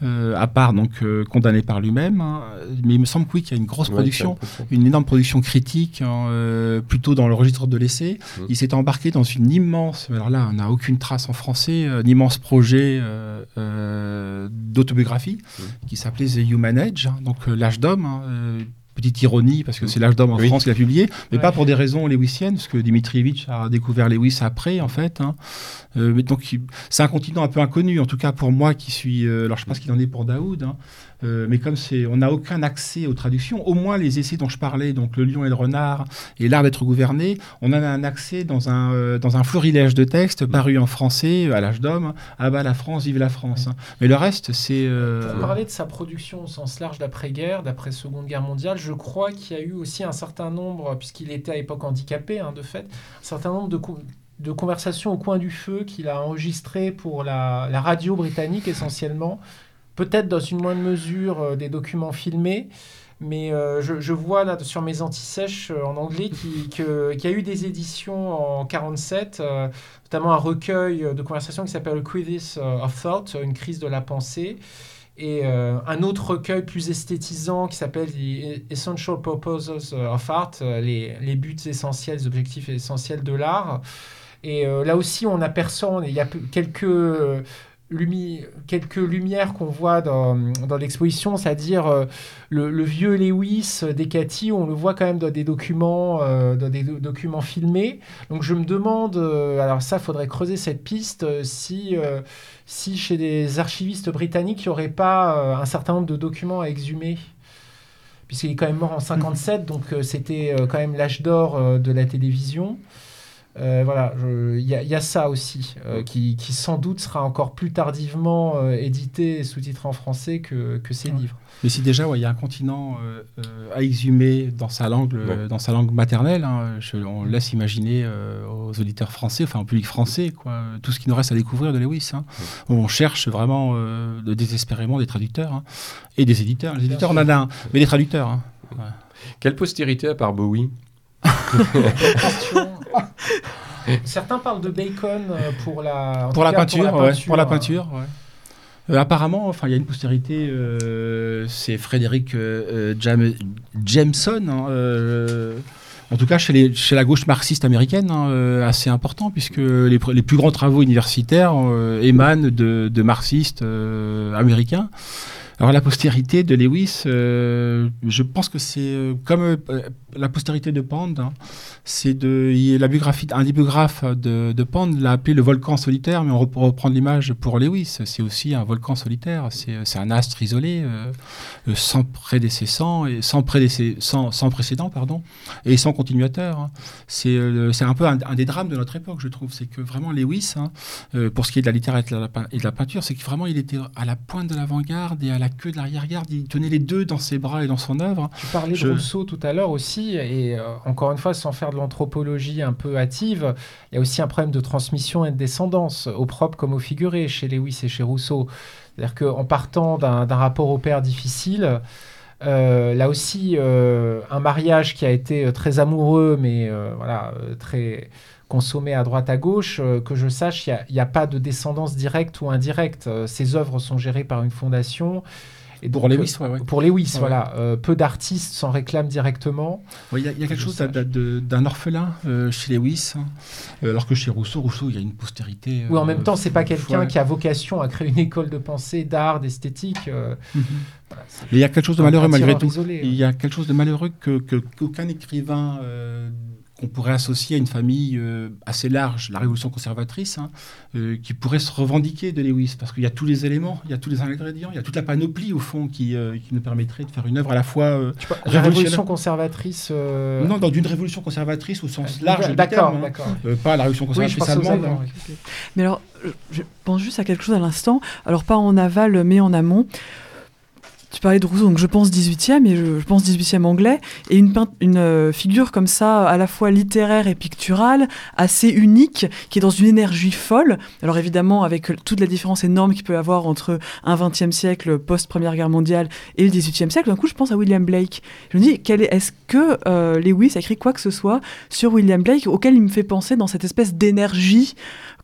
euh, à part donc euh, condamné par lui-même. hein. mais il me semble que oui, qu'il y a une grosse Ouais, production, une énorme production critique, euh, plutôt dans le registre de l'essai. Mhm. Il s'est embarqué dans une immense, alors là, on n'a aucune trace en français, un immense projet d'autobiographie Mhm. qui s'appelait The Human Age, donc l'âge d'homme. Petite ironie, parce que c'est l'âge d'homme en Oui. France qu'il a publié, mais Ouais. pas pour des raisons lewisiennes, parce que Dimitrievitch a découvert Lewis après, en fait. hein. Euh, mais donc, c'est un continent un peu inconnu, en tout cas pour moi qui suis. euh, alors, je pense qu'il en est pour Daoud, hein. Euh, mais comme c'est, on n'a aucun accès aux traductions, au moins les essais dont je parlais, donc Le Lion et le Renard et L'Art d'être gouverné, on en a un accès dans un, euh, dans un florilège de textes parus en français à l'âge d'homme. Ah bah la France, vive la France. hein. Mais le reste, c'est. euh, Pour parler de sa production au sens large d'après-guerre, d'après Seconde Guerre mondiale, je crois qu'il y a eu aussi un certain nombre, puisqu'il était à l'époque handicapé, hein, de fait, un certain nombre de, co- de conversations au coin du feu qu'il a enregistrées pour la, la radio britannique essentiellement, peut-être dans une moindre mesure euh, des documents filmés. Mais euh, je, vois là sur mes antisèches euh, en anglais qui- qu'il y a eu des éditions en 47, euh, notamment un recueil de conversations qui s'appelle Crisis of Thought, une crise de la pensée, et euh, un autre recueil plus esthétisant qui s'appelle The Essential Purposes of Art, euh, les, buts essentiels, les objectifs essentiels de l'art. Et euh, là aussi, on aperçoit, il y a quelques, euh, lumi- quelques lumières qu'on voit dans, dans l'exposition, c'est-à-dire euh, le, le vieux Lewis euh, Descati, on le voit quand même dans des documents, euh, dans des do- documents filmés. Donc je me demande, euh, alors ça, faudrait creuser cette piste, si, si chez des archivistes britanniques, il n'y aurait pas un certain nombre de documents à exhumer. Puisqu'il est quand même mort en 57, donc euh, c'était quand même l'âge d'or de la télévision. Euh, voilà, il y, a- il y a ça aussi, euh, qui, qui sans doute sera encore plus tardivement euh, édité et sous-titré en français que, que ces Ouais. livres. Mais si déjà, ouais, il y a un continent euh, euh, à exhumer dans sa langue, euh, Ouais. dans sa langue maternelle, hein, je- on laisse imaginer euh, aux auditeurs français, enfin au public français, quoi, tout ce qui nous reste à découvrir de Lewis. hein. On cherche vraiment euh, désespérément des traducteurs hein, et des éditeurs. Les éditeurs, on en a un, mais des traducteurs. hein. Quelle postérité à part Bowie? Certains parlent de Bacon euh, pour la, Pour la, cas, peinture, ouais, pour la peinture, ouais. Euh, apparemment, enfin, il y a une postérité. euh, c'est Frédéric euh, Jam- Jameson. hein, en tout cas, chez, les- chez la gauche marxiste américaine, hein, assez important, puisque les, plus grands travaux universitaires émanent de, de marxistes américains. Alors la postérité de Lewis, euh, je pense que c'est euh, comme euh, la postérité de Pand, hein, c'est de la biographie, un des biographes de, de Pand l'a appelé le volcan solitaire, mais on rep- reprend l'image pour Lewis, c'est aussi un volcan solitaire, c'est un astre isolé, sans prédécessant et sans, prédécé- précédent, pardon, et sans continuateur. hein. C'est un peu un, des drames de notre époque, je trouve, c'est que vraiment Lewis, hein, pour ce qui est de la littérature et de la peinture, c'est que vraiment il était à la pointe de l'avant-garde et à la queue de l'arrière-garde. Il tenait les deux dans ses bras et dans son œuvre. Tu parlais Je- de Rousseau tout à l'heure aussi, et euh, encore une fois, sans faire de l'anthropologie un peu hâtive, il y a aussi un problème de transmission et de descendance, au propre comme au figuré, chez Lewis et chez Rousseau. C'est-à-dire qu'en partant d'un rapport au père difficile, euh, là aussi, euh, un mariage qui a été très amoureux, mais voilà, très consommé à droite à gauche, euh, que je sache, il n'y a, pas de descendance directe ou indirecte. Euh, ces œuvres sont gérées par une fondation. Et Pour donc, Lewis, ouais, ouais. pour Lewis, Ouais. voilà. Euh, peu d'artistes s'en réclament directement. Il y, a- il y a quelque Je chose d'un- orphelin euh, chez Lewis, hein. Euh, alors que chez Rousseau, Rousseau, il y a une postérité. Ou en même temps, c'est pas quelqu'un qui a vocation à créer une école de pensée, d'art, d'esthétique. euh, Mhm. voilà, il y a quelque chose de malheureux malgré tout. isolé, Il y a quelque chose de malheureux que qu'aucun écrivain qu'on pourrait associer à une famille euh, assez large, la Révolution conservatrice, hein, euh, qui pourrait se revendiquer de Lewis, parce qu'il y a tous les éléments, il y a tous les ingrédients, il y a toute la panoplie au fond qui, euh, qui nous permettrait de faire une œuvre à la fois la Révolutionnaire. révolution conservatrice. non dans d'une révolution conservatrice au sens large du D'accord, terme, hein. d'accord. Pas la révolution Oui, conservatrice aux allemande. Hein. oui. Mais alors, je- je pense juste à quelque chose à l'instant. Alors, pas en aval, mais en amont. Tu parlais de Rousseau, donc je pense 18e, et je, pense 18e anglais. Et une, euh, figure comme ça, à la fois littéraire et picturale, assez unique, qui est dans une énergie folle. Alors, évidemment, avec toute la différence énorme qu'il peut y avoir entre un 20e siècle post-première guerre mondiale et le 18e siècle, d'un coup, je pense à William Blake. Je me dis, est-ce que euh, Lewis a écrit quoi que ce soit sur William Blake auquel il me fait penser dans cette espèce d'énergie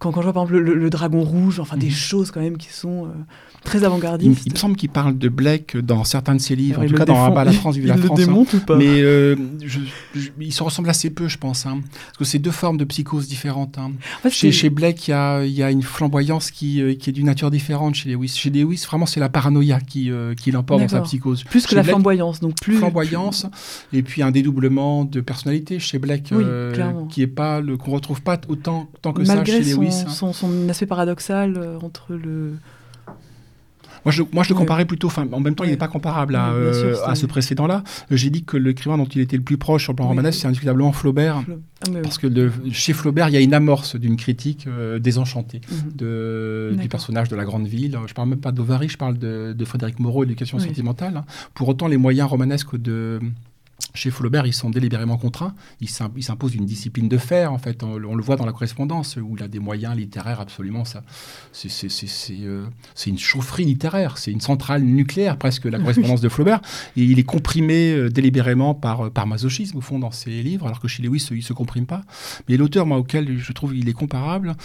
quand, quand je vois par exemple le, le dragon rouge, enfin des Mhm. choses quand même qui sont euh, très Il, avant-gardistes. il me semble qu'il parle de Blake dans certains de ses livres, Alors, en il tout le cas dans défend- bas à la il- France, il la le France. hein. démonte ou pas Mais euh, je- je- ils se ressemblent assez peu, je pense. hein. parce que c'est deux formes de psychose différentes. hein. En fait, Chez, chez Blake, il y a, il y a une flamboyance qui, euh, qui est d'une nature différente chez Lewis. Chez Lewis, vraiment, c'est la paranoïa qui, euh, qui l'emporte dans sa psychose. plus que la Blake, flamboyance, donc plus Flamboyance, et puis un dédoublement de personnalité chez Blake, Oui, qui est pas le qu'on retrouve pas autant, tant que malgré ça chez Lewis. Son, son aspect paradoxal euh, entre le. Moi, je, moi, je le comparais plutôt. Enfin, en même temps, il n'est pas comparable à, sûr, euh, à ce précédent-là. J'ai dit que l'écrivain dont il était le plus proche sur le plan romanesque, c'est indiscutablement Flaubert. Ah. Parce que le- chez Flaubert, il y a une amorce d'une critique euh, désenchantée Mhm. de, du personnage de la grande ville. Je parle même pas d'Ovary, je parle de, de Frédéric Moreau, l'éducation Oui. sentimentale. hein. Pour autant, les moyens romanesques de chez Flaubert, ils sont délibérément contraints. Il s'im- il s'impose une discipline de fer, en fait. On, le voit dans la correspondance, où il a des moyens littéraires absolument. Ça, c'est, euh, une chaufferie littéraire, c'est une centrale nucléaire presque, la correspondance de Flaubert. Il est comprimé euh, délibérément par, par masochisme, au fond, dans ses livres, alors que chez Lewis, il ne se comprime pas. Mais l'auteur, moi, auquel je trouve il est comparable,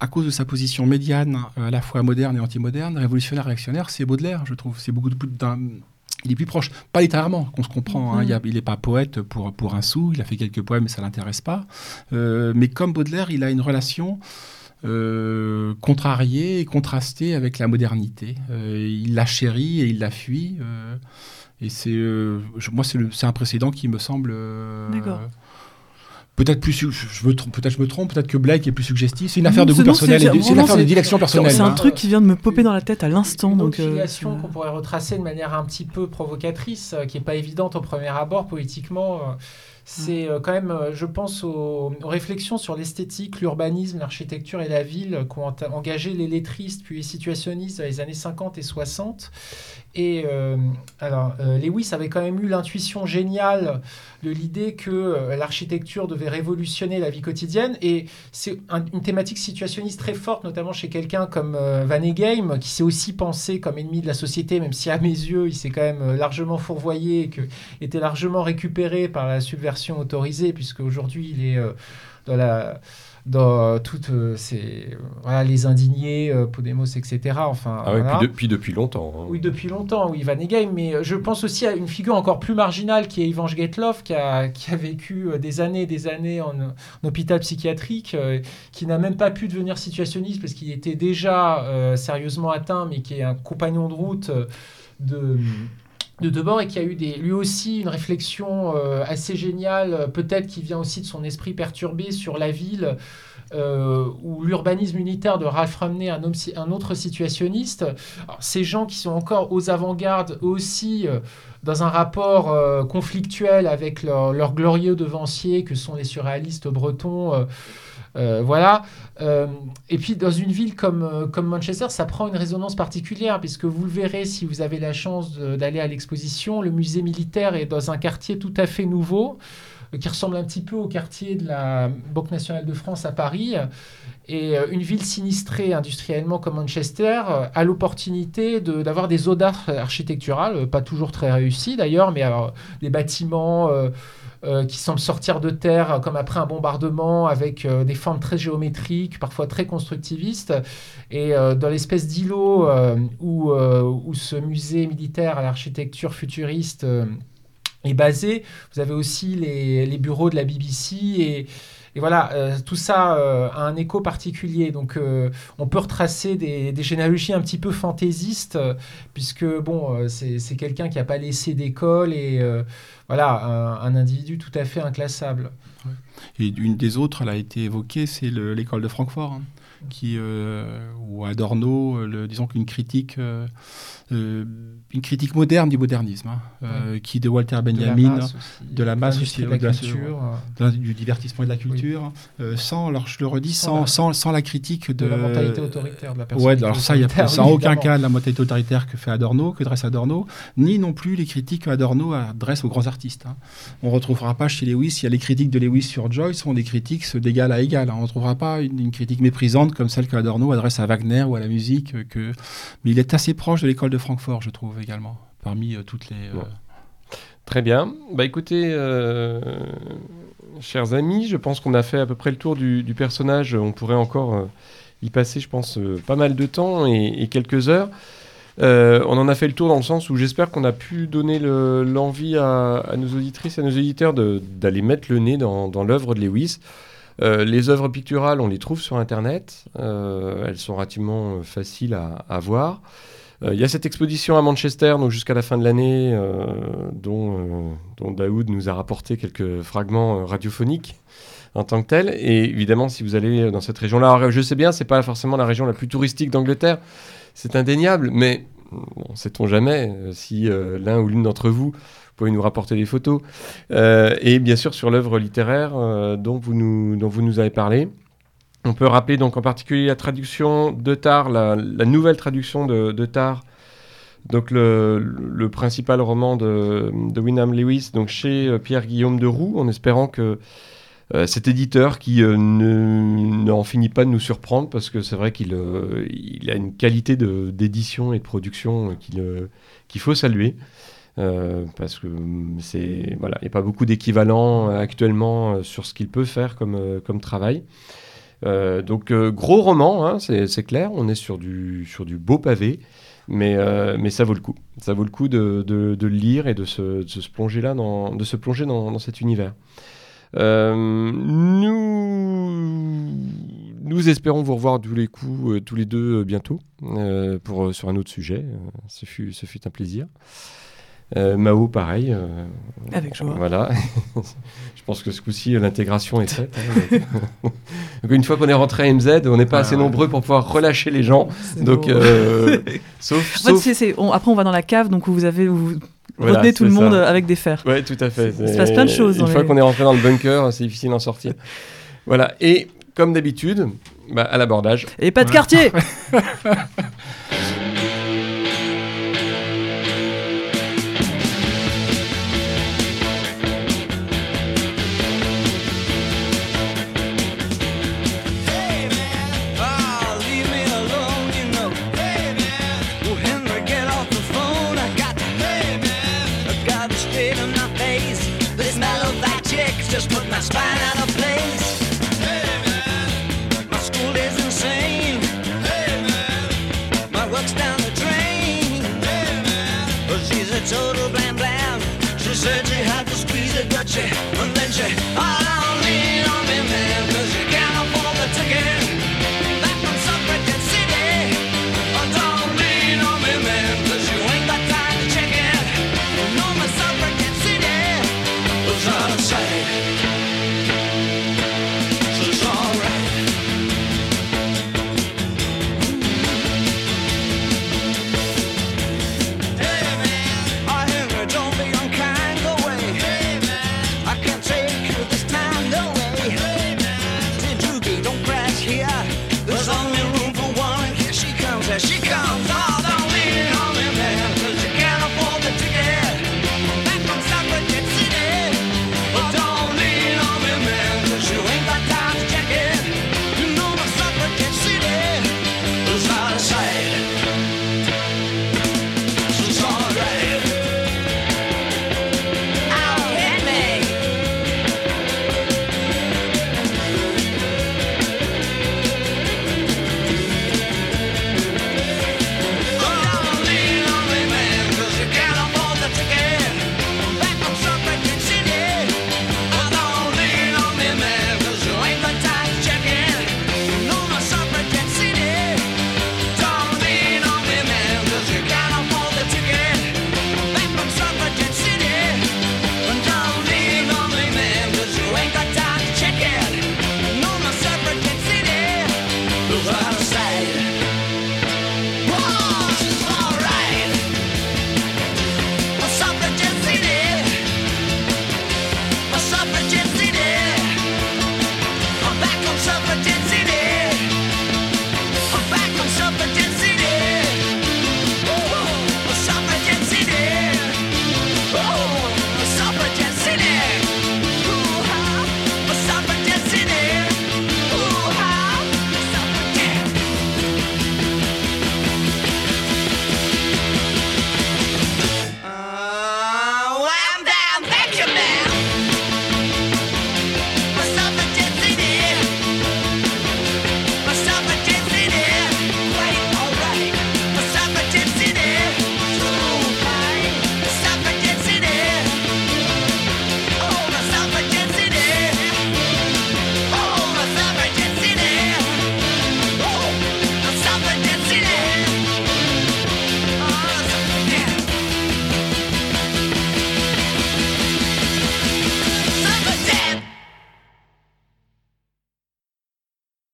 à cause de sa position médiane, euh, à la fois moderne et anti-moderne, révolutionnaire, réactionnaire, c'est Baudelaire, je trouve. C'est beaucoup plus d'un. Il est plus proche, pas littérairement, qu'on se comprend. hein. Il n'est pas poète pour, pour un sou, il a fait quelques poèmes, mais ça l'intéresse pas. Euh, mais comme Baudelaire, il a une relation euh, contrariée et contrastée avec la modernité. Euh, il la chérit et il la fuit. et c'est, moi, c'est, un précédent qui me semble. D'accord. Peut-être plus, je, je me trompe, peut-être je me trompe, peut-être que Blake est plus suggestif. C'est une affaire de goût personnel, c'est- une affaire de direction personnelle. C'est un truc qui vient de me popper dans la tête à l'instant. Une Donc, euh, qu'on pourrait retracer de manière un petit peu provocatrice, euh, qui n'est pas évidente au premier abord politiquement, euh, c'est euh, quand même, je pense, aux, aux réflexions sur l'esthétique, l'urbanisme, l'architecture et la ville qu'ont engagé les lettristes puis les situationnistes dans les années 50 et 60. Et euh, alors, euh, Lewis avait quand même eu l'intuition géniale de l'idée que euh, l'architecture devait révolutionner la vie quotidienne. Et c'est un- une thématique situationniste très forte, notamment chez quelqu'un comme Van Egheim, qui s'est aussi pensé comme ennemi de la société, même si à mes yeux, il s'est quand même largement fourvoyé et que était largement récupéré par la subversion autorisée, puisque aujourd'hui, il est dans la dans toutes euh, ces voilà les indignés euh, Podemos etc enfin Ah oui, voilà. puis, depuis, depuis longtemps. hein. Oui, depuis longtemps, oui, Van mais euh, je pense aussi à une figure encore plus marginale qui est Ivan Getlov, qui a, qui a vécu euh, des années et des années en, en hôpital psychiatrique, euh, qui n'a même pas pu devenir situationniste parce qu'il était déjà euh, sérieusement atteint, mais qui est un compagnon de route. euh, de de Debord et qui a eu des, lui aussi une réflexion euh, assez géniale, peut-être qui vient aussi de son esprit perturbé sur la ville, euh, ou l'urbanisme unitaire de Ralph Rumney, un, homme, un autre situationniste. ces gens qui sont encore aux avant-gardes aussi euh, dans un rapport conflictuel avec leurs leur glorieux devanciers que sont les surréalistes bretons. Euh, voilà. Euh, et puis dans une ville comme, euh, comme Manchester, ça prend une résonance particulière, puisque vous le verrez si vous avez la chance d'aller à l'exposition, le musée militaire est dans un quartier tout à fait nouveau, qui ressemble un petit peu au quartier de la Banque nationale de France à Paris. Et une ville sinistrée industriellement comme Manchester a l'opportunité d'avoir des audaces architecturales, pas toujours très réussies d'ailleurs, mais des bâtiments qui semblent sortir de terre comme après un bombardement avec euh, des formes très géométriques, parfois très constructivistes. Et euh, dans l'espèce d'îlot où, où, ce musée militaire à l'architecture futuriste est basé, vous avez aussi les, les bureaux de la BBC et voilà, euh, tout ça euh, a un écho particulier. Donc, euh, on peut retracer des, généalogies un petit peu fantaisistes, puisque bon, c'est quelqu'un qui n'a pas laissé d'école et voilà, un, individu tout à fait inclassable. Et une des autres, elle a été évoquée, c'est l'école de Francfort, hein, qui, où Adorno, le, disons qu'une critique euh, une critique moderne du modernisme, hein, euh, qui de Walter Benjamin, de la masse aussi, de la, culture, du divertissement et de la culture, euh, sans, alors je le redis, sans, sans, sans, la critique de, la mentalité autoritaire de la personne. Ouais, alors ça, il y a sans aucun cas de la mentalité autoritaire que fait Adorno, que dresse Adorno, ni non plus les critiques que Adorno adresse aux grands artistes. Hein. On ne retrouvera pas chez Lewis, il y a les critiques de Lewis sur Joyce sont des critiques d'égal à égal. Hein. On ne retrouvera pas une, critique méprisante comme celle que Adorno adresse à Wagner ou à la musique. Que... Mais il est assez proche de l'école de Francfort, je trouve également, parmi euh, toutes les. Euh, Très bien. Bah écoutez, euh, chers amis, je pense qu'on a fait à peu près le tour du, personnage. On pourrait encore y passer, je pense, pas mal de temps et, quelques heures. on en a fait le tour dans le sens où j'espère qu'on a pu donner l'envie à, nos auditrices à nos éditeurs d'aller mettre le nez dans, l'œuvre de Lewis. Les œuvres picturales, on les trouve sur Internet. elles sont relativement faciles à, voir. Euh, il y a cette exposition à Manchester, donc jusqu'à la fin de l'année, euh, dont, euh, dont, Daoud nous a rapporté quelques fragments radiophoniques en tant que tel. Et évidemment, si vous allez dans cette région-là, je sais bien, c'est pas forcément la région la plus touristique d'Angleterre, c'est indéniable, mais bon, sait-on jamais si l'un ou l'une d'entre vous pouvez nous rapporter des photos. et bien sûr sur l'œuvre littéraire dont, vous nous, dont vous nous avez parlé. On peut rappeler donc en particulier la traduction de Tar, la, nouvelle traduction de, Tar, donc le, principal roman de, de Wyndham Lewis, donc chez euh, Pierre-Guillaume de Roux, en espérant que euh, cet éditeur qui euh, n'en finit pas de nous surprendre, parce que c'est vrai qu'il il a une qualité d'édition et de production qu'il faut saluer. Parce que c'est voilà, il n'y a pas beaucoup d'équivalents actuellement sur ce qu'il peut faire comme, comme travail. Euh, donc euh, gros roman, hein, c'est clair, on est sur du, sur du beau pavé, mais, euh, mais ça vaut le coup. Ça vaut le coup de, de, le lire et de se, de se plonger là, dans, de se plonger dans, dans cet univers. nous, nous espérons vous revoir tous les tous les deux bientôt, pour, sur un autre sujet. ce, fut, ce fut un plaisir. Euh, Mao, pareil. Euh, Avec joie. Voilà. je pense que ce coup-ci, l'intégration est faite. Hein. Donc, une fois qu'on est rentré à MZ, on n'est pas assez nombreux pour pouvoir relâcher les gens. Donc, euh, sauf. après, on va dans la cave, donc vous avez. Vous... Retenez tout le monde avec des fers. Oui, tout à fait. Il se passe plein de choses. Une fois qu'on est rentré dans le bunker, c'est difficile d'en sortir. voilà. Et comme d'habitude, bah, à l'abordage. Et pas de quartier spit in my face. But it's my that chick's just put my spine out of place.